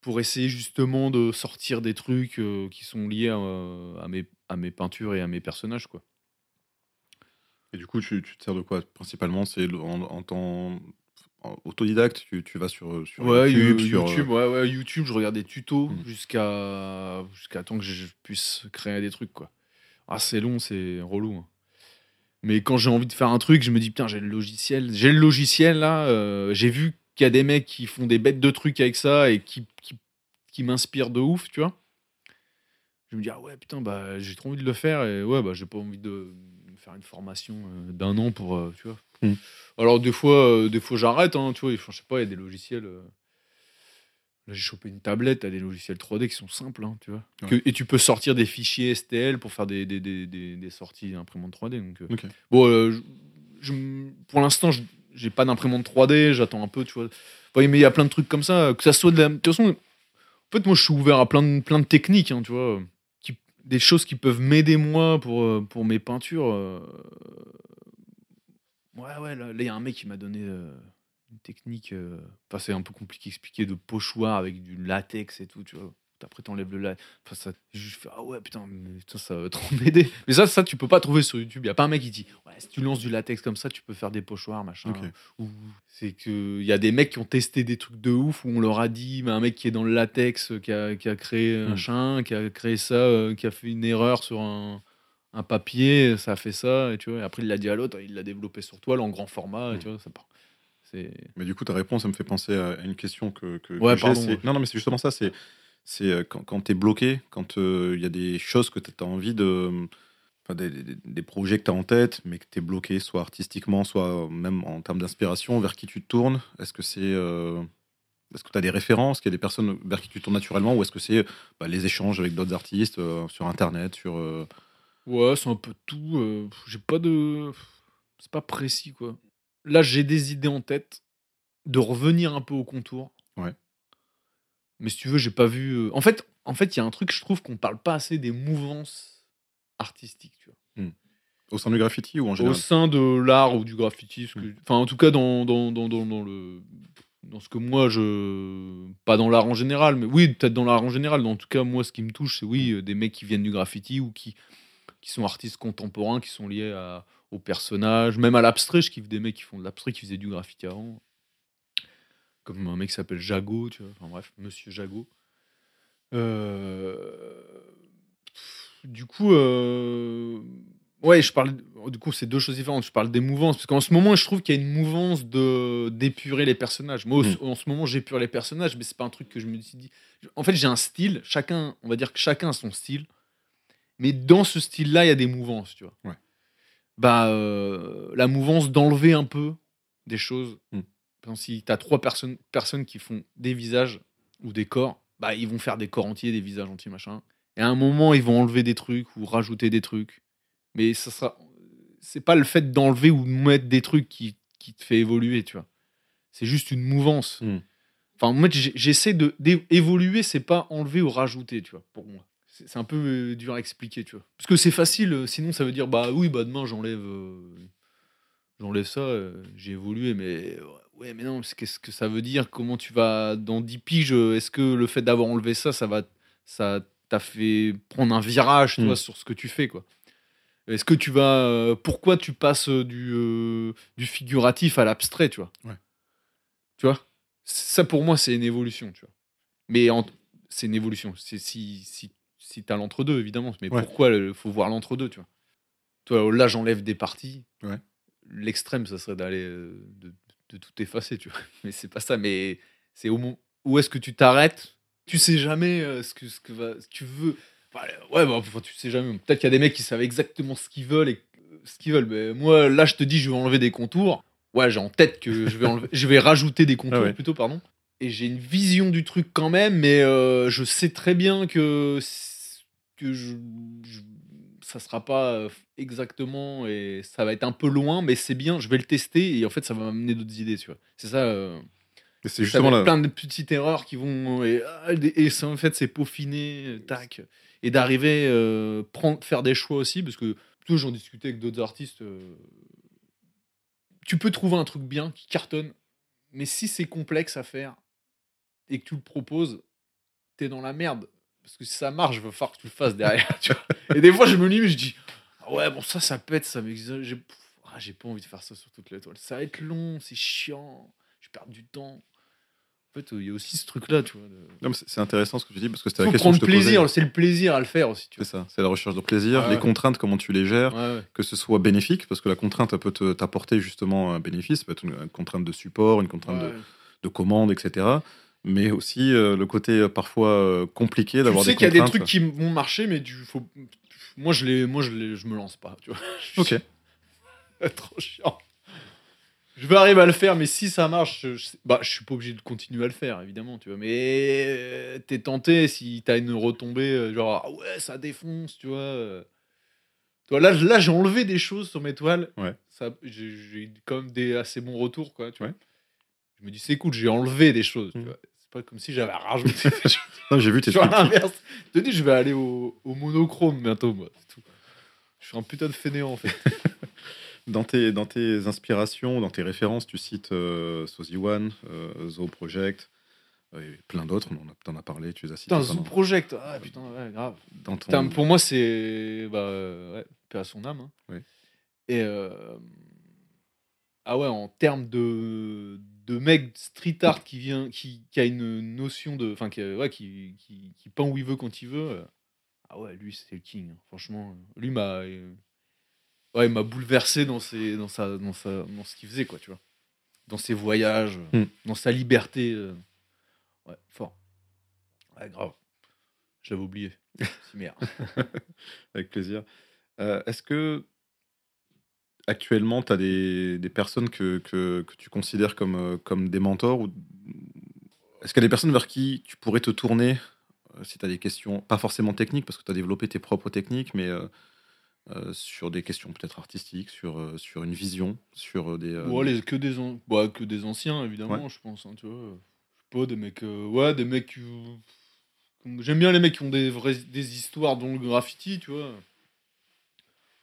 pour essayer justement de sortir des trucs qui sont liés à, à mes, à mes peintures et à mes personnages, quoi. Et du coup, tu, tu te sers de quoi Principalement, c'est en, en temps, autodidacte, tu, tu vas sur, sur Ouais, YouTube, sur, YouTube, ouais, ouais, YouTube, je regarde des tutos Mm. jusqu'à jusqu'à temps que je puisse créer des trucs, quoi. Ah, c'est long, c'est relou. hein. Mais quand j'ai envie de faire un truc, je me dis, putain, j'ai le logiciel. J'ai le logiciel, là. euh, j'ai vu qu'il y a des mecs qui font des bêtes de trucs avec ça et qui, qui, qui m'inspirent de ouf, tu vois. Je me dis, ah ouais, putain, bah, j'ai trop envie de le faire et ouais, bah, j'ai pas envie de faire une formation euh, d'un an pour, euh, tu vois. Mm. Alors, des fois, euh, des fois j'arrête, hein, tu vois. Je sais pas, il y a des logiciels. Là, j'ai chopé une tablette, t'as des logiciels 3D qui sont simples, hein, tu vois. Ouais. Que- et tu peux sortir des fichiers STL pour faire des, des, des, sorties d'imprimantes 3D. Donc, euh. Bon, euh, je, je pour l'instant, je- j'ai pas d'imprimante 3D, j'attends un peu, tu vois. Enfin, mais il y a plein de trucs comme ça, que ça soit de la. De toute façon, en fait, moi, je suis ouvert à plein de, plein de techniques, hein, tu vois. Des choses qui peuvent m'aider, moi, pour, euh, mes peintures. euh. Ouais, ouais, là, il y a un mec qui m'a donné euh, une technique. Enfin, c'est un peu compliqué à de pochoir avec du latex et tout, tu vois. Après, t'enlèves le. Enfin, ça, je fais, ah ouais, putain, mais putain, ça va trop m'aider. Mais ça, ça, tu peux pas trouver sur YouTube. Il y a pas un mec qui dit, ouais, si tu lances du latex comme ça, tu peux faire des pochoirs, machin. Ou c'est que il y a des mecs qui ont testé des trucs de ouf où on leur a dit, mais un mec qui est dans le latex, euh, qui a, qui a créé un Mm. machin, qui a créé ça, euh, qui a fait une erreur sur un, un papier, ça a fait ça, et tu vois. Et après, il l'a dit à l'autre, il l'a développé sur toile en grand format, et Mm. tu vois, ça part. C'est. Mais du coup, ta réponse, ça me fait penser à une question que, que, que Ouais, j'ai, ouais. Non, non, mais c'est justement ça. C'est, c'est euh, quand, quand tu es bloqué, quand euh, il y a des choses que tu as envie de. Des, des- des projets que tu as en tête, mais que tu es bloqué, soit artistiquement, soit même en termes d'inspiration, vers qui tu te tournes? Est-ce que c'est. euh, Est-ce que tu as des références, qu'il y a des personnes vers qui tu tournes naturellement, ou est-ce que c'est bah, les échanges avec d'autres artistes euh, sur Internet, sur. euh, Ouais, c'est un peu tout. euh, j'ai pas de. C'est pas précis, quoi. Là, j'ai des idées en tête de revenir un peu au contour. Ouais. Mais si tu veux, j'ai pas vu. euh, En fait, en fait, il y a un truc, je trouve qu'on parle pas assez des mouvances artistiques, tu vois. Au sein du graffiti ou en Au général sein de l'art ou du graffiti. que- Enfin, en tout cas, dans, dans, dans, dans, dans le. Dans ce que moi, je. Pas dans l'art en général, mais oui, peut-être dans l'art en général. mais En tout cas, moi, ce qui me touche, c'est oui, euh, des mecs qui viennent du graffiti ou qui, qui sont artistes contemporains, qui sont liés à, aux personnages, même à l'abstrait. Je kiffe des mecs qui font de l'abstrait, qui faisaient du graffiti avant. Comme un mec qui s'appelle Jago, tu vois. Enfin bref, Monsieur Jago. Euh, Du coup, euh, ouais, je parle. Du coup, c'est deux choses différentes. Je parle des mouvances parce qu'en ce moment, je trouve qu'il y a une mouvance de d'épurer les personnages. Moi, Mm. en ce moment, j'épure les personnages, mais c'est pas un truc que je me suis dit. En fait, j'ai un style. Chacun, on va dire que chacun a son style. Mais dans ce style-là, il y a des mouvances, tu vois. Ouais. Bah, euh, la mouvance d'enlever un peu des choses. Mm. Exemple, si tu as trois personnes, personnes qui font des visages ou des corps, bah, ils vont faire des corps entiers, des visages entiers, machin. Et à un moment, ils vont enlever des trucs ou rajouter des trucs. Mais ça sera. C'est pas le fait d'enlever ou de mettre des trucs qui, qui te fait évoluer, tu vois. C'est juste une mouvance. Mm. Enfin, moi, j'essaie de d'évoluer, c'est pas enlever ou rajouter, tu vois, pour moi. C'est un peu euh, dur à expliquer, tu vois. Parce que c'est facile, euh, sinon ça veut dire, bah oui, bah demain j'enlève euh, j'enlève ça, euh, j'ai évolué, mais ouais, mais non, qu'est-ce que ça veut dire? Comment tu vas, dans 10 piges, est-ce que le fait d'avoir enlevé ça, ça va ça t'a fait prendre un virage, tu Mm. vois, sur ce que tu fais, quoi? Est-ce que tu vas. euh, pourquoi tu passes euh, du, euh, du figuratif à l'abstrait, tu vois? Ouais. Tu vois? Ça, pour moi, c'est une évolution, tu vois. Mais c'est une évolution. C'est si, si, si tu as l'entre-deux, évidemment. Mais Ouais. pourquoi il faut voir l'entre-deux, tu vois? Toi, là, j'enlève des parties. Ouais. L'extrême, ça serait d'aller. de, de tout effacer, tu vois. Mais c'est pas ça. Mais c'est au moment. Où est-ce que tu t'arrêtes? Tu sais jamais euh, ce, que, ce que va, ce que tu veux. Enfin, ouais, bah, enfin, tu sais jamais. Peut-être qu'il y a des mecs qui savent exactement ce qu'ils veulent et euh, ce qu'ils veulent. Mais moi, là, je te dis, je vais enlever des contours. Ouais, j'ai en tête que je vais enlever, je vais rajouter des contours Ah ouais. plutôt, pardon. Et j'ai une vision du truc quand même, mais euh, je sais très bien que que je, je- ça sera pas exactement et ça va être un peu loin, mais c'est bien. Je vais le tester et en fait, ça va m'amener d'autres idées, tu vois. C'est ça. euh, c'est justement là. plein de petites erreurs qui vont et, ah, et ça, en fait c'est peaufiner tac et d'arriver euh, prendre faire des choix aussi parce que plutôt j'en discutais avec d'autres artistes euh, tu peux trouver un truc bien qui cartonne mais si c'est complexe à faire et que tu le proposes t'es dans la merde parce que si ça marche il va falloir que tu le fasses derrière tu vois. et des fois je me limite je dis ah ouais bon ça ça pète ça j'ai pff, ah, j'ai pas envie de faire ça sur toute la toile ça va être long c'est chiant je perds du temps. En fait, il y a aussi ce truc-là, tu vois. de- c'est intéressant ce que tu dis parce que c'était la question que je te plaisir, c'est le plaisir à le faire aussi, tu C'est ça, c'est la recherche de plaisir, Ouais, les contraintes, comment tu les gères. Ouais, que ce soit bénéfique, parce que la contrainte elle peut te- t'apporter justement un bénéfice, ça peut être une, une contrainte de support, une contrainte de commande, etc. Mais aussi euh, le côté euh, parfois euh, compliqué Tu d'avoir sais des qu'il y a des trucs qui vont marcher, mais du faut. Moi, je les, moi, je les, je me lance pas, tu vois. Ok. Trop chiant. Je vais arriver à le faire, mais si ça marche, je, je sais- bah, je suis pas obligé de continuer à le faire, évidemment, tu vois. Mais t'es tenté si t'as une retombée, genre ah ouais, ça défonce, tu vois. Tu vois, là, là j'ai enlevé des choses sur mes toiles. Ouais. Ça, j'ai, j'ai quand même des assez bons retours, quoi. Tu vois. Je me dis c'est cool, j'ai enlevé des choses. tu Mhm. vois. C'est pas comme si j'avais rajouté. Non, j'ai vu tes Je trucs. l'inverse. Je te dis, je vais aller au, au monochrome bientôt, moi. c'est tout. Je suis un putain de fainéant, en fait. Dans tes, dans tes inspirations, dans tes références, tu cites euh, Sozy One, euh, Zoo Project, euh, et plein d'autres, on en a, parlé, tu les as cités. Putain, Zoo Project. Ah, putain, ouais, grave. dans ton- Putain, pour moi, c'est. Bah, euh, ouais, paix à son âme. hein. Ouais. Et. euh, Ah ouais, en termes de, de mec street art qui vient, qui, qui a une notion de. Enfin, qui, ouais, qui, qui, qui peint où il veut quand il veut. euh, Ah ouais, lui, c'est le king. hein. Franchement, lui m'a. euh, Ouais, il m'a bouleversé dans, ses, dans, sa, dans, sa, dans ce qu'il faisait, quoi, tu vois. Dans ses voyages, Hmm. dans sa liberté. euh, Ouais, fort. Ouais, grave. Je l'avais oublié. Si merde. Avec plaisir. Euh, Est-ce que actuellement, tu as des, des personnes que, que, que tu considères comme, euh, comme des mentors ou Est-ce qu'il y a des personnes vers qui tu pourrais te tourner euh, si tu as des questions, pas forcément techniques, parce que tu as développé tes propres techniques, mais euh, euh, sur des questions peut-être artistiques, sur, euh, sur une vision, sur des. Ouais, les- que, des an- bah, que des anciens, évidemment, je pense. hein, tu vois. Je sais pas, des mecs. ouais, des mecs. J'aime bien les mecs qui ont des, vraies, des histoires dans le graffiti, tu vois.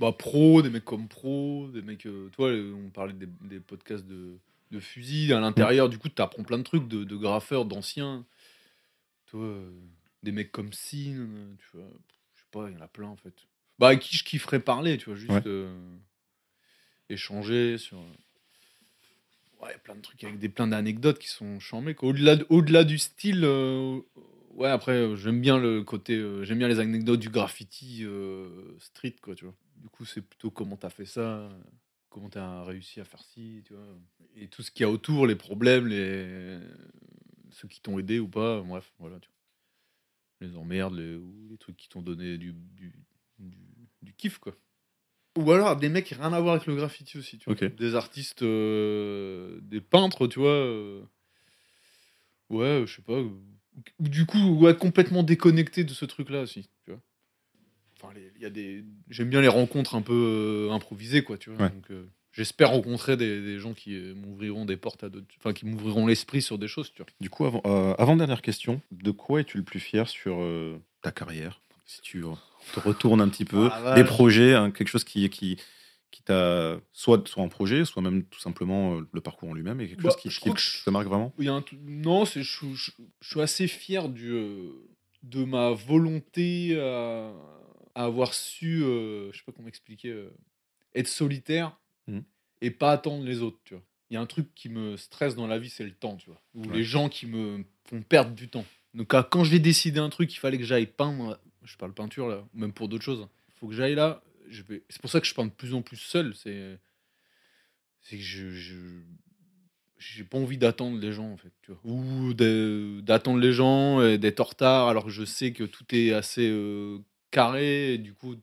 Bah, pro, des mecs comme pro, des mecs. euh, toi, on parlait des, des podcasts de, de fusil à l'intérieur, du coup, tu apprends plein de trucs de, de graffeurs, d'anciens. Tu vois, euh, des mecs comme Sin, tu vois. Je sais pas, il y en a plein en fait. Bah, à qui je kifferais parler, tu vois, juste Ouais. euh, échanger sur. Ouais, plein de trucs avec des plein d'anecdotes qui sont chambées. quoi. Au-delà de- au-delà du style, ouais, après, j'aime bien le côté. j'aime bien les anecdotes du graffiti street, quoi, tu vois. Du coup, c'est plutôt comment t'as fait ça, comment t'as réussi à faire ci, tu vois. Et tout ce qu'il y a autour, les problèmes, les... ceux qui t'ont aidé ou pas, bref, voilà, tu vois. Les emmerdes, les, ou les trucs qui t'ont donné du, du, du, du kiff, quoi. Ou alors des mecs qui n'ont rien à voir avec le graffiti aussi, tu vois. Des artistes, euh, des peintres, tu vois. euh, ouais, je sais pas. Ou ou du coup, ouais, complètement déconnecté de ce truc-là aussi, tu vois. Enfin, les- il y a des... J'aime bien les rencontres un peu euh, improvisées, quoi, tu vois. Ouais. Donc, euh, j'espère rencontrer des, des gens qui euh, m'ouvriront des portes à d'autres... Enfin, qui m'ouvriront l'esprit sur des choses, tu vois. Du coup, avant, euh, avant-dernière question, de quoi es-tu le plus fier sur euh, ta carrière? Si tu te retournes un petit peu, Ah, des projets, hein, quelque chose qui, qui, qui t'a soit, soit un projet, soit même tout simplement le parcours en lui-même, et quelque Bah, chose qui, je qui crois que je- te marque vraiment? Il y a un truc- Non, c'est, je, je- suis assez fier du, de ma volonté à, à avoir su, euh, je sais pas comment expliquer, euh, être solitaire Mhm. et pas attendre les autres, tu vois. Il y a un truc qui me stresse dans la vie, c'est le temps, tu vois. Ou Ouais. les gens qui me font perdre du temps. Donc à- quand j'ai décidé un truc, il fallait que j'aille peindre, je parle peinture là, ou même pour d'autres choses, il faut que j'aille là. Je vais... C'est pour ça que je peins de plus en plus seul. C'est, c'est que je, je... j'ai pas envie d'attendre les gens en fait, tu vois. ou d'attendre les gens et d'être en retard alors que je sais que tout est assez euh, carré, du coup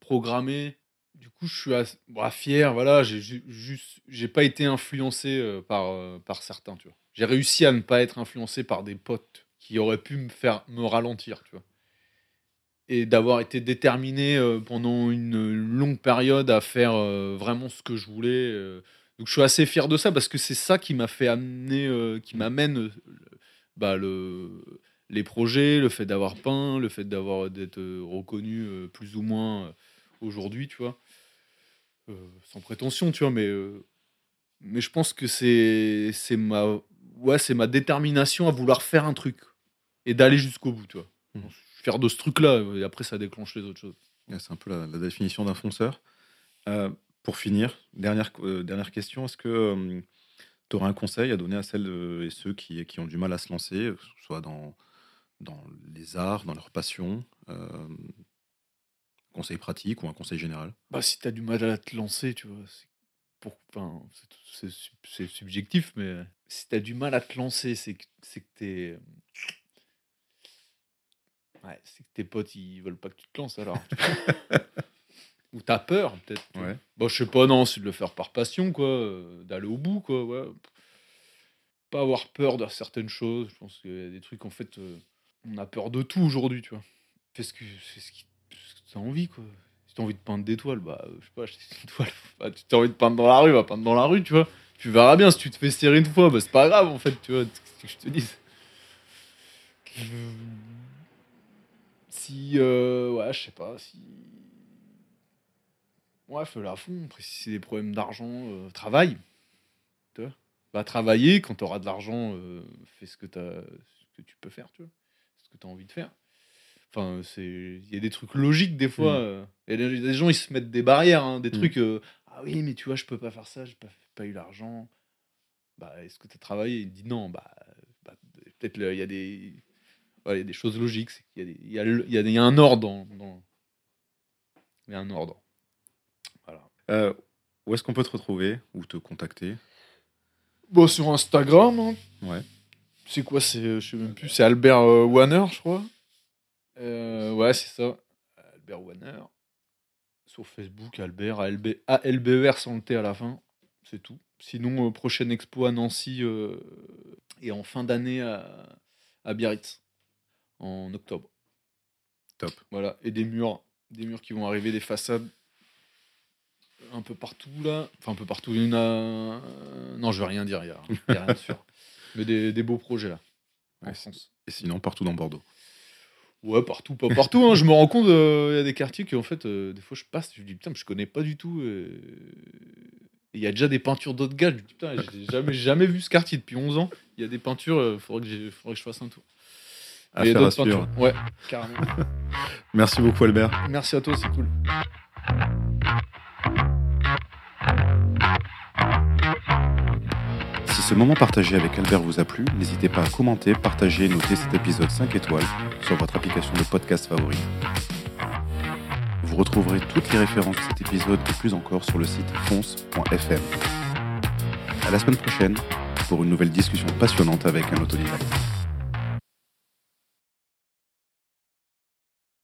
programmé. Du coup, je suis assez- bah, fier. Voilà, j'ai ju- juste, j'ai pas été influencé euh, par euh, par certains, tu vois. J'ai réussi à ne pas être influencé par des potes qui auraient pu me faire me ralentir, tu vois. Et d'avoir été déterminé euh, pendant une longue période à faire vraiment ce que je voulais. Donc je suis assez fier de ça parce que c'est ça qui m'a fait amener, qui m'amène bah, le, les projets, le fait d'avoir peint, le fait d'avoir d'être euh, reconnu euh, plus ou moins euh, aujourd'hui, tu vois. Euh, sans prétention, tu vois, mais mais je pense que c'est c'est ma ouais c'est ma détermination à vouloir faire un truc et d'aller jusqu'au bout, tu vois. Suis fier de ce truc-là et après ça déclenche les autres choses. Ouais, C'est un peu la, la définition d'un fonceur. Pour finir, dernière, dernière question, est-ce que tu aurais un conseil à donner à celles et ceux qui, qui ont du mal à se lancer, soit dans, dans les arts, dans leur passion euh, Conseil pratique ou un conseil général? Bah, si t'as du mal à te lancer, tu vois, c'est pour, enfin, c'est- c'est sub- c'est subjectif, mais si t'as du mal à te lancer, c'est que c'est que t'es, ouais, c'est que tes potes ils veulent pas que tu te lances alors. Ou t'as peur peut-être. tu. Ouais. Bon, je sais pas, non, c'est de le faire par passion, quoi, euh, d'aller au bout, quoi, ouais. Pas avoir peur de certaines choses. Je pense qu'il y a des trucs, en fait, euh, on a peur de tout aujourd'hui, tu vois. Fais ce que, t'as envie, quoi. Si t'as envie de peindre des toiles, bah, euh, je sais pas, une toile. Bah, tu t'as envie de peindre dans la rue, va peindre dans la rue, tu vois. Tu verras bien, si tu te fais serrer une fois, bah, c'est pas grave, en fait, tu vois, ce que je te dis. Euh, Si, euh, ouais, je sais pas, si. Ouais, fais-le à fond. Après, si c'est des problèmes d'argent, euh, travaille. Tu vois Va travailler, quand tu auras de l'argent, fais ce que, t'as- ce que tu peux faire, tu vois. Que tu as envie de faire. Enfin, c'est il y a des trucs logiques des fois. Mm. euh, y a des, des gens, ils se mettent des barrières, hein, des Mm. trucs. euh, ah oui, mais tu vois, je peux pas faire ça, j'ai pas, pas eu l'argent. Bah, est-ce que tu as travaillé? Il dit non, bah, bah, peut-être il y a des. ouais, y a des choses logiques. c'est qu'il y a des- Il y, a y, a il y a un ordre dans. dans- Il y a un ordre. Voilà. Euh, Où est-ce qu'on peut te retrouver ou te contacter? Bon, sur Instagram, hein. Ouais. C'est quoi C'est, euh, je sais même plus, c'est Albert euh, Wanner, je crois. Euh, ouais, c'est ça. Albert Wanner. Sur Facebook, Albert, ALB, ALBER sans le T à la fin. C'est tout. Sinon, euh, prochaine expo à Nancy et en fin d'année à, à Biarritz, en octobre. Top. Voilà, et des murs, des murs qui vont arriver, des façades un peu partout là. Enfin, un peu partout. Il y en a. Non, je vais rien dire, il y a, il y a rien de sûr. Mais des, des beaux projets là, en Ouais, France. Et sinon, partout dans Bordeaux. Ouais, partout, pas partout. hein. Je me rends compte, euh, il y a des quartiers qui en fait, euh, des fois je passe, je me dis putain, mais je connais pas du tout. euh, Il y a déjà des peintures d'autres gars. Je me dis putain, j'ai jamais, jamais vu ce quartier depuis 11 ans. Il y a des peintures, il faudrait, que j'ai- faudrait que je fasse un tour. Et il y a Affaire à d'autres suivre. peintures. Ouais, carrément. Merci beaucoup, Albert. Merci à toi, c'est cool. Ce moment partagé avec Albert vous a plu, n'hésitez pas à commenter, partager et noter cet épisode 5 étoiles sur votre application de podcast favori. Vous retrouverez toutes les références de cet épisode et plus encore sur le site fonce.fm. À la semaine prochaine pour une nouvelle discussion passionnante avec un autodidacte.